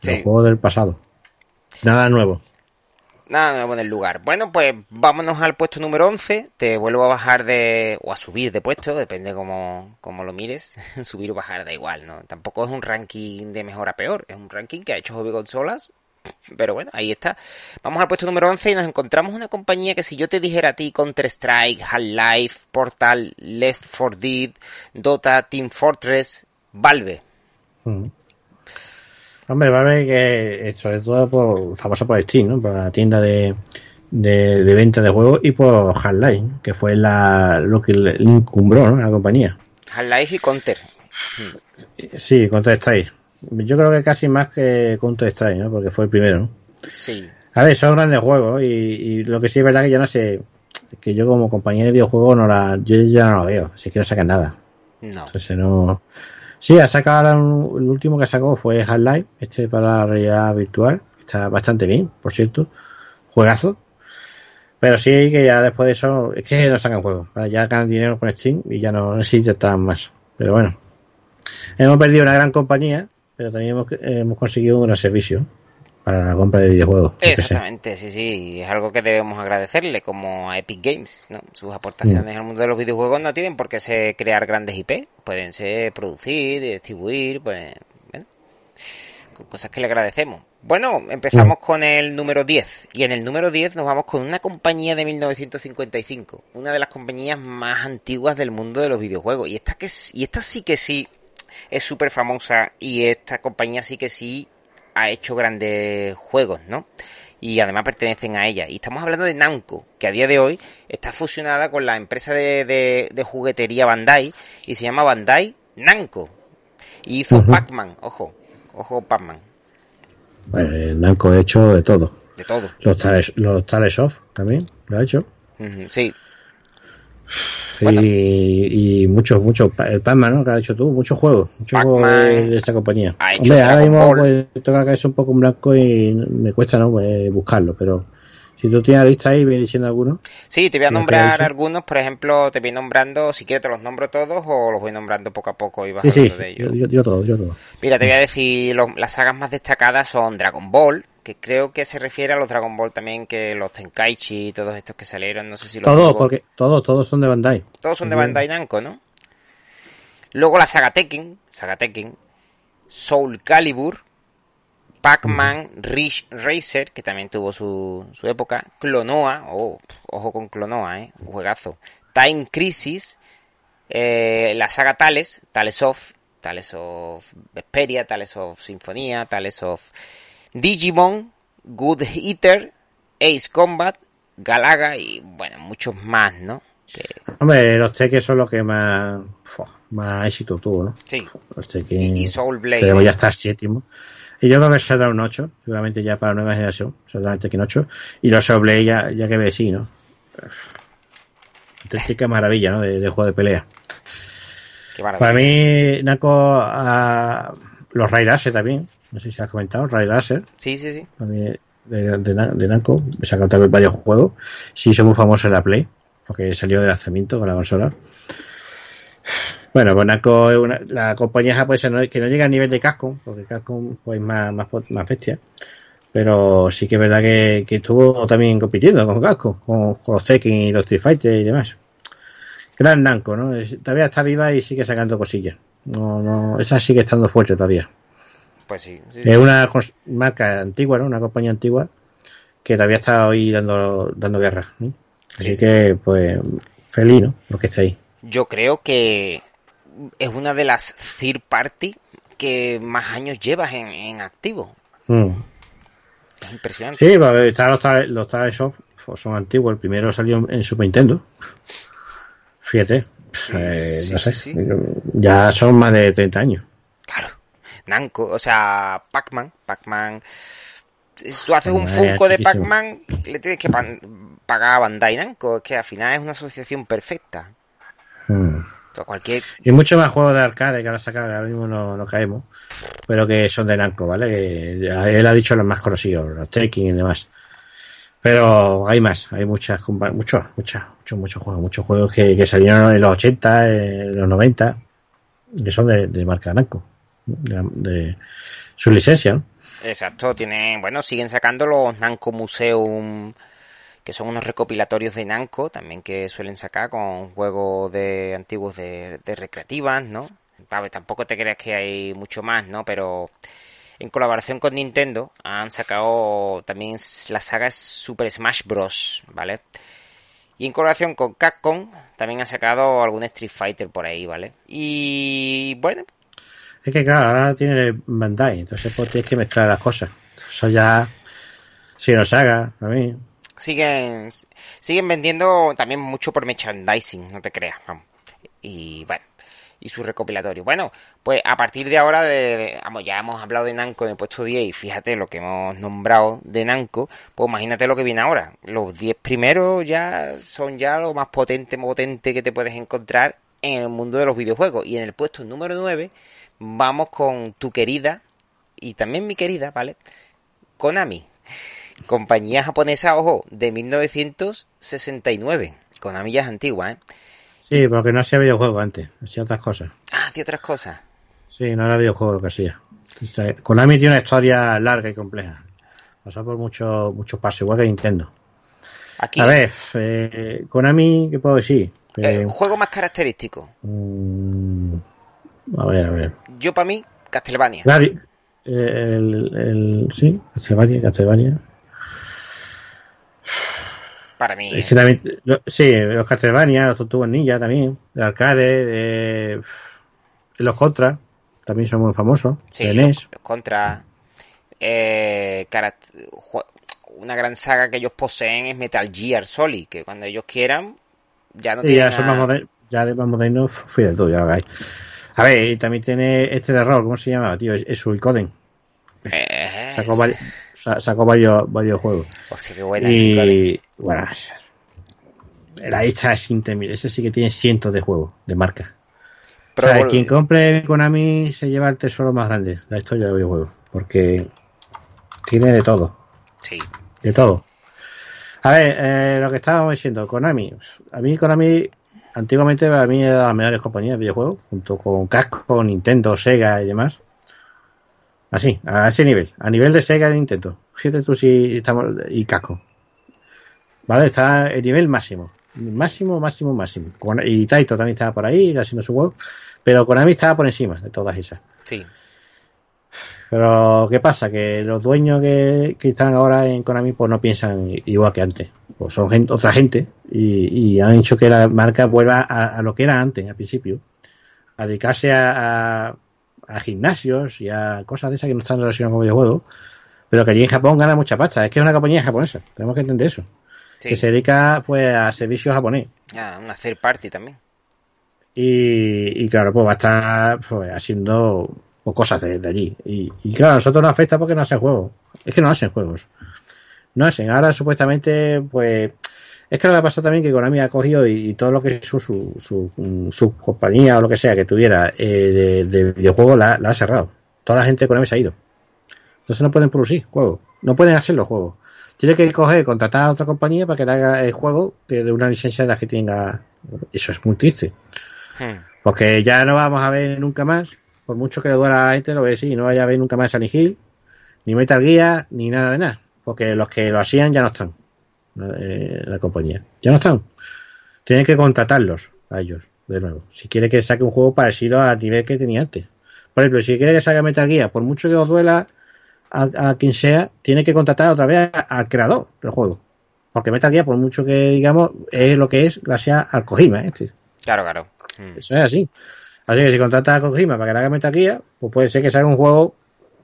Sí. Los juegos del pasado. Nada nuevo. Nada nuevo en el lugar. Bueno, pues vámonos al puesto número 11. Te vuelvo a bajar de... o a subir de puesto, depende como, como lo mires. <laughs> subir o bajar da igual, ¿no? Tampoco es un ranking de mejor a peor. Es un ranking que ha hecho Hobby Consolas. Pero bueno, ahí está. Vamos al puesto número 11 y nos encontramos una compañía que si yo te dijera a ti Counter-Strike, Half-Life, Portal, Left 4 Dead, Dota, Team Fortress, Valve. Mm. Hombre, Valve que eh, sobre todo por, famosa por Steam, ¿no? Por la tienda de, de, de venta de juegos y por Half-Life, que fue la, lo que le encumbró ¿no? a la compañía. Half-Life y Counter. Sí, Counter Strike. Yo creo que casi más que Counter Strike, ¿no? porque fue el primero. ¿no? Sí. A ver, son grandes juegos y, y lo que sí es verdad que yo no sé, que yo como compañía de videojuegos no la, yo ya no lo veo, así que no sacan nada. No. Entonces no. Sí, ha sacado el último que sacó fue Half-Life, este para la realidad virtual, está bastante bien, por cierto, juegazo. Pero sí que ya después de eso, es que no sacan juegos, ya ganan dinero con Steam y ya no necesitan más. Pero bueno, hemos perdido una gran compañía, pero también hemos, hemos conseguido un gran servicio para la compra de videojuegos. Exactamente, sí, sí, es algo que debemos agradecerle como a Epic Games, ¿no? Sus aportaciones Mm. al mundo de los videojuegos no tienen por qué ser crear grandes IP, pueden ser producir, distribuir, pues, bueno, cosas que le agradecemos. Bueno, empezamos con el número 10 y en el número 10 nos vamos con una compañía de 1955, una de las compañías más antiguas del mundo de los videojuegos y esta que y esta sí que sí es súper famosa y esta compañía sí que sí ha hecho grandes juegos, ¿no? Y además pertenecen a ella. Y estamos hablando de Namco, que a día de hoy está fusionada con la empresa de, de- de juguetería Bandai y se llama Bandai Namco. Y hizo Ujú. Pac-Man, ojo, ojo Pac-Man, Bueno, el Namco ha hecho de todo. de todo. Los Tales, los Tales of también lo ha hecho. Sí, Y, y muchos, muchos, el Pac-Man, ¿no? Que has hecho tú, muchos juegos, muchos juegos de, esta compañía. Hombre, ahora mismo pues, toca cabeza un poco en blanco y me cuesta, ¿no? Pues, buscarlo, pero si tú tienes la lista ahí, ve diciendo alguno. Sí, te voy a Lo nombrar algunos, por ejemplo, te voy nombrando, si quieres te los nombro todos o los voy nombrando poco a poco y vas Sí, sí, hablando de ellos. yo, yo, yo todo, yo todo. Mira, te voy a decir, los- las sagas más destacadas son Dragon Ball, que creo que se refiere a los Dragon Ball también, que los Tenkaichi y todos estos que salieron, no sé si los Todos, porque todos, todos son de Bandai. Todos son de Bandai Namco, ¿no? Luego la saga Tekken, saga Tekken, Soul Calibur, Pac-Man, Ridge Racer, que también tuvo su, su época, Clonoa, oh, ojo con Clonoa, eh, un juegazo, Time Crisis, eh, la saga Tales, Tales of, Tales of Vesperia, Tales of Sinfonía, Tales of Digimon, Good Eater, Ace Combat, Galaga y bueno, muchos más, ¿no? Que, Hombre, los Tekken son los que más, más éxito tuvo, ¿no? sí, Los Tekken. y, y Soul Blade. ¿eh? ya el séptimo. Y yo creo que saldrá un 8, seguramente ya para la nueva generación, saldrá el Tekken 8. Y los Soulblade ya, ya que ve sí, ¿no? Entonces, qué maravilla, ¿no? De, de juego de pelea. Qué maravilla. Para mí, Naco, a los Ray Racer también, no sé si has comentado, Ray Racer, Sí, sí, sí. también de, de, de Namco, también varios juegos. Sí, son muy famosos en la Play, porque salió de lanzamiento con la consola. Bueno, pues Namco es una, la compañía japonesa no, que no llega a nivel de Capcom, porque Capcom pues más, más, más bestia. Pero sí que es verdad que, que estuvo también compitiendo con Capcom, con, con los Tekken y los Street Fighter y demás. Gran Namco, ¿no? Es- todavía está viva y sigue sacando cosillas. No, no, esa sigue estando fuerte todavía. Pues sí. sí, sí. Es una marca antigua, ¿no? Una compañía antigua que todavía está hoy dando, dando guerra. ¿no? Así Sí, sí. que, pues, feliz, ¿no? Lo que está ahí. Yo creo que es una de las third party que más años llevas en, en activo. Mm. Es impresionante. Sí, está los, los Tales of, pues, son antiguos. El primero salió en- Super Nintendo. Fíjate. eh, sí, no sé. sí. Ya son más de 30 años. Claro. Namco, o sea, Pac-Man, Pac-Man. Si tú haces un Funko de. Pac-Man, le tienes que pan- pagar a Bandai Namco. Es que al final es una asociación perfecta. Mm. O sea, cualquier. Y muchos más juegos de arcade que ahora sacan, ahora mismo no, no caemos, pero que son de Namco, ¿vale? Que él ha dicho los más conocidos, los Tekken y demás. Pero hay más, hay muchas, muchos, muchos, muchos, muchos juegos, muchos juegos que, que salieron en los 80, en los 90, que son de, de marca Namco, de, su licencia. Exacto, tienen. Bueno, siguen sacando los Namco Museum. Que son unos recopilatorios de Namco, también que suelen sacar con juegos de antiguos de, recreativas, ¿no? A tampoco te creas que hay mucho más, ¿no? Pero en colaboración con Nintendo han sacado también la saga Super Smash Bros, ¿vale? Y en colaboración con Capcom también han sacado algún Street Fighter por ahí, ¿vale? Y bueno, Es que claro, ahora tiene Bandai, entonces pues tienes que mezclar las cosas. Eso ya, si nos haga, a mí, siguen, siguen vendiendo también mucho por merchandising, no te creas, vamos. Y bueno, y su recopilatorio. Bueno, pues a partir de ahora, de, vamos, ya hemos hablado de Namco en el puesto 10 y fíjate lo que hemos nombrado de Namco, pues imagínate lo que viene ahora. Los 10 primeros ya son ya lo más potente, potente que te puedes encontrar en el mundo de los videojuegos. Y en el puesto número 9 vamos con tu querida y también mi querida, ¿vale? Konami. Compañía japonesa, ojo, de 1969. Konami ya es antigua, ¿eh? Sí, porque no hacía videojuegos antes, hacía otras cosas. Ah, hacía otras cosas. Sí, no era videojuego lo que hacía. Konami tiene una historia larga y compleja. Pasó por muchos muchos pasos, igual que Nintendo. Aquí, A ver, eh, Konami, ¿qué puedo decir? eh, Eh, juego más característico. mm, a ver, a ver. Yo, para mí, Castlevania. Nadie- eh, el, el, sí, Castlevania, Castlevania. Para mí. Es que también, lo- sí, los Castlevania, los Tortugas Ninja también, de arcade, de, los Contra, también son muy famosos, Sí, de los, NES. los contra. Eh, una gran saga que ellos poseen es Metal Gear Solid, que cuando ellos quieran ya no Sí, tienen ya son más modernos, ya de más modernos, fíjate tú, ya veis. A ver, y también tiene este de rol, ¿cómo se llama, tío? Es, es Suicoden. Eh, Sacó, vari- sa- sacó varios, varios juegos. hostia, qué buena. Y bueno, la hecha es interminable. Ese sí que tiene cientos de juegos, de marca. Pero o sea, quien compre Konami se lleva el tesoro más grande de la historia de videojuegos. Porque tiene de todo. Sí. De todo. A ver, eh, lo que estábamos diciendo, Konami. A mí Konami, antiguamente para mí era las mejores compañías de videojuegos, junto con Casco, Nintendo, Sega y demás. Así, a ese nivel, a nivel de Sega y Nintendo. Fíjate tú si estamos, y Casco. Vale, está el nivel máximo. Máximo, máximo, máximo. Y Taito también estaba por ahí haciendo su juego. Pero Konami estaba por encima de todas esas. Sí. Pero, ¿qué pasa? Que los dueños que, que están ahora en Konami pues no piensan igual que antes. Pues son gente, otra gente y, y han hecho que la marca vuelva a, a lo que era antes, al principio. A dedicarse a, a, a gimnasios y a cosas de esas que no están relacionadas con videojuegos. Pero que allí en Japón gana mucha pasta. Es que es una compañía japonesa. Tenemos que entender eso. Sí. Que se dedica pues a servicios japonés. Ah, una third party también. Y, y claro, pues va a estar pues, haciendo pues, cosas de, de allí. Y, y claro, a nosotros nos afecta porque no hacen juegos. Es que no hacen juegos. No hacen. Ahora supuestamente, pues... Es que lo que ha pasado también que Konami ha cogido y, y todo lo que es su, su, su, mm, su compañía o lo que sea que tuviera eh, de, de videojuegos la, la ha cerrado. Toda la gente de Konami se ha ido. Entonces no pueden producir juegos. No pueden hacer los juegos. Tiene que coger, contratar a otra compañía para que le haga el juego que de una licencia de la que tenga. Eso es muy triste. Hmm. Porque ya no vamos a ver nunca más, por mucho que le duela a la gente, lo ve sí, no vaya a ver nunca más Silent Hill, ni Metal Gear, ni nada de nada. Porque los que lo hacían ya no están, eh, la compañía. Ya no están. Tienen que contratarlos a ellos, de nuevo. Si quiere que saque un juego parecido al nivel que tenía antes. Por ejemplo, si quiere que saque Metal Gear, por mucho que os duela a, a quien sea, tiene que contratar otra vez al creador del juego. Porque Metal Gear, por mucho que digamos, es lo que es gracias al Kojima, este. Claro, claro. Hmm. Eso es así. Así que si contratas a Kojima para que haga Metal Gear, pues puede ser que salga un juego,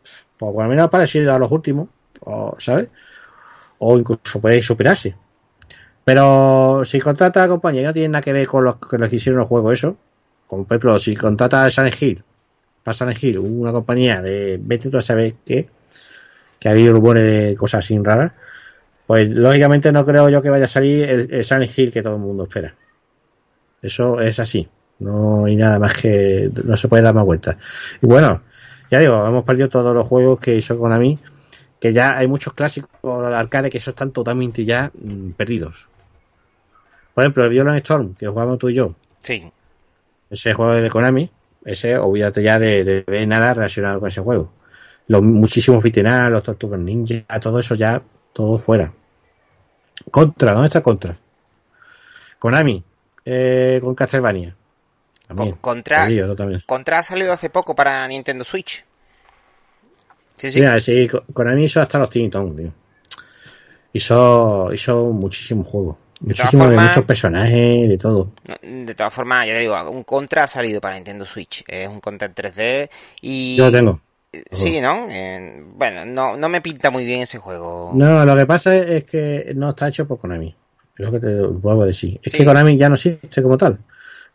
pues por lo menos parecido a los últimos, o, ¿sabes? O incluso puede superarse. Pero si contrata a compañía no tiene nada que ver con los, con los que hicieron los juegos, eso, como por ejemplo, si contrata a Silent Hill, para Silent Hill, una compañía de, vete tú a saber qué, que ha habido rumores de cosas así raras, pues lógicamente no creo yo que vaya a salir el, el Hill que todo el mundo espera. Eso es así. No hay nada más que. No se puede dar más vueltas. Y bueno, ya digo, hemos perdido todos los juegos que hizo Konami. Que ya hay muchos clásicos de arcade que esos están totalmente ya mm, perdidos. Por ejemplo, el Violent Storm, que jugamos tú y yo. Sí. Ese juego de Konami. Ese, olvídate ya de, de, de nada relacionado con ese juego. Los muchísimos Fitenal, los Tortugas Ninja, todo eso ya, todo fuera. Contra, ¿dónde está Contra? Konami, eh, con Castlevania. También, contra, contra ha salido hace poco para Nintendo Switch. Sí, sí. Mira, sí, Ko- Konami hizo hasta los Titans, tío. Hizo, hizo muchísimos juegos. De todas Muchísimos de muchos personajes, de todo. De todas formas, ya te digo, un Contra ha salido para Nintendo Switch. Es un Contra en 3D y... Yo lo tengo. Sí, ¿no? Eh, bueno, no, no me pinta muy bien ese juego. No, lo que pasa es, es que no está hecho por Konami. Es lo que te vuelvo a decir. Es Sí. que Konami ya no existe como tal.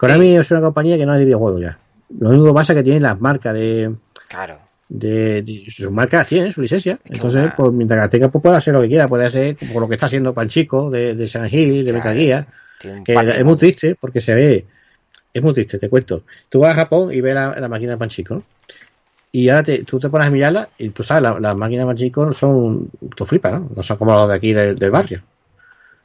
Konami es una compañía que no es de videojuegos ya. Lo único que pasa es que tiene las marcas de, Claro. de, de- sus marcas tienen su licencia. Entonces, una- pues mientras que tenga, pues puede hacer lo que quiera. Puede hacer como lo que está haciendo Panchico de, de San Hill, de Metal Gear. Tiene un Que es muy triste porque se ve. Es muy triste, te cuento. Tú vas a Japón y ves la, la máquina de Panchico, ¿no? Y ahora te, tú te pones a mirarla y tú sabes, la- las máquinas de Panchico son. Tú flipas, ¿no? No son como las de aquí del, del barrio.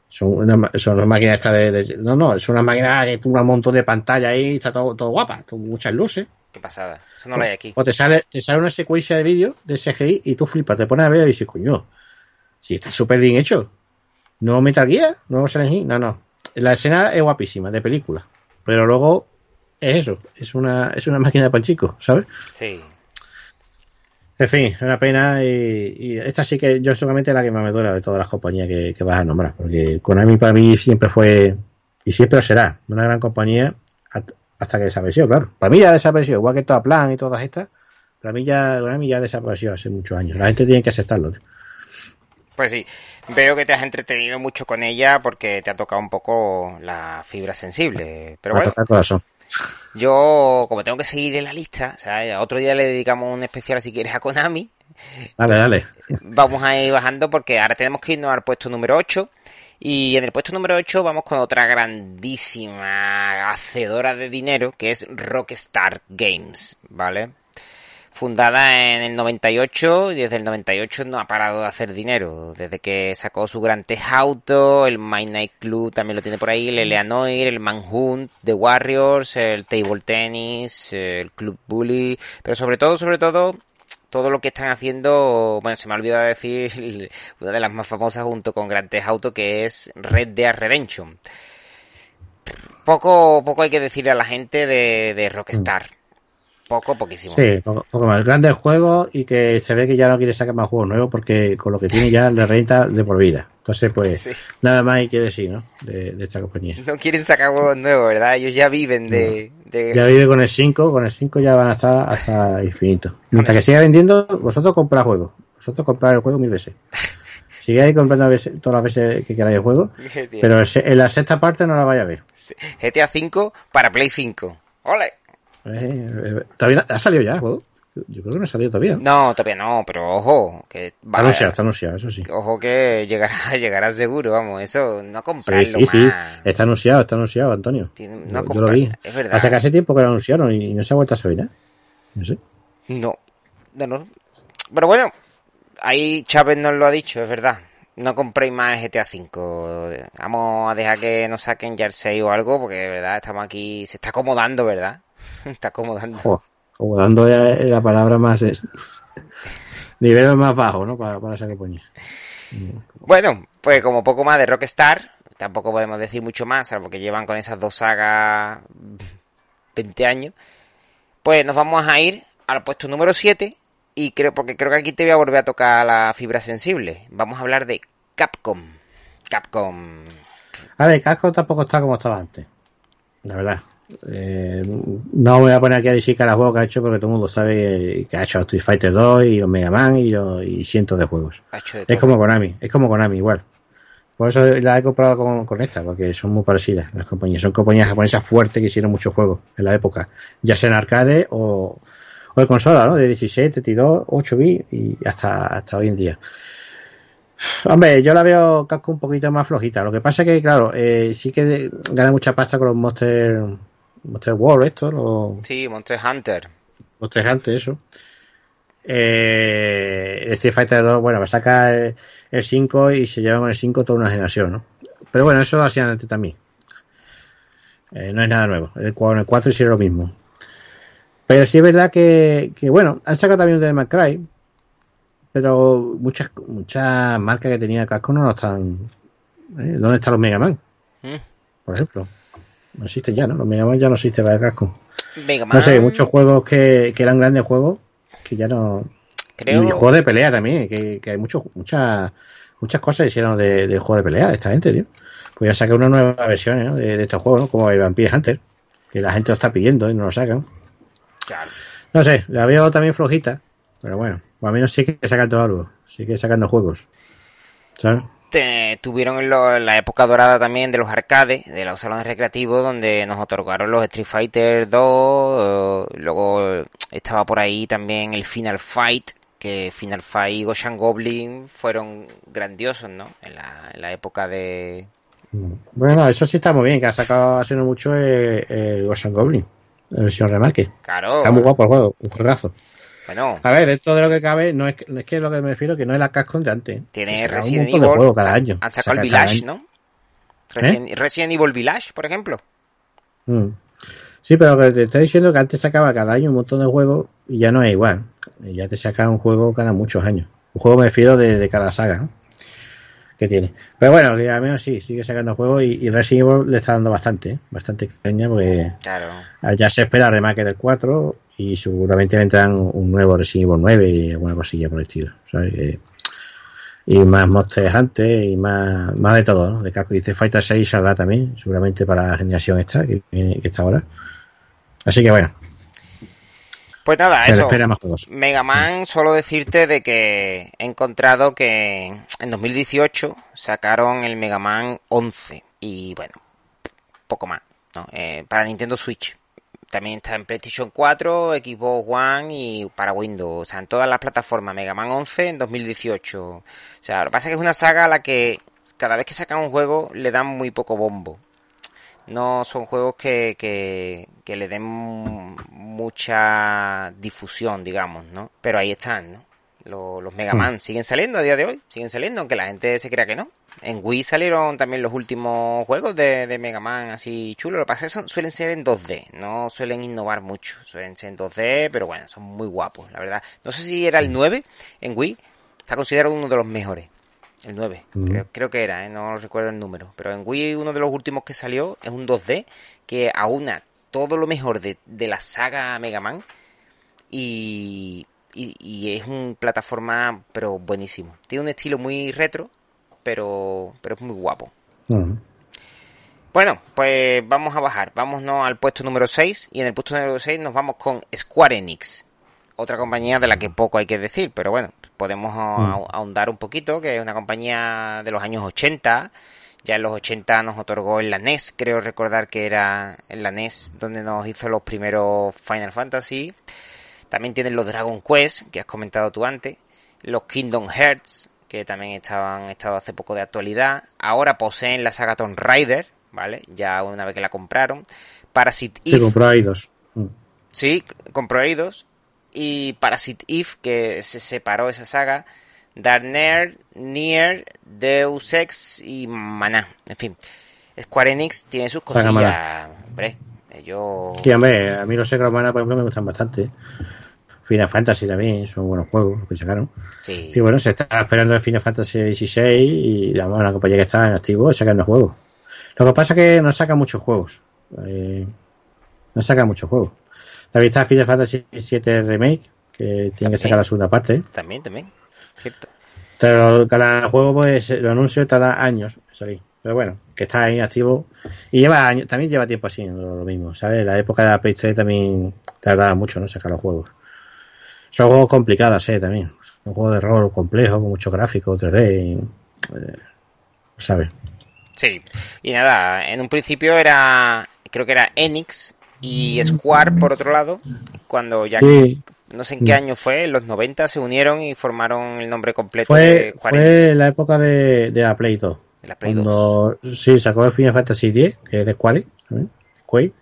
Son unas, ma- son unas máquinas de, de- No, no, son unas máquinas que un montón de pantalla ahí, está todo, todo guapa, con muchas luces. Qué pasada. Eso no lo hay aquí. O te sale, te sale una secuencia de vídeo de CGI y tú flipas, te pones a ver y dices, coño, si está súper bien hecho. No Metal Gear, no Silent Hill, no, no. La escena es guapísima, de película. Pero luego es eso, es una, es una máquina de panchico, ¿sabes? Sí. En fin, es una pena y, y esta sí que yo solamente la que más me duele de todas las compañías que, que vas a nombrar, porque Konami para mí siempre fue y siempre será una gran compañía hasta que desapareció, claro. Para mí ya desapareció, igual que toda Plan y todas estas. Para mí ya Konami ya desapareció hace muchos años. La gente tiene que aceptarlo. Pues sí, veo que te has entretenido mucho con ella porque te ha tocado un poco la fibra sensible. Pero bueno, toca el corazón. Yo como tengo que seguir en la lista, o sea, otro día le dedicamos un especial si quieres a Konami. Dale, dale. Vamos a ir bajando porque ahora tenemos que irnos al puesto número 8. Y en el puesto número 8 vamos con otra grandísima hacedora de dinero que es Rockstar Games, ¿vale? Fundada en el 98 y desde el 98 no ha parado de hacer dinero. Desde que sacó su Gran Theft Auto, el My Night Club también lo tiene por ahí, el Eleanoir, el Manhunt, The Warriors, el Table Tennis, el Club Bully, pero sobre todo, sobre todo, todo lo que están haciendo, bueno, se me ha olvidado decir <laughs> una de las más famosas junto con Grand Theft Auto que es Red Dead Redemption. Poco, poco hay que decirle a la gente de Rockstar. Poco, poquísimo. Sí, poco, poco más. Grandes juegos y que se ve que ya no quiere sacar más juegos nuevos porque con lo que tiene ya le renta de por vida. Entonces, pues, Sí. nada más hay que decir, ¿no? De, de esta compañía. No quieren sacar juegos nuevos, ¿verdad? Ellos ya viven de... de- Ya vive con el 5, con el 5 ya van a estar hasta infinito. Mientras que siga vendiendo, vosotros comprad juegos. Vosotros comprad el juego mil veces. <laughs> Sigáis comprando veces- todas las veces que queráis el juego, pero el en la sexta parte no la vaya a ver. GTA 5 para Play 5. ¡Ole! Eh, eh, ¿todavía ¿Ha salido ya el juego? Yo creo que no ha salido todavía. No, todavía no, pero ojo, que Está va, anunciado, está anunciado, eso sí. ojo que llegará, <laughs> llegará seguro, vamos, eso, no Sí, comprarlo sí, sí. más. Está anunciado, está anunciado, Antonio. Yo- no yo, lo vi. es verdad. Hace casi tiempo que lo anunciaron y, no se ha vuelto a saber. No sé. No, no, no. Pero bueno, ahí Chávez nos lo ha dicho, es verdad. No compréis más GTA V. Vamos a dejar que nos saquen ya el 6 o algo, porque de verdad estamos aquí, se está acomodando, ¿verdad? <laughs> está acomodando. Jo, como dando ya la palabra más. es- nivel más bajo, ¿no? Para, para esa compañía. Bueno, pues como poco más de Rockstar, tampoco podemos decir mucho más, salvo que llevan con esas dos sagas 20 años. Pues nos vamos a ir al puesto número 7 y creo porque creo que aquí te voy a volver a tocar la fibra sensible. Vamos a hablar de Capcom. Capcom. A ver, Casco tampoco está como estaba antes. La verdad. Eh, no me voy a poner aquí a decir cada juego que ha hecho porque todo el mundo sabe que ha hecho Street Fighter 2 y los Mega Man y, los- y cientos de juegos. De Es como Konami, es como Konami igual. Por eso la he comprado con, con esta, porque son muy parecidas las compañías. Son compañías japonesas fuertes que hicieron muchos juegos en la época, ya sea en arcade o, o de consola, ¿no? De 16, 32, 8 bits y hasta, hasta hoy en día. Hombre, yo la veo Capcom un poquito más flojita. Lo que pasa es que, claro, eh, sí que gana mucha pasta con los Monster, Monster World, estos, los, Sí, Monster Hunter. tres antes, eso. Eh, Street Fighter 2, bueno, va a sacar el, el 5 y se lleva con el 5 toda una generación, ¿no? Pero bueno, eso lo hacían antes también. Eh, no es nada nuevo. El, en el 4 hicieron lo mismo. Pero sí es verdad que, que bueno, han sacado también May Cry, pero muchas muchas marcas que tenía Casco no lo están. ¿eh? ¿Dónde están los Mega Man? Mm. Por ejemplo. No existen ya, ¿no? Los Mega Man ya no existen para Casco. Mega Man. No sé, muchos juegos que, que eran grandes juegos que ya no. Creo- Y juegos de pelea también, que, que hay muchos, muchas, muchas cosas hicieron de, de juegos de pelea de esta gente, tío. Pues ya sacar una nueva versión ¿no? de, de estos juegos, ¿no? Como el Vampire Hunter, que la gente lo está pidiendo y no lo sacan. Claro. No sé, la veo también flojita. Pero bueno, lo menos sí que sacando algo. Sigue sacando juegos. ¿Sabes? Te- tuvieron en lo- la época dorada también de los arcades, de los salones recreativos, donde nos otorgaron los Street Fighter 2, eh, luego estaba por ahí también el Final Fight, que Final Fight y Goshan Goblin fueron grandiosos, ¿no? En la, en la época de... Bueno, eso sí está muy bien, que ha sacado hace no mucho el, el Goblin, la versión remake. Claro. Está muy guapo el juego, un juegazo. Bueno, A ver, dentro de lo que cabe, no es, que- no es que lo que me refiero, que no es la Capcom de antes. tiene Resident un montón de Evil, juegos cada año. han sacado el Village. ¿no? Resident, Resident Evil Village, por ejemplo. Mm. Sí, pero que te estoy diciendo que antes sacaba cada año un montón de juegos y ya no es igual. Ya te saca un juego cada muchos años. Un juego me refiero de, de cada saga ¿no? Que tiene. Pero bueno, que al menos sí, sigue sacando juegos y, y Resident Evil le está dando bastante, ¿eh? bastante caña porque Claro. ya se espera remake del 4 y seguramente vendrán un nuevo Resident Evil 9 y alguna cosilla por el estilo. ¿sabes? Y más Monster Hunter y más, más de todo, ¿no? De Capcom y Street Fighter 6 saldrá también, seguramente para la generación esta, que, que está ahora. Así que bueno, Pues nada, se eso. Mega Man, solo decirte de que he encontrado que en 2018 sacaron el Mega Man 11 y bueno, poco más, ¿no? Eh, para Nintendo Switch. También está en PlayStation 4, Xbox One y para Windows. O sea, en todas las plataformas. Mega Man 11 en 2018. O sea, lo que pasa es que es una saga a la que cada vez que sacan un juego le dan muy poco bombo. No son juegos que, que, que le den mucha difusión, digamos, ¿no? Pero ahí están, ¿no? Los, los Mega Hmm. Man siguen saliendo a día de hoy, siguen saliendo, aunque la gente se crea que no. En Wii salieron también los últimos juegos de, de Mega Man así chulos. Lo que pasa es que son- suelen ser en 2D, no suelen innovar mucho. Suelen ser en 2D, pero bueno, son muy guapos, la verdad. No sé si era el 9 en Wii, está considerado uno de los mejores. El 9, Mm. creo, creo que era, ¿eh? no recuerdo el número. Pero en Wii uno de los últimos que salió es un 2D que aúna todo lo mejor de, de la saga Mega Man y, y, y es un plataforma pero buenísimo. Tiene un estilo muy retro, pero, pero es muy guapo. Mm. Bueno, pues vamos a bajar. Vámonos al puesto número 6 y en el puesto número 6 nos vamos con Square Enix. Otra compañía de la que poco hay que decir, pero bueno, podemos ah- ahondar un poquito, que es una compañía de los años 80. Ya en los 80 nos otorgó en la NES, creo recordar que era en la NES donde nos hizo los primeros Final Fantasy. También tienen los Dragon Quest, que has comentado tú antes. Los Kingdom Hearts, que también estaban estado hace poco de actualidad. Ahora poseen la saga Tomb Raider, ¿vale? Ya una vez que la compraron. Parasite Sí, Eve. compró ahí dos. Mm. Sí, compró Eidos. Y Parasite Eve, que se separó esa saga. Darner, Nier, Deus Ex y Maná. En fin, Square Enix tiene sus cosillas. Hombre, ellos... Sí, hombre, a mí los Secret of Mana, por ejemplo, me gustan bastante. Final Fantasy también, son buenos juegos los que sacaron. Sí. Y bueno, se está esperando el Final Fantasy XVI y digamos, la compañía que está en activo sacando juegos. Lo que pasa es que no saca muchos juegos. Eh, no saca muchos juegos. También está Final Fantasy VII Remake, que tiene que sacar la segunda parte. También, también. Cierto. Pero cada juego, pues, lo anuncio tarda años salir. Pero bueno, que está ahí activo. Y lleva años, también lleva tiempo así, lo, mismo, ¿sabes? La época de la Play 3 también tardaba mucho, ¿no? Sacar los juegos. Son juegos complicados, ¿eh? También. Son juegos de rol complejos, con mucho gráfico, 3D. y, eh, ¿Sabes? Sí. Y nada, en un principio era... Creo que era Enix y Square, por otro lado. Cuando ya... Sí. No sé en qué año fue, en los 90 se unieron y formaron el nombre completo Fue, de Square fue la época de, de la Play 2. De la Play Cuando, sí, sacó el Final Fantasy X, que es de Square. Quake.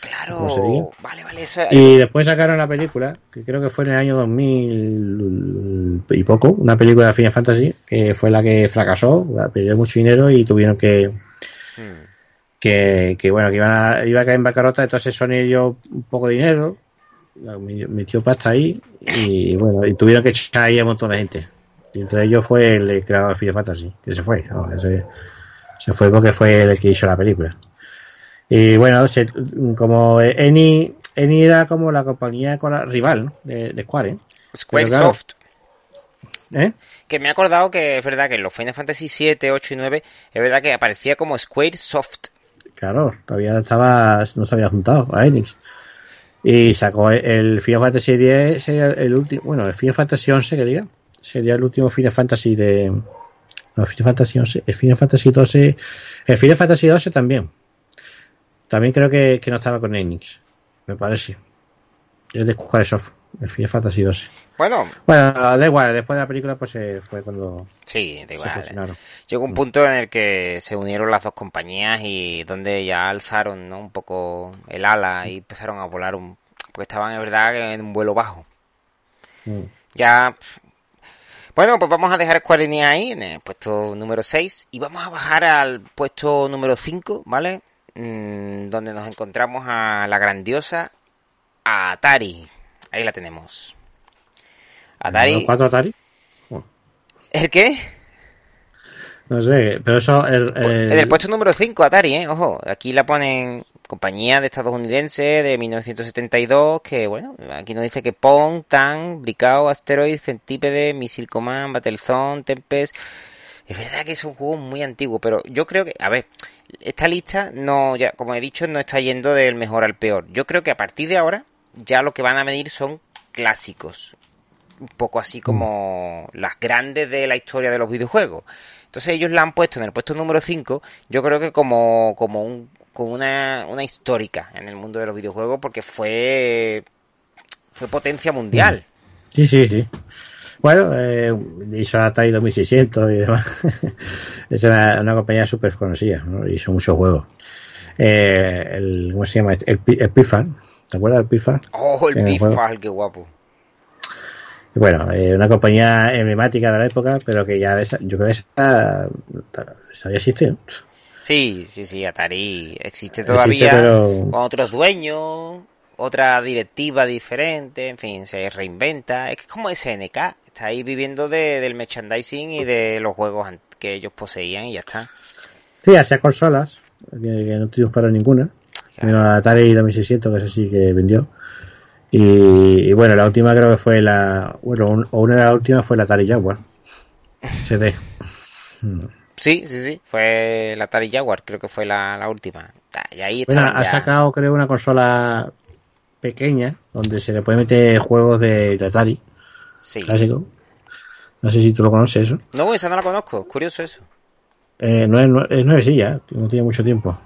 Claro, vale, vale, eso Y después sacaron la película, que creo que fue en el año 2000 y poco, una película de Final Fantasy, que fue la que fracasó, perdió mucho dinero y tuvieron que, Hmm. Que, que bueno, que iban a, iba a caer en bancarrota, entonces Sony dio un poco de dinero, metió pasta ahí y bueno, y tuvieron que echar ahí a un montón de gente. Y entre ellos fue el creador de Final Fantasy, que se fue, ¿no? Ese- se fue porque fue el que hizo la película. Y bueno, se- como Eni, Eni era como la compañía con la rival ¿no? de, de Square. ¿eh? Squaresoft. ¿Eh? Que me he acordado que es verdad que en los Final Fantasy 7, 8 y 9 es verdad que aparecía como Squaresoft. Claro, todavía estaba, no se había juntado a Enix. Y sacó el Final Fantasy X, sería el último, bueno, el Final Fantasy 11 que diga, sería el último Final Fantasy de... No, Final Fantasy 11, el Final Fantasy 12, el Final Fantasy 12 también. También creo que, que no estaba con Enix, me parece. Es de Squaresoft, el Final Fantasy 12. Bueno, Bueno, da igual, después de la película pues eh, fue cuando sí, da igual. fusionaron. Llegó un punto en el que se unieron las dos compañías y donde ya alzaron ¿no? un poco el ala y empezaron a volar un... porque estaban en verdad en un vuelo bajo. Mm. Ya. Bueno, pues vamos a dejar Square Enix ahí en el puesto número 6 y vamos a bajar al puesto número 5, ¿vale? Mm, donde nos encontramos a la grandiosa Atari. Ahí la tenemos. Atari. ¿Los cuatro Atari? ¿El qué? No sé, pero eso... El, el- En el puesto número 5, Atari, ¿eh? Ojo, aquí la ponen compañía de estadounidense de 1972, que bueno, aquí nos dice que Pong, Tan, Bricao, Asteroid, Centípede, Missile Command, Battlezone, Tempest... Es verdad que es un juego muy antiguo, pero yo creo que, a ver, esta lista no, ya, como he dicho, no está yendo del mejor al peor. Yo creo que a partir de ahora, ya lo que van a medir son clásicos. Un poco así como las grandes de la historia de los videojuegos. Entonces ellos la han puesto en el puesto número 5, yo creo que como, como un, como una, una histórica en el mundo de los videojuegos, porque fue, fue potencia mundial. Sí, sí, sí. Bueno, eh, hizo la Atari 2600 y demás. <laughs> es una, una compañía súper conocida, ¿no? Hizo muchos juegos. Eh, el, ¿Cómo se llama? El, el Pifan. ¿Te acuerdas del Pifan? Oh, el. Pitfall, qué guapo. Bueno, eh, una compañía emblemática de la época, pero que ya esa, yo creo que esa, esa ya existe, ¿no? Sí, sí, sí, Atari existe Existe, todavía pero- con otros dueños, otra directiva diferente, en fin, se reinventa. Es que es como SNK, está ahí viviendo de, del merchandising y de los juegos que ellos poseían y ya está. Sí, hacía consolas, que, que no triunfaron ninguna. Menos la Atari 2600, que esa sí que vendió. Y, y bueno, la última creo que fue la. Bueno, un- o una de las últimas fue la Atari Jaguar. CD. Sí, sí, sí, fue la Atari Jaguar, creo que fue la, la última. Ta, Y ahí Bueno, estaban ha sacado, creo, una consola pequeña donde se le puede meter juegos de, de Atari Sí. clásico. No sé si tú lo conoces eso. No, esa no la conozco, curioso eso. Eh, no es, nue- es nuevecilla, no tiene mucho tiempo.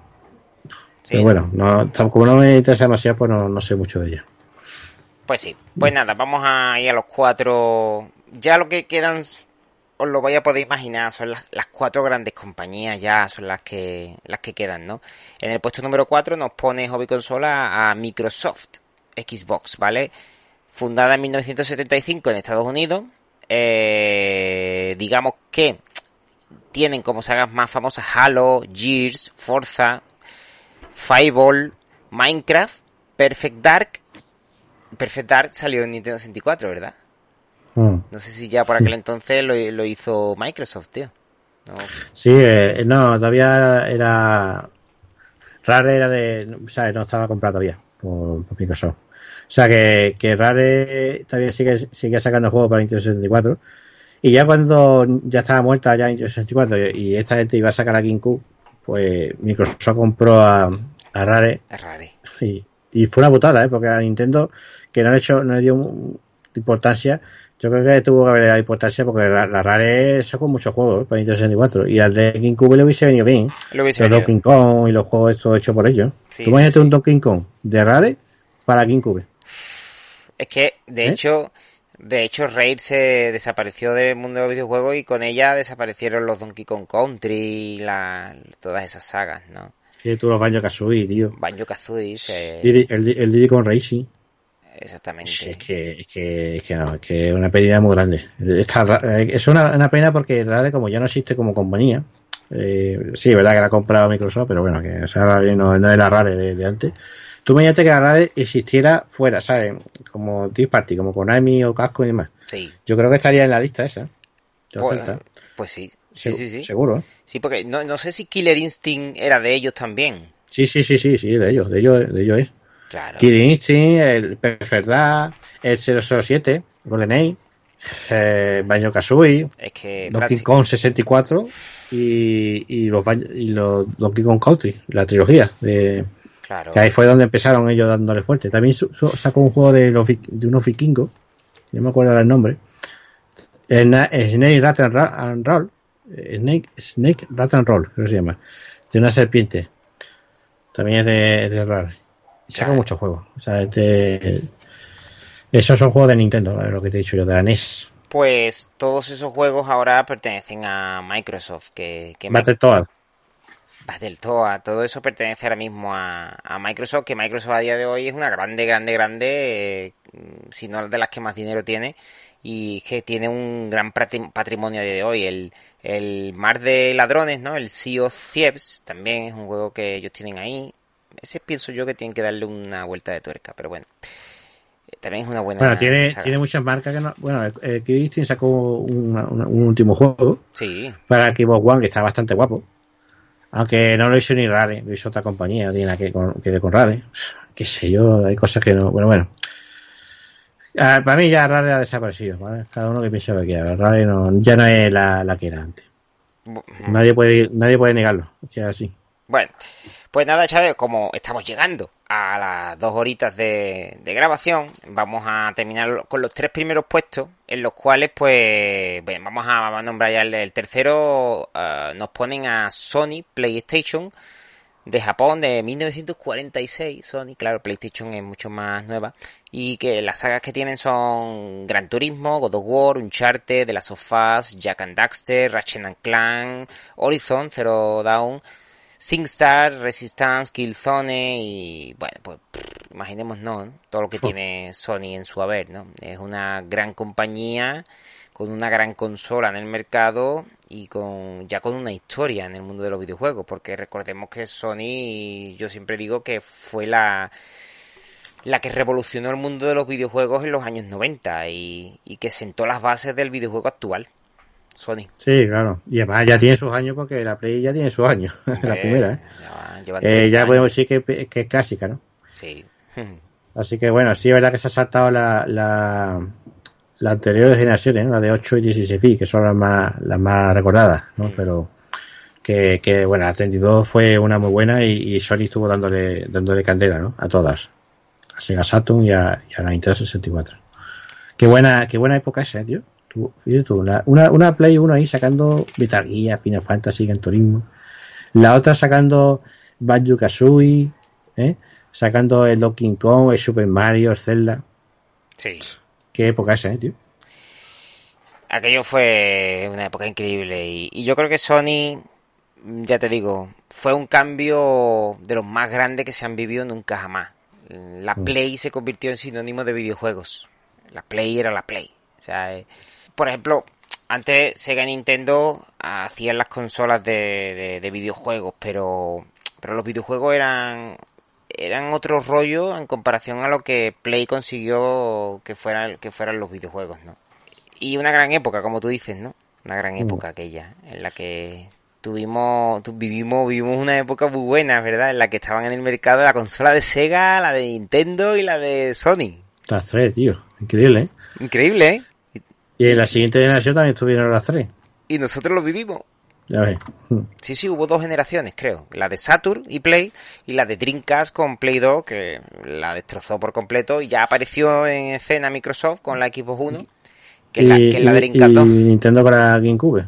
Sí. Pero bueno, no, como no me interesa demasiado, pues no, no sé mucho de ella. Pues sí, pues nada, vamos a ir a los cuatro. Ya lo que quedan, os lo vais a poder imaginar, son las, las cuatro grandes compañías ya, son las que las que quedan, ¿no? En el puesto número 4 nos pone Hobby Consola a Microsoft Xbox, ¿vale? Fundada en 1975 en Estados Unidos, eh, digamos que tienen como sagas más famosas Halo, Gears, Forza, Fireball, Minecraft, Perfect Dark. Perfect Dark salió en Nintendo 64, ¿verdad? Mm. No sé si ya por aquel entonces lo, lo hizo Microsoft, tío. No. Sí, eh, no, todavía era. Rare era de. O sea, no estaba comprado todavía por, por Microsoft. O sea, que, que Rare todavía sigue, sigue sacando juegos para Nintendo 64. Y ya cuando ya estaba muerta ya Nintendo 64 y, esta gente iba a sacar a GameCube, pues Microsoft compró a, a Rare y, y fue una putada, ¿eh? porque a Nintendo, que no le, hecho, no le dio importancia, yo creo que tuvo que haberle dado importancia porque la, la Rare sacó muchos juegos ¿eh? para Nintendo 64 y al de GameCube le hubiese venido bien. Lo hubiese los. Donkey Kong y los juegos estos hechos por ellos. Sí, Tú imagínate sí, un Donkey Kong de Rare para GameCube. Es que, de ¿Eh? hecho, de hecho, Raid se desapareció del mundo de los videojuegos y con ella desaparecieron los Donkey Kong Country y la, todas esas sagas, ¿no? Sí, tú los Banjo Kazooie, tío. Banjo Kazooie, se- Diddy- El, el Diddy con Racing. Exactamente. Es que, es que, es que no, es que es una pérdida muy grande. Está eh, es una, una pena porque Rare, como ya no existe como compañía, eh, sí, es verdad que la ha comprado Microsoft, pero bueno, que esa Rare no, no es la Rare de, de antes. Tú imagínate que la Rare existiera fuera, ¿sabes? Como Tea Party, como Konami o Casco y demás. Sí. Yo creo que estaría en la lista esa. Pues, pues sí, sí, sí, sí. Seguro. Sí, porque no, no sé si Killer Instinct era de ellos también. Sí, sí, sí, sí, sí, de ellos, de ellos, de ellos es. Claro. Instinct, el Perfect Dark, el 007, GoldenEye, eh, Banjo Kazooie, Es que Donkey Kong 64 y, y los y los Donkey Kong Country, la trilogía de Claro. Que ahí fue donde empezaron ellos dándole fuerte. También su- su- sacó un juego de, los, de unos vikingos, no me acuerdo ahora el nombre. Sna- Snake Rat and Roll. Eh, Snake, Snake Rat and Roll, creo que se llama. De una serpiente. También es de, de Rare. Saca muchos juegos. O sea, de- esos son juegos de Nintendo, ¿vale? lo que te he dicho yo, de la NES. Pues todos esos juegos ahora pertenecen a Microsoft, que, que. Battletoad, todo eso pertenece ahora mismo a, a Microsoft, que Microsoft a día de hoy es una grande, grande, grande, eh, si no de las que más dinero tiene, y que tiene un gran patrimonio a día de hoy. El, el Mar de Ladrones, ¿no? El Sea of Thieves, también es un juego que ellos tienen ahí. Ese pienso yo que tienen que darle una vuelta de tuerca, pero bueno. Eh, También es una buena Bueno, tiene, saga. tiene muchas marcas que no. Bueno, eh, Christine sacó una- una- un último juego Sí, para Xbox One que está bastante guapo. Aunque no lo hizo ni Rare, lo hizo otra compañía, no tiene nada que, con, que ver con Rare. Qué sé yo, hay cosas que no. Bueno, bueno. Ah, para mí ya Rare ha desaparecido, ¿vale? Cada uno que piense lo que quiera. Rare no, ya no es la, la que era antes. Nadie puede, nadie puede negarlo, que es así. Bueno, pues nada, chavales, como estamos llegando a las dos horitas de, grabación, vamos a terminar con los tres primeros puestos, en los cuales, pues, bueno, vamos a nombrar ya el, el tercero, eh, nos ponen a Sony PlayStation de Japón de 1946, Sony, claro, PlayStation es mucho más nueva, y que las sagas que tienen son Gran Turismo, God of War, Uncharted, The Last of Us, Jack and Daxter, Ratchet and Clank, Horizon Zero Dawn, SingStar, Resistance, Killzone y bueno, pues pff, imaginemos no, ¿no? todo lo que tiene Sony en su haber, ¿no? Es una gran compañía con una gran consola en el mercado y con ya con una historia en el mundo de los videojuegos, porque recordemos que Sony, yo siempre digo que fue la la que revolucionó el mundo de los videojuegos en los años 90 y, y que sentó las bases del videojuego actual. Sony. Sí, claro. Y además ya tiene sus años porque la Play ya tiene sus años. <laughs> la Hombre, primera, ¿eh? ya Eh, 30 ya años. podemos decir que, que es clásica, ¿no? Sí. <laughs> Así que bueno, sí es verdad que se ha saltado la, la, las anteriores generaciones, ¿no? la de 8 y 16 bits, que son las más, las más recordadas, ¿no? Pero que, que bueno, la 32 fue una muy buena y, y Sony estuvo dándole, dándole candela, ¿no? A todas. A Sega Saturn y a, y a la Nintendo 64. Qué buena, qué buena época esa, tío. Tú, fíjate tú, la- una, una Play 1 ahí sacando Metal Gear, Final Fantasy, Gran Turismo. La otra sacando Banjo Kazooie, ¿eh? sacando el Donkey Kong, el Super Mario, el Zelda. Sí. Qué época esa, ¿eh, tío? Aquello fue una época increíble y, y yo creo que Sony, ya te digo, fue un cambio de los más grandes que se han vivido nunca jamás. La. Play se convirtió en sinónimo de videojuegos. La Play era la Play. O sea, por ejemplo, antes Sega y Nintendo hacían las consolas de, de- de videojuegos, pero, pero los videojuegos eran eran otro rollo en comparación a lo que Play consiguió que fueran que fueran los videojuegos, ¿no? Y una gran época, como tú dices, ¿no? Una gran Mm. época aquella en la que tuvimos tu- vivimos vivimos una época muy buena, ¿verdad? En la que estaban en el mercado la consola de Sega, la de Nintendo y la de Sony. Las tres, tío. Increíble, ¿eh? Increíble, ¿eh? Y en la siguiente generación también estuvieron las tres. Y nosotros lo vivimos. Ya ves. Sí, sí, hubo dos generaciones, creo. La de Saturn y Play y la de Dreamcast con Play 2, que la destrozó por completo y ya apareció en escena Microsoft con la Xbox One, que es la, que es la y- Dreamcast y 2. Nintendo la GameCube.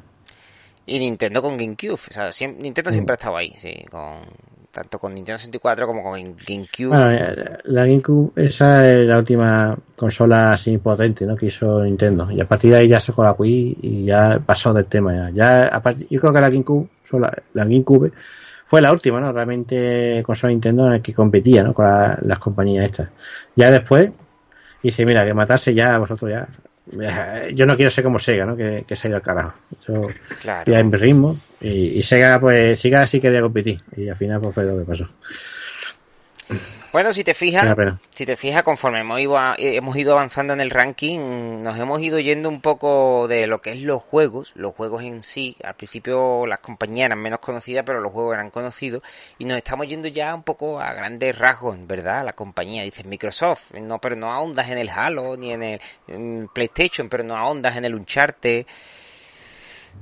Y Nintendo con GameCube. O sea, siem- Nintendo siempre ha estado ahí, sí. Con, tanto con Nintendo 64 como con GameCube. Eh, la GameCube, esa es la última consola así potente, ¿no? Que hizo Nintendo. Y a partir de ahí ya sacó la Wii y ya pasó del tema. Ya, ya a partir- yo creo que la GameCube, la, la GameCube fue la última, ¿no? Realmente consola Nintendo en la que competía, ¿no? Con la- las compañías estas. Ya después, dice, mira, que matarse ya vosotros ya. Ya, Yo no quiero ser como Sega, ¿no? Que, que se ha ido al carajo. Yo, Claro. ya en mi ritmo. Y, y Sega, pues, Sega sí quería competir. Y al final, pues fue lo que pasó. Bueno, si te fijas, si te fijas, conforme hemos ido, a- eh, hemos ido avanzando en el ranking, nos hemos ido yendo un poco de lo que es los juegos, los juegos en sí. Al principio las compañías eran menos conocidas, pero los juegos eran conocidos. Y nos estamos yendo ya un poco a grandes rasgos, ¿verdad? La compañía, dice Microsoft, no, pero no ahondas en el Halo, ni en el en PlayStation, pero no ahondas en el Uncharted.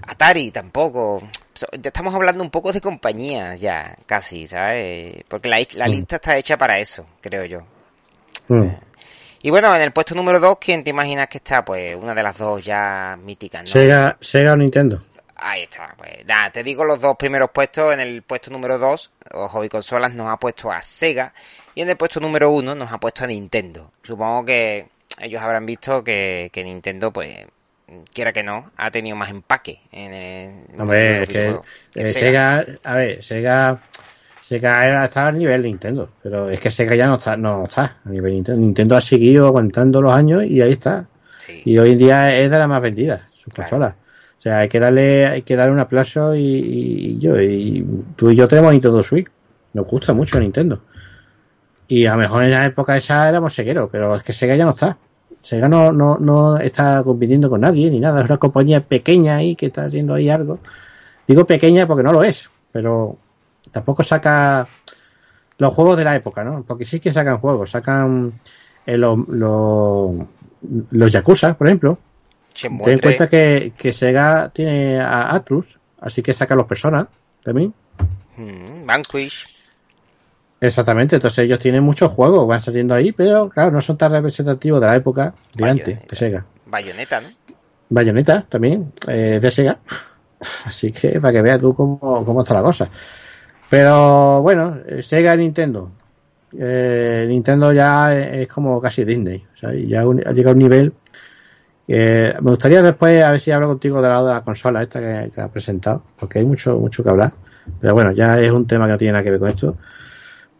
Atari tampoco. Estamos hablando un poco de compañías ya, casi, ¿sabes? Porque la, la Mm. lista está hecha para eso, creo yo. Mm. Y bueno, en el puesto número 2, ¿quién te imaginas que está? Pues una de las dos ya míticas, ¿no? Sega, Sega o Nintendo. Ahí está, pues nada, te digo los dos primeros puestos. En el puesto número 2, Hobby Consolas nos ha puesto a Sega. Y en el puesto número 1 nos ha puesto a Nintendo. Supongo que ellos habrán visto que, que Nintendo, pues, quiera que no, ha tenido más empaque en el. en Hombre, es que eh, Sega, a ver, Sega, Sega era, estaba a nivel Nintendo, pero es que Sega ya no está, no está a nivel Nintendo. Nintendo ha seguido aguantando los años y ahí está. Y hoy en día es de las más vendidas, sus consolas. O sea, hay que darle, hay que darle un aplauso y yo, y tú y yo tenemos Nintendo Switch. Nos gusta mucho Nintendo. Y a lo mejor en la época esa éramos segueros, pero es que Sega ya no está. Sega no, no, no está compitiendo con nadie ni nada. Es una compañía pequeña ahí que está haciendo ahí algo. Digo pequeña porque no lo es, pero tampoco saca los juegos de la época, ¿no? Porque sí que sacan juegos. Sacan eh, los, los, los Yakuza, por ejemplo. Ten en 3. cuenta que, que Sega tiene a Atlus, así que saca los Persona también. Mm, Vanquish. Exactamente, entonces ellos tienen muchos juegos, van saliendo ahí, pero claro, no son tan representativos de la época de antes, de Sega. Bayonetta, ¿no? Bayonetta también, eh, de Sega. <laughs> Así que para que veas tú cómo, cómo está la cosa. Pero bueno, eh, Sega y Nintendo. Eh, Nintendo ya es como casi Disney. O sea, ya un- ha llegado a un nivel. eh, me gustaría después a ver si hablo contigo de lado de la consola esta que, que ha presentado, porque hay mucho, mucho que hablar. Pero bueno, ya es un tema que no tiene nada que ver con esto.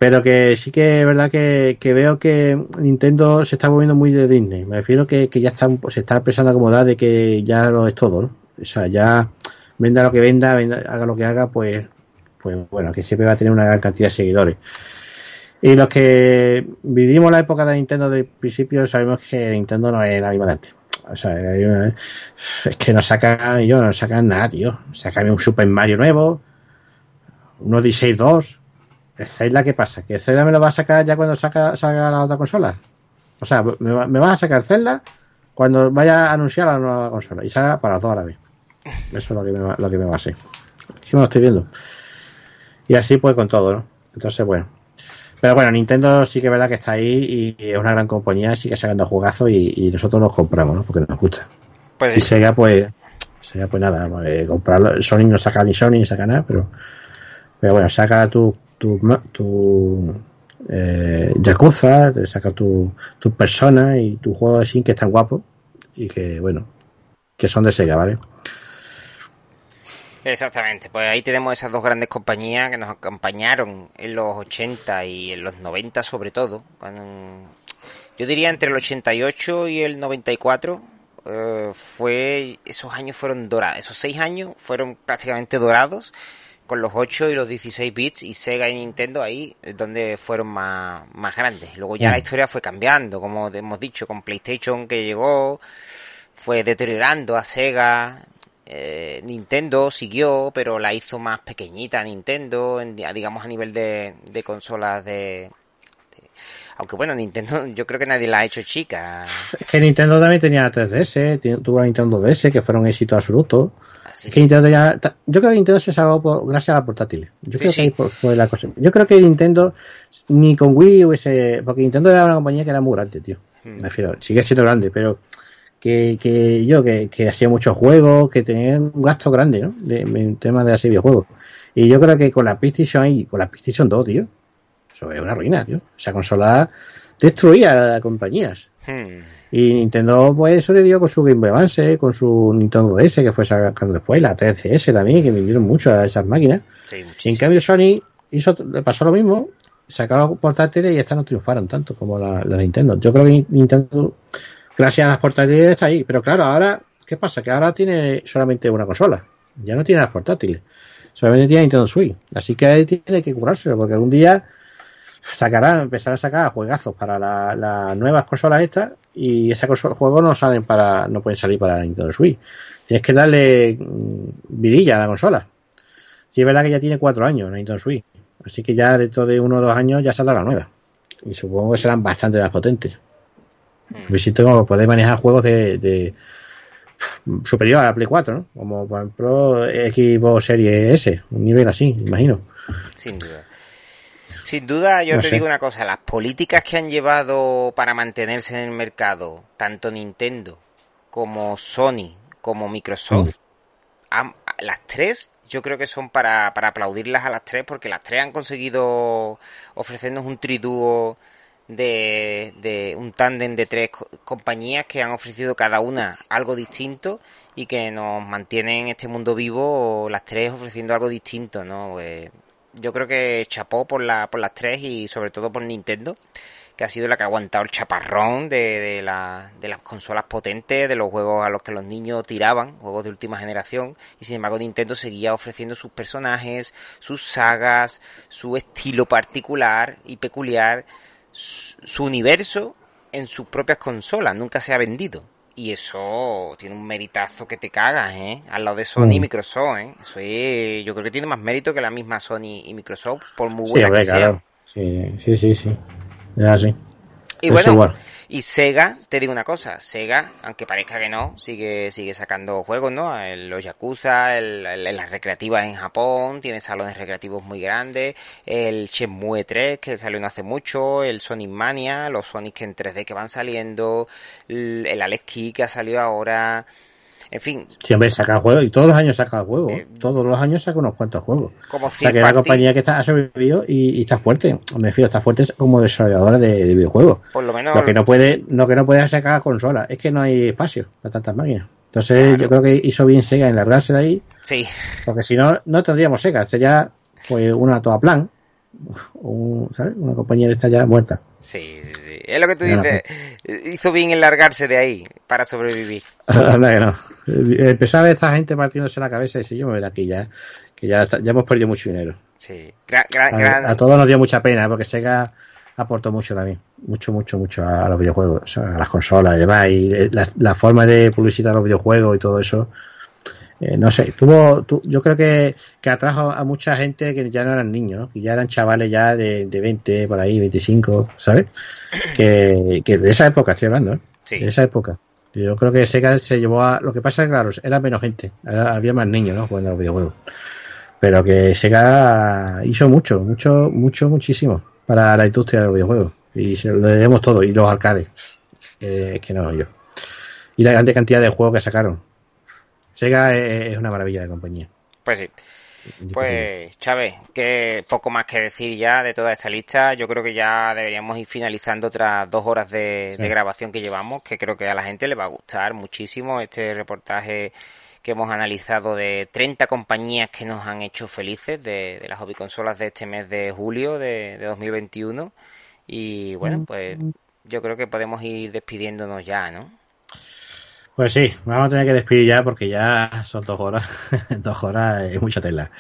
Pero que sí que es verdad que, que veo que Nintendo se está moviendo muy de Disney. Me refiero que, que ya está, se está empezando a acomodar de que ya lo es todo. O sea, ya venda lo que venda, venda- haga lo que haga, pues, pues bueno, que siempre va a tener una gran cantidad de seguidores. Y los que vivimos la época de Nintendo del principio sabemos que Nintendo no es la misma. O sea, es que no sacan, yo no sacan nada, tío. Sacan un Super Mario nuevo, un Odyssey 2. ¿El Zelda qué pasa? ¿Que el Zelda me lo va a sacar ya cuando saca, salga la otra consola? O sea, me, va- me vas a sacar Zelda cuando vaya a anunciar la nueva consola y salga para las dos a la vez. Eso es lo que me va, lo que me va a hacer. Me lo estoy viendo. Y así pues con todo, ¿no? Entonces, bueno. Pero bueno, Nintendo sí que es verdad que está ahí y es una gran compañía, sigue sacando juegazos y, y nosotros los compramos, ¿no? Porque nos gusta. Pues y Sega, pues, Sega, pues nada, pues, comprarlo. Sony no saca ni Sony ni saca nada, pero, pero bueno, saca tu, tu, tu eh, Yakuza, te saca tu, tu persona y tu juego así que están guapos y que, bueno, que son de Sega, ¿vale? Exactamente, pues ahí tenemos esas dos grandes compañías que nos acompañaron en los 80 y en los 90 sobre todo. Cuando, yo diría entre el 88 y el 94 eh, fue esos años fueron dorados, esos seis años fueron prácticamente dorados con los 8 y los 16 bits y Sega y Nintendo ahí es donde fueron más, más grandes. Luego ya Mm. la historia fue cambiando, como hemos dicho, con PlayStation que llegó, fue deteriorando a Sega. eh, Nintendo siguió, pero la hizo más pequeñita Nintendo, en- digamos a nivel de, de consolas de, de- Aunque bueno, Nintendo <laughs> yo creo que nadie la ha hecho chica. Es <laughs> que Nintendo también tenía 3DS, ti- tuvo la Nintendo DS, que fueron. Así Es que Nintendo ya, yo creo que Nintendo se salvó por- gracias a la portátil. Yo Sí, creo sí. que fue- la cosa. Yo creo que Nintendo ni con Wii hubiese, porque Nintendo era una compañía que era muy grande, tío. Hmm. Me refiero, sigue siendo grande, pero que, que yo, que, que hacía muchos juegos, que tenía un gasto grande, ¿no? De, en temas de hacer videojuegos. Y yo creo que con la PlayStation ahí, con la PlayStation 2, tío, eso es una ruina, tío. Esa consola destruía compañías. Hmm. Y Nintendo pues sobrevivió con su Game Boy Advance, con su Nintendo DS que fue sacando después, la 3DS también, que vendieron mucho a esas máquinas. Sí, Y en cambio Sony hizo, le pasó lo mismo, sacaron portátiles y estas no triunfaron tanto como la, la de Nintendo. Yo creo que Nintendo, gracias a las portátiles, está ahí. Pero claro, ahora, ¿qué pasa? Que ahora tiene solamente una consola. Ya no tiene las portátiles. Solamente tiene Nintendo Switch. Así que ahí tiene que curárselo, porque algún día sacarán, empezarán a sacar juegazos para la- las nuevas consolas estas y esos juegos no salen para, no pueden salir para la Nintendo Switch. Tienes que darle mm, vidilla a la consola. Sí, es verdad que ya tiene cuatro años la Nintendo Switch. Así que ya dentro de uno o dos años ya saldrá la nueva. Y supongo que serán bastante más potentes. Suficiente como poder manejar juegos de, de superior a la Play 4, ¿no? Como por ejemplo Xbox Series S, un nivel así, imagino. Sin duda. Sin duda, yo No te sé. digo una cosa, las políticas que han llevado para mantenerse en el mercado, tanto Nintendo como Sony como Microsoft, han- las tres, yo creo que son para, para aplaudirlas a las tres, porque las tres han conseguido ofrecernos un tridúo de, de un tándem de tres co- compañías que han ofrecido cada una algo distinto y que nos mantienen en este mundo vivo las tres ofreciendo algo distinto, ¿no? Pues, yo creo que chapó por, la, por las tres y sobre todo por Nintendo, que ha sido la que ha aguantado el chaparrón de, de, de las consolas potentes, de los juegos a los que los niños tiraban, juegos de última generación, y sin embargo Nintendo seguía ofreciendo sus personajes, sus sagas, su estilo particular y peculiar, su universo en sus propias consolas, nunca se ha vendido. Y eso tiene un meritazo que te cagas, ¿eh? Al lado de Sony y Mm. Microsoft, ¿eh? Eso es, yo creo que tiene más mérito que la misma Sony y Microsoft, por muy buena que sea. Sí, sí, sí, sí. Es así. Y Es bueno, igual. Y Sega, te digo una cosa, Sega, aunque parezca que no, sigue sigue sacando juegos, ¿no? El- los Yakuza, el, el- las recreativas en Japón, tiene salones recreativos muy grandes, el Shenmue 3 que salió no hace mucho, el Sonic Mania, los Sonic en 3D que van saliendo, el, el Alex Key que ha salido ahora, en fin, Siempre saca juegos y todos los años saca juegos. todos los años saca unos cuantos juegos. como O sea, que es una compañía que está, ha sobrevivido y, y está fuerte. Me refiero, está fuerte como desarrolladora de, de videojuegos. por lo menos Lo que no puede, lo que no puede sacar consolas es que no hay espacio para tantas máquinas. Entonces yo creo que hizo bien Sega en largarse de ahí, Sí, porque si no, no tendríamos Sega. Sería pues una toda plan. Un- ¿sabes? Una compañía de esta ya muerta. sí, sí, sí. Es lo que tú no dices, hizo bien en largarse de ahí para sobrevivir. <laughs> Que no. Eh, Empezar a ver esta gente partiéndose la cabeza y decir, yo me voy de aquí ya, que ya, está- ya hemos perdido mucho dinero. Sí, gran, gran, A, gran- a todos nos dio mucha pena, ¿eh? porque Sega aportó mucho también. Mucho, mucho, mucho a, a los videojuegos, a las consolas y demás. Y eh, la, la forma de publicitar los videojuegos y todo eso. Eh, no sé, tuvo, tu- yo creo que, que atrajo a mucha gente que ya no eran niños, ¿no? que ya eran chavales ya de, de 20, por ahí, 25, ¿sabes? <clears throat> Que, que de esa época estoy hablando, ¿eh? Sí. De esa época. Yo creo que Sega se llevó a. Lo que pasa es que, claro, era menos gente. Había más niños, ¿no? Jugando a los videojuegos. Pero que Sega hizo mucho, mucho, mucho, muchísimo para la industria de los videojuegos. Y se lo debemos todo. Y los arcades. Eh, que no, yo. Y la grande cantidad de juegos que sacaron. Sega es, una maravilla de compañía. Pues sí. Pues, Chávez, que poco más que decir ya de toda esta lista. Yo creo que ya deberíamos ir finalizando otras dos horas de, Sí. de grabación que llevamos, que creo que a la gente le va a gustar muchísimo este reportaje que hemos analizado de 30 compañías que nos han hecho felices de, de las hobby consolas de este mes de julio de, de 2021. Y bueno, pues yo creo que podemos ir despidiéndonos ya, ¿no? Pues sí, vamos a tener que despedir ya porque ya son dos horas. <laughs> dos horas es mucha tela.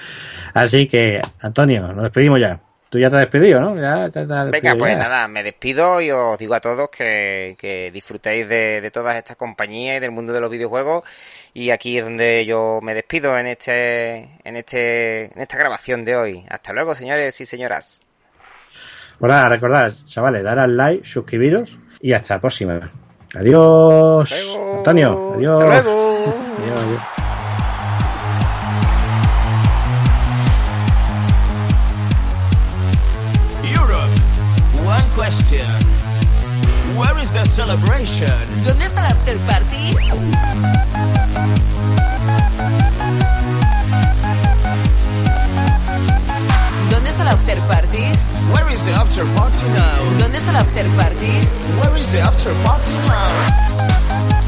Así que, Antonio, nos despedimos ya. Tú ya te has despedido, ¿no? Ya te, te has Venga, pues ya. nada, me despido y os digo a todos que, que disfrutéis de, de todas estas compañías y del mundo de los videojuegos. Y aquí es donde yo me despido en este, en este, en esta grabación de hoy. Hasta luego, señores y señoras. Pues nada, recordad, chavales, dar al like, suscribiros y hasta la próxima. Adiós. Antonio, adiós. Hasta luego. Adiós, adiós. Europe, one question. Where is the celebration? ¿Dónde está la after party? ¿Dónde está la after party? Where is the after party now? ¿Dónde está la after party? Where is the after party now?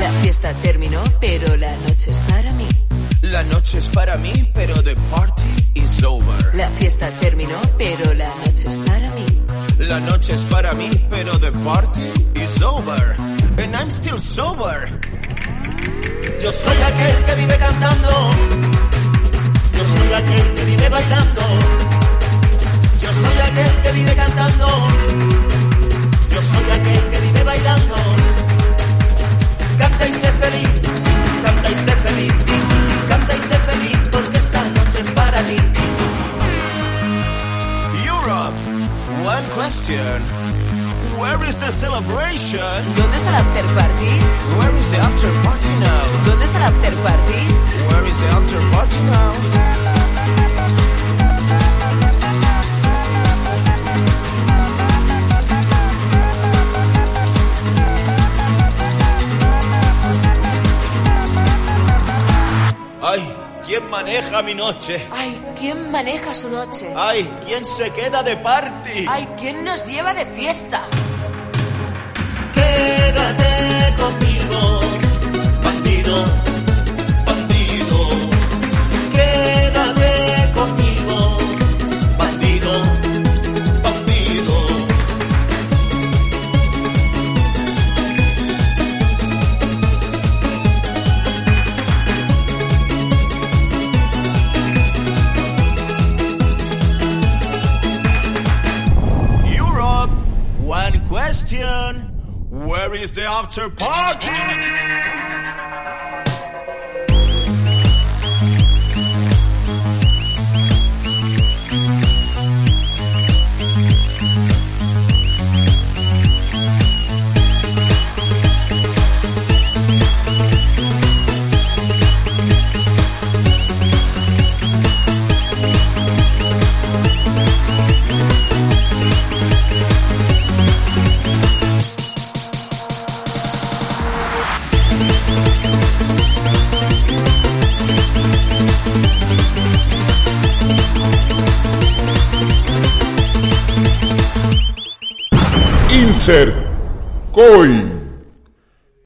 La fiesta terminó, pero la noche es para mí. La noche es para mí, pero the party is over. La fiesta terminó, pero la noche es para mí. La noche es para mí, pero the party is over. And I'm still sober. Yo soy aquel que vive cantando. Yo soy aquel que vive bailando. Yo soy aquel que vive cantando. Yo soy aquel que vive bailando. Canta y sé feliz, canta y sé feliz, canta y sé feliz porque esta noche es para ti. Europe, one question. Where is the celebration? ¿Dónde está el after party? Where is the after party now? ¿Dónde está el after party? Where is the after party now? Ay, ¿quién maneja mi noche? Ay, ¿quién maneja su noche? Ay, ¿quién se queda de party? Ay, ¿quién nos lleva de fiesta? Quédate conmigo, bandido. Where is the after party? Insert coin.